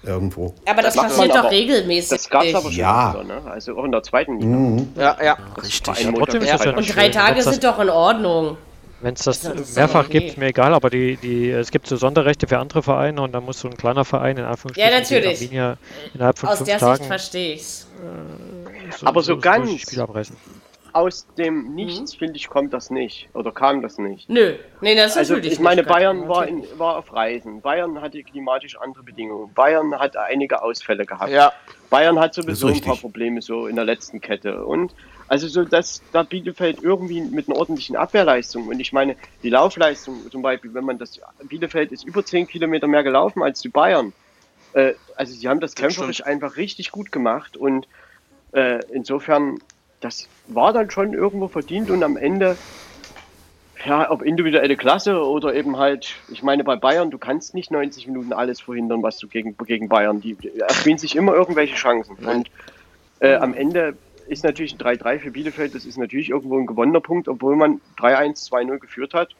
Irgendwo. Aber das, Das passiert doch regelmäßig. Das gab es aber schon Ja. öfter, ne? Also auch in der zweiten Liga. Ja, ja. Richtig. Ja, ist ja Und drei. Tage sind doch in Ordnung. Wenn es das, Das mehrfach gibt, ist mir egal, aber die, die, es gibt so Sonderrechte für andere Vereine und dann muss so ein kleiner Verein in Anführungsstrichen Ja, natürlich. die Arminia innerhalb von Aus fünf der Tagen Sicht verstehe ich's. Aber so ganz- die Spiele abreißen. Aus dem Nichts, finde ich, kommt das nicht. Oder kam das nicht. Nö, nee, das ist Also natürlich ich meine. Bayern war, in, war auf Reisen. Bayern hatte klimatisch andere Bedingungen. Bayern hat einige Ausfälle gehabt. Ja. Bayern hat sowieso ein paar. Probleme so in der letzten Kette. Und also so, dass da Bielefeld irgendwie mit einer ordentlichen Abwehrleistung und ich meine, die Laufleistung zum Beispiel, wenn man das, Bielefeld ist über 10 Kilometer mehr gelaufen als die Bayern. Äh, also sie haben das kämpferisch einfach richtig gut gemacht und äh, insofern, das war dann schon irgendwo verdient und am Ende, ja, ob individuelle Klasse oder eben halt, ich meine, bei Bayern, du kannst nicht 90 Minuten alles verhindern, was du gegen, gegen Bayern, die die erspielen sich immer irgendwelche Chancen. Und äh, am Ende ist natürlich ein 3-3 für Bielefeld, das ist natürlich irgendwo ein gewonnener Punkt, obwohl man 3-1, 2-0 geführt hat.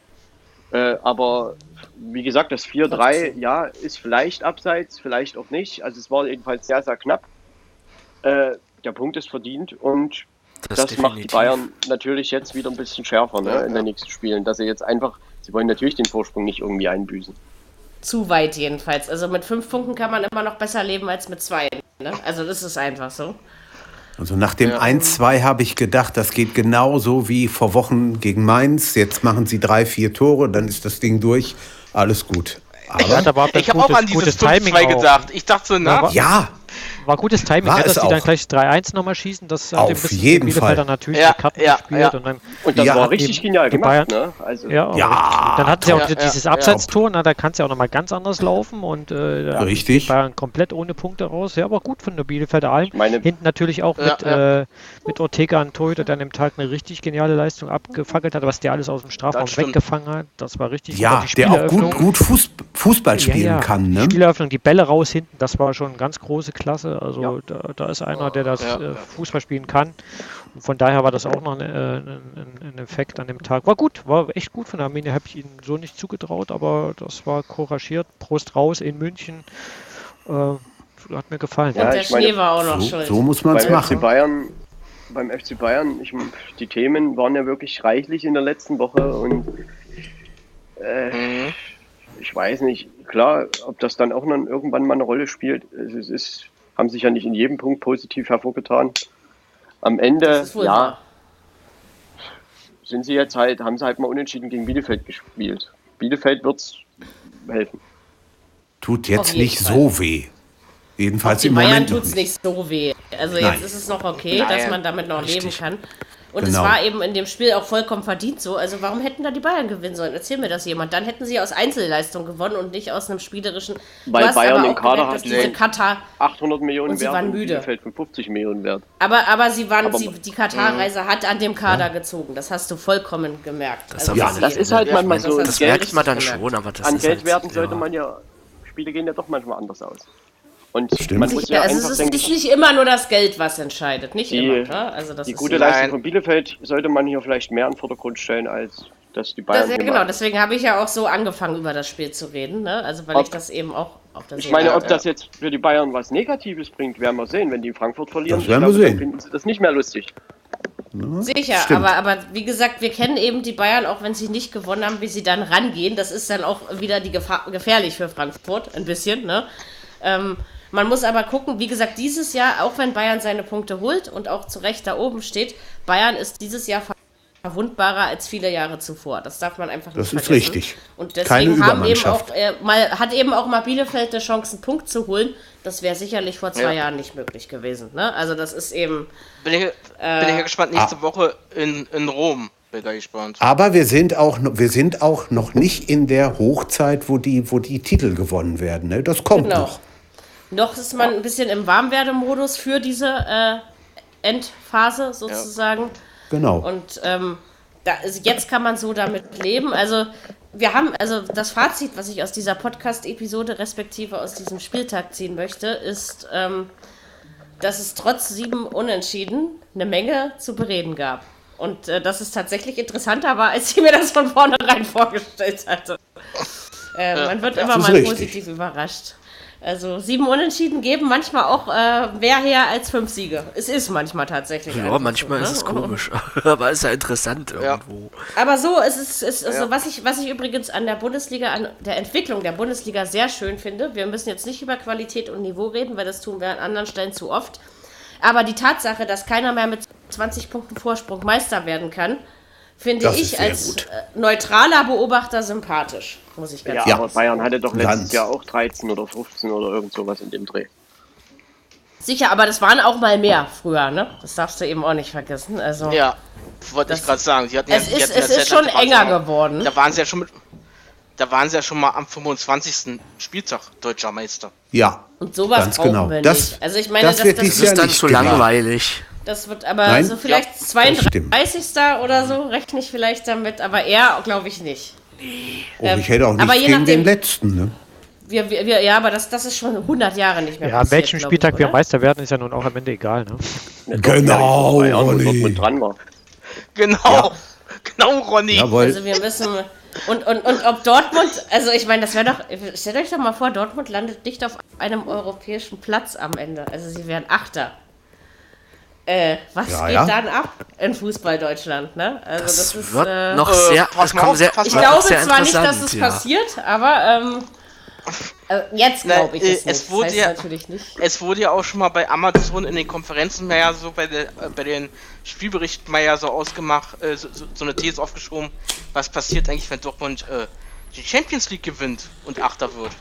Äh, aber wie gesagt, das 4-3, ja, ist vielleicht abseits, vielleicht auch nicht. Also es war jedenfalls sehr, sehr knapp. Äh, der Punkt ist verdient und Das, das, macht die. Bayern natürlich jetzt wieder ein bisschen schärfer ne, in den nächsten Spielen, dass sie jetzt einfach, sie wollen natürlich den Vorsprung nicht irgendwie einbüßen. Zu weit jedenfalls. Also mit fünf Punkten kann man immer noch besser leben als mit zwei. Ne? Also das ist einfach so. Also nach dem 1-2 habe ich gedacht, das geht genauso wie vor Wochen gegen Mainz. Jetzt machen sie drei, vier Tore, dann ist das Ding durch. Alles gut. Er Aber Ich habe auch an dieses gutes Timing 5-2 auch. gedacht. Ich dachte so, na, ja, War gutes Timing, War ne, dass es die dann gleich 3-1 nochmal schießen. Das hat Auf jeden die Bielefelder Fall. natürlich Ja, die Karten ja, gespielt. ja. Und dann, Und das Ja, war die- richtig genial die gemacht, Bayern- ne? Also, ja, Ja. dann hat sie auch Ja, dieses ja, ja. Abseitstor, na, da kann es ja auch nochmal ganz anders laufen und äh, da Richtig. geht Bayern komplett ohne Punkte raus. Ja, aber gut von der Bielefelder Alm. meine- Hinten natürlich auch Ja, mit, ja. Äh, mit Ortega und Torhüter, der an dem Tag eine richtig geniale Leistung abgefackelt hat, was der alles aus dem Strafraum weggefangen hat. Das war richtig ja. Die der auch gut, gut Fuß, Fußball spielen kann. Die Ne? Spieleröffnung, die Bälle raus hinten, das war schon ganz große Klasse. Also Ja. da, da ist einer, der das Ja. äh, Fußball spielen kann. Und von daher war das auch noch ein, äh, ein, ein Effekt an dem Tag. War gut, war echt gut von der Arminia, habe ich ihnen so nicht zugetraut, aber das war couragiert. Prost raus in München. Äh, hat mir gefallen. Ja, Und der ich meine, Schnee war auch noch So, schuld. so muss man es beim FC machen. Bayern, beim FC Bayern, ich, die Themen waren ja wirklich reichlich in der letzten Woche und äh, Mhm. ich weiß nicht, klar, ob das dann auch noch irgendwann mal eine Rolle spielt. Es ist, haben sich ja nicht in jedem Punkt positiv hervorgetan. Am Ende, ja, wahr. sind sie jetzt halt, haben sie halt mal unentschieden gegen Bielefeld gespielt. Bielefeld wird's helfen. Tut Auf jetzt nicht Fall. so weh. Jedenfalls Die im Bayern Moment tut noch es nicht. nicht so weh. Also Nein. jetzt ist es noch okay, Nein. dass man damit noch leben Richtig. kann. Und Genau. es war eben in dem Spiel auch vollkommen verdient so. Also warum hätten da die Bayern gewinnen sollen? Erzähl mir das jemand. Dann hätten sie aus Einzelleistung gewonnen und nicht aus einem spielerischen. Weil Bayern im Kader gemerkt, hat, diese. Katar. 800 Millionen Und sie wert waren und müde. Bielefeld 55 Millionen wert. Aber, aber sie waren, Aber- sie, die Katar-Reise hat an dem Kader gezogen. Das hast du vollkommen gemerkt. Also auf Ja, das ist halt manchmal so. Das Das merkt man dann gemerkt. schon, aber das An ist halt, Geldwerten sollte ja. man ja, Spiele gehen ja doch manchmal anders aus. Und Stimmt. man muss Ja, ja also einfach es ist denken, nicht, immer nur das Geld, was entscheidet. Nicht Die- immer. Ne? Also das die ist gute Nein. Leistung von Bielefeld sollte man hier vielleicht mehr in den Vordergrund stellen, als dass die Bayern. Das, ja, genau, deswegen habe ich ja auch so angefangen, über das Spiel zu reden. Ne? Also weil Ob- ich das eben auch auf der Ich meine, ob habe. das jetzt für die Bayern was Negatives bringt, werden wir sehen. Wenn die in Frankfurt verlieren, Das werden wir glaube, dann sehen. finden sie das nicht mehr lustig. Sicher, Stimmt. aber, aber wie gesagt, wir kennen eben die Bayern, auch wenn sie nicht gewonnen haben, wie sie dann rangehen. Das ist dann auch wieder die Gefahr, gefährlich für Frankfurt, ein bisschen. Ne? Ähm, man muss aber gucken, wie gesagt, dieses Jahr, auch wenn Bayern seine Punkte holt und auch zu Recht da oben steht, Bayern ist dieses Jahr verwundbarer als viele Jahre zuvor. Das darf man einfach Das nicht ist vergessen. richtig. Und Keine deswegen haben eben auch, äh, mal, hat eben auch mal Bielefeld eine Chance, einen Punkt zu holen, Das wäre sicherlich vor zwei Ja. Jahren nicht möglich gewesen. Ne? Also das ist eben. Bin ich, bin ich ja gespannt, nächste Woche in, in Rom. Bin ich gespannt. Aber wir sind auch, noch- wir sind auch noch nicht in der Hochzeit, wo die, wo die Titel gewonnen werden. Ne? Das kommt Genau. noch. Noch ist man ein bisschen im Warmwerdemodus für diese äh, Endphase sozusagen. Genau. Und ähm, da ist, jetzt kann man so damit leben. Also wir haben, also das Fazit, was ich aus dieser Podcast-Episode respektive aus diesem Spieltag ziehen möchte, ist, ähm, dass es trotz sieben Unentschieden eine Menge zu bereden gab. Und äh, dass es tatsächlich interessanter war, als ich mir das von vornherein (laughs) vorgestellt hatte. Äh, man wird immer mal richtig. positiv überrascht. Also sieben Unentschieden geben manchmal auch äh, mehr her als fünf Siege. Es ist manchmal tatsächlich. Ja, manchmal so, ist ne? es komisch. (laughs) Aber ist ja interessant irgendwo. Aber so, es ist, es ist also, was, ich, was ich übrigens an der Bundesliga, an der Entwicklung der Bundesliga sehr schön finde. Wir müssen jetzt nicht über Qualität und Niveau reden, weil das tun wir an anderen Stellen zu oft. Aber die Tatsache, dass keiner mehr mit 20 Punkten Vorsprung Meister werden kann, finde Das ich als gut. äh, neutraler Beobachter sympathisch, muss ich ganz Ja, sagen. aber Bayern hatte doch letztes Ganz. Jahr auch 13 oder 15 oder irgend sowas in dem Dreh. Sicher, aber das waren auch mal mehr früher, ne? Das darfst du eben auch nicht vergessen. Also, Ja, wollte ich Das- gerade sagen. Sie hatten Es ja, ist- ja es ist schon enger ja- geworden. Da waren sie ja schon mit. Da waren sie ja schon mal am 25. Spieltag deutscher Meister. Ja. und sowas Ganz brauchen genau. wir Das- nicht. Also ich meine, das das, wird das, Das Ja, ist dann nicht zu langweilig. Das wird aber Nein. so vielleicht das 32. oder so, rechne ich vielleicht damit, aber eher glaube ich nicht. Oh, ich hätte auch aber nichts je gegen nachdem. den letzten. Ne? Wir, wir, wir, ja, aber das, das ist schon 100 Jahre nicht mehr Ja, an passiert, welchem Spieltag ich, wir? Meister werden, ist ja nun auch am Ende egal. Ne? Ja, Genau, wo Ronny. Dortmund dran war. Genau, genau, Ronny. Jawohl. Also wir müssen... Und, und, und ob Dortmund, also ich meine, das wäre doch, stellt euch doch mal vor, Dortmund landet nicht auf einem europäischen Platz am Ende. Also sie wären Achter. Äh, was Ja, geht ja. dann ab in Fußball Deutschland, ne? Also das, Das ist, wird äh, noch äh, sehr, das kommt auf, sehr, Ich glaube sehr zwar nicht, dass es ja. passiert, aber ähm, äh, jetzt glaube ich äh, es es nicht. wurde das heißt ja- natürlich nicht. Es wurde ja auch schon mal bei Amazon in den Konferenzen mal ja so bei, der, äh, bei den Spielberichten mal ja so ausgemacht, äh, so, so, so eine These aufgeschoben, was passiert eigentlich, wenn Dortmund äh, die Champions League gewinnt und Achter wird.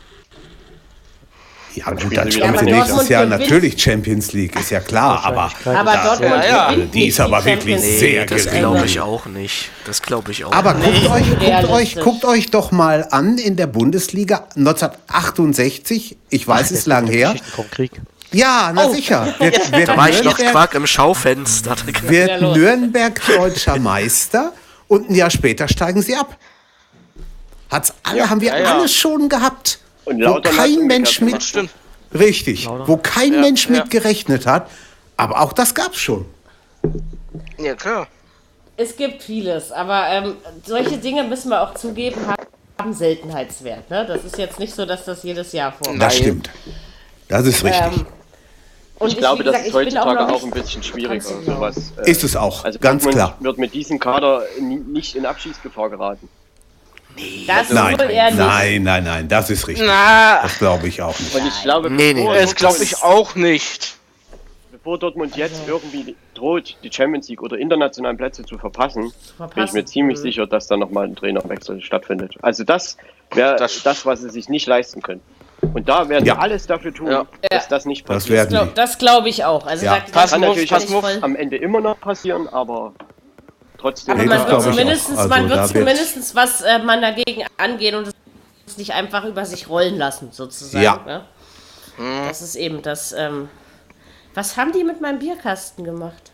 Ja, Dann gut, dann spielen sie nächstes Jahr natürlich Champions League, ist ja klar, aber Aber ist- Dortmund ja, ja. Die ist aber wirklich Nee, sehr das gering. glaube ich auch nicht. Das glaube ich auch Aber nicht. guckt, euch, guckt, euch, guckt euch doch mal an in der Bundesliga 1968, ich weiß, es ist lang her. Krieg. Ja, na sicher. (laughs) Wird, wird Da war ich noch Nürnberg, Quark im Schaufenster. wird Ja. Nürnberg deutscher Meister und ein Jahr später steigen sie ab. Hat's alle, haben wir ja, ja. alles schon gehabt. Und wo kein Mensch mit, stimmt. richtig, Lautern. wo kein Ja, Mensch ja. mit gerechnet hat. Aber auch das gab's schon. Ja, klar. Es gibt vieles, aber ähm, solche Dinge müssen wir auch zugeben, haben Seltenheitswert. Ne? Das ist jetzt nicht so, dass das jedes Jahr vorkommt. Das stimmt. Das ist richtig. Ähm, und Ich glaube, wie gesagt, das ist ich heutzutage auch, nicht ein bisschen schwieriger. genau. Sowas, äh, ist es auch, also ganz Dortmund klar. wird mit diesem Kader nie, nicht in Abschießgefahr geraten. Das Nein, wohl eher nicht. nein, nein, nein, das ist richtig. Na, Das glaube ich auch nicht. Und ich glaube, Nee, nee, bevor, nee. das glaube Dortmund, ich auch nicht. bevor Dortmund jetzt irgendwie droht, die Champions League oder internationalen Plätze zu verpassen, bin ich verpassen. mir ziemlich Mhm. sicher, dass da nochmal ein Trainerwechsel stattfindet. Also das wäre Das- das, was sie sich nicht leisten können. Und da werden Ja. sie alles dafür tun, Ja. dass das nicht Das passiert. werden Glaub, die. das glaube ich auch. Also Ja. da, da Pass kann natürlich voll- am Ende immer noch passieren, aber trotzdem. Aber man wird zumindest. Also man wird wird- zumindest was äh, man dagegen angehen und es nicht einfach über sich rollen lassen, sozusagen. Ja. Ne? Das ist eben das. Ähm, was haben die mit meinem Bierkasten gemacht?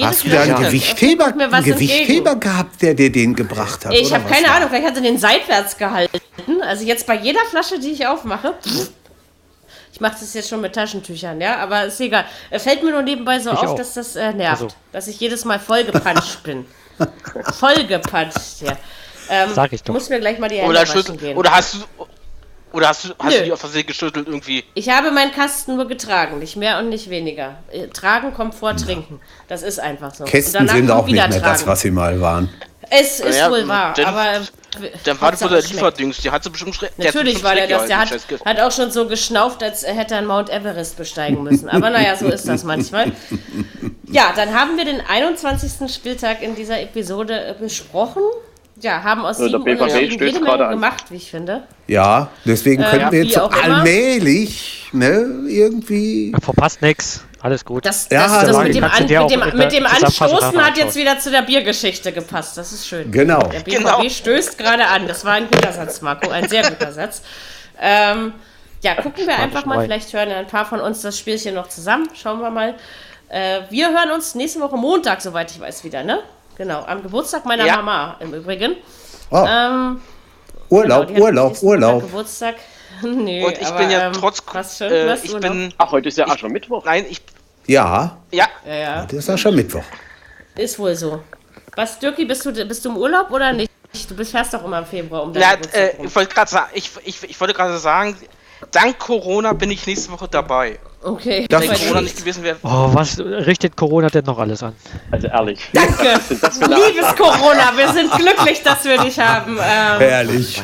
Hast du da einen Gewichtheber, kommt mir was einen Gewichtheber gehabt, der dir den gebracht hat? Ich habe keine war? Ahnung, vielleicht hat er den seitwärts gehalten. Also jetzt bei jeder Flasche, die ich aufmache. Ich mache das jetzt schon mit Taschentüchern, ja, aber ist egal. Äh, Fällt mir nur nebenbei so Ich auf, auch. dass das äh, nervt. Also. Dass ich jedes Mal vollgepanscht bin. (laughs) vollgepanscht, ja. Ähm, Sag ich doch. Muss mir gleich mal die Hände Oder, gehen. oder hast du. Oder hast du, hast Nö. du die auf Versehen geschüttelt irgendwie? Ich habe meinen Kasten nur getragen, nicht mehr und nicht weniger. Äh, Tragen kommt vor Trinken. Das ist einfach so. Und Kästen danach sind auch nicht wieder mehr das, tragen. was sie mal waren. Es ist Ja, wohl wahr, aber. Dann war das der. Lieferdings, die hat sie bestimmt schrecklich. Natürlich war der das. Der hat, hat auch schon so geschnauft, als hätte er Mount Everest besteigen müssen. Aber naja, so ist das manchmal. (laughs) Ja, dann haben wir den 21. Spieltag in dieser Episode äh, besprochen. Ja, haben aus So, der sieben Unentschieden jede gerade Menge an. gemacht, wie ich finde. Ja, deswegen Äh, könnten wir jetzt allmählich, ne, irgendwie. Verpasst nix. Alles gut. Das, Ja, das, das dann mit, dem, An, auch mit, dem, mit dem Anstoßen hat jetzt wieder zu der Biergeschichte gepasst. Das ist schön. Genau. Der BVB Genau. stößt gerade an. Das war ein guter Satz, Marco. Ein sehr guter Satz. Ähm, ja, gucken wir einfach mal. Vielleicht hören ja ein paar von uns das Spielchen noch zusammen. Schauen wir mal. Äh, wir hören uns nächste Woche Montag, soweit ich weiß, wieder, ne? Genau, am Geburtstag meiner Ja. Mama im Übrigen. Oh, Ähm, Urlaub, genau, Urlaub, Urlaub. Geburtstag. (laughs) nee, Und ich aber, bin ja ähm, trotz. Was schön, Äh, ich Urlaub? bin. Ach, heute ist ja Aschermittwoch. Nein, ich. Ja, Ja, Ja, ja. das ist ja schon Mittwoch. Ist wohl so. Was, Dirki, bist du, bist du im Urlaub oder nicht? Du bist fährst doch immer im Februar um Geburtstag äh, ich wollte gerade sagen, ich, ich, ich wollte gerade sagen, dank Corona bin ich nächste Woche dabei. Okay. Das Wenn Corona nicht gewesen wäre. Oh, was richtet Corona denn noch alles an? Also ehrlich. Danke. Liebes Corona, wir sind glücklich, dass wir dich haben. Ähm, Herrlich.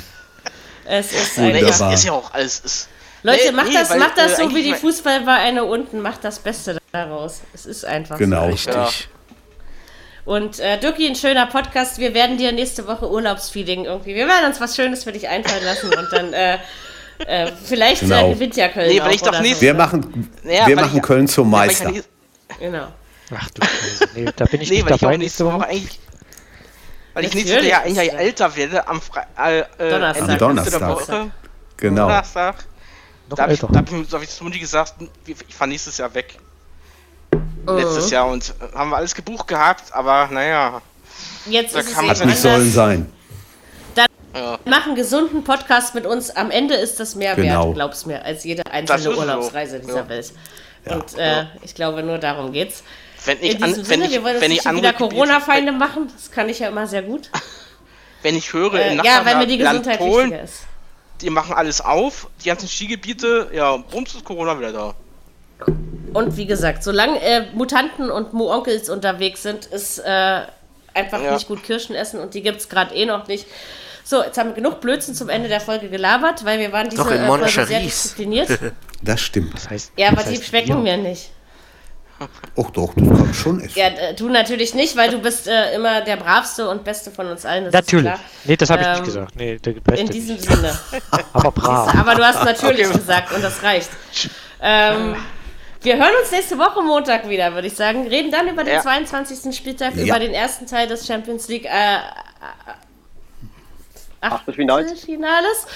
es ist Nee, ein ist, Wunderbar. ist ja auch alles. Ist, Leute, Nee, macht nee, das, weil, macht das äh, so wie eigentlich die Fußballvereine unten. Macht das Beste daraus. Es ist einfach Genau. so. Richtig. Ja. Und äh, Dirki, ein schöner Podcast. Wir werden dir nächste Woche Urlaubsfeeling irgendwie. Wir werden uns was Schönes für dich einfallen lassen und dann äh, äh, vielleicht Genau. äh, gewinnt ja Köln. Nee, weil auch ich doch nicht- so. Wir machen, Naja, wir machen ich- Köln zum Ja, ich Meister. ja Genau. Ach du Scheiße. Nee, da bin ich Nee, nicht weil ich dabei auch nächste Woche eigentlich. Weil ich Natürlich nächstes Jahr ist ein Jahr ja- älter werde, am Fre äh, äh, Donnerstag. Am Donnerstag. der Woche. Genau. Donnerstag. Noch Da habe ich, da hab ich, hab ich zu Mutti gesagt, ich fahre nächstes Jahr weg. Mhm. Letztes Jahr und äh, haben wir alles gebucht gehabt, aber naja. Jetzt Da ist es kann eben man Hat nicht sollen sein. Ja. Mach einen gesunden Podcast mit uns. Am Ende ist das mehr Genau. wert, glaub's mir, als jede Das einzelne so. Urlaubsreise dieser Ja. Welt. Und äh, ich glaube, nur darum geht's. Wenn ich, an, diesem wenn Sinne, ich, wir wollen uns wenn nicht ich wieder Corona-Feinde machen. Das kann ich ja immer sehr gut. (laughs) wenn ich höre, Äh, in ja, weil mir die Gesundheit Polen, wichtiger ist. Die machen alles auf, die ganzen Skigebiete, ja, bums ist Corona wieder da. Und wie gesagt, solange äh, Mutanten und Mu-Onkels unterwegs sind, ist äh, einfach Ja. nicht gut Kirschen essen und die gibt's gerade eh noch nicht. So, jetzt haben wir genug Blödsinn zum Ende der Folge gelabert, weil wir waren diese Doch, in äh, Folge sehr diszipliniert. (laughs) Das stimmt. Das heißt, Ja, aber das die schmecken Bier. mir nicht. Och doch, das kann ich schon essen. Ja, äh, du natürlich nicht, weil du bist äh, immer der bravste und beste von uns allen. Das Natürlich. Ist klar. Nee, das habe ich Ähm, nicht gesagt. Nee, der Beste In diesem nicht. Sinne. (laughs) Aber brav. Aber du hast natürlich gesagt und das reicht. Ähm, wir hören uns nächste Woche Montag wieder, würde ich sagen. Reden dann über den Ja. 22. Spieltag, Ja. über den ersten Teil des Champions League äh, Achtelfinals. Finales.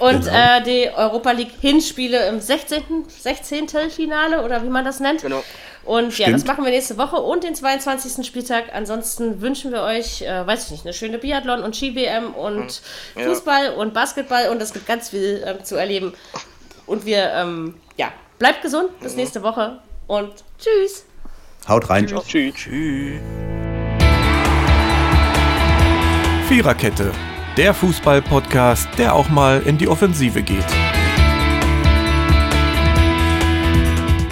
Und Genau. äh, die Europa League Hinspiele im 16. 16. Finale oder wie man das nennt. Genau. Und ja, Stimmt. das machen wir nächste Woche und den 22. Spieltag. Ansonsten wünschen wir euch, äh, weiß ich nicht, eine schöne Biathlon und Ski-WM und Ja. Fußball und Basketball und es gibt ganz viel ähm, zu erleben. Und wir, ähm, ja, bleibt gesund, bis nächste Woche und tschüss. Haut rein. Tschüss. Tschüss. Viererkette, der Fußball-Podcast, der auch mal in die Offensive geht.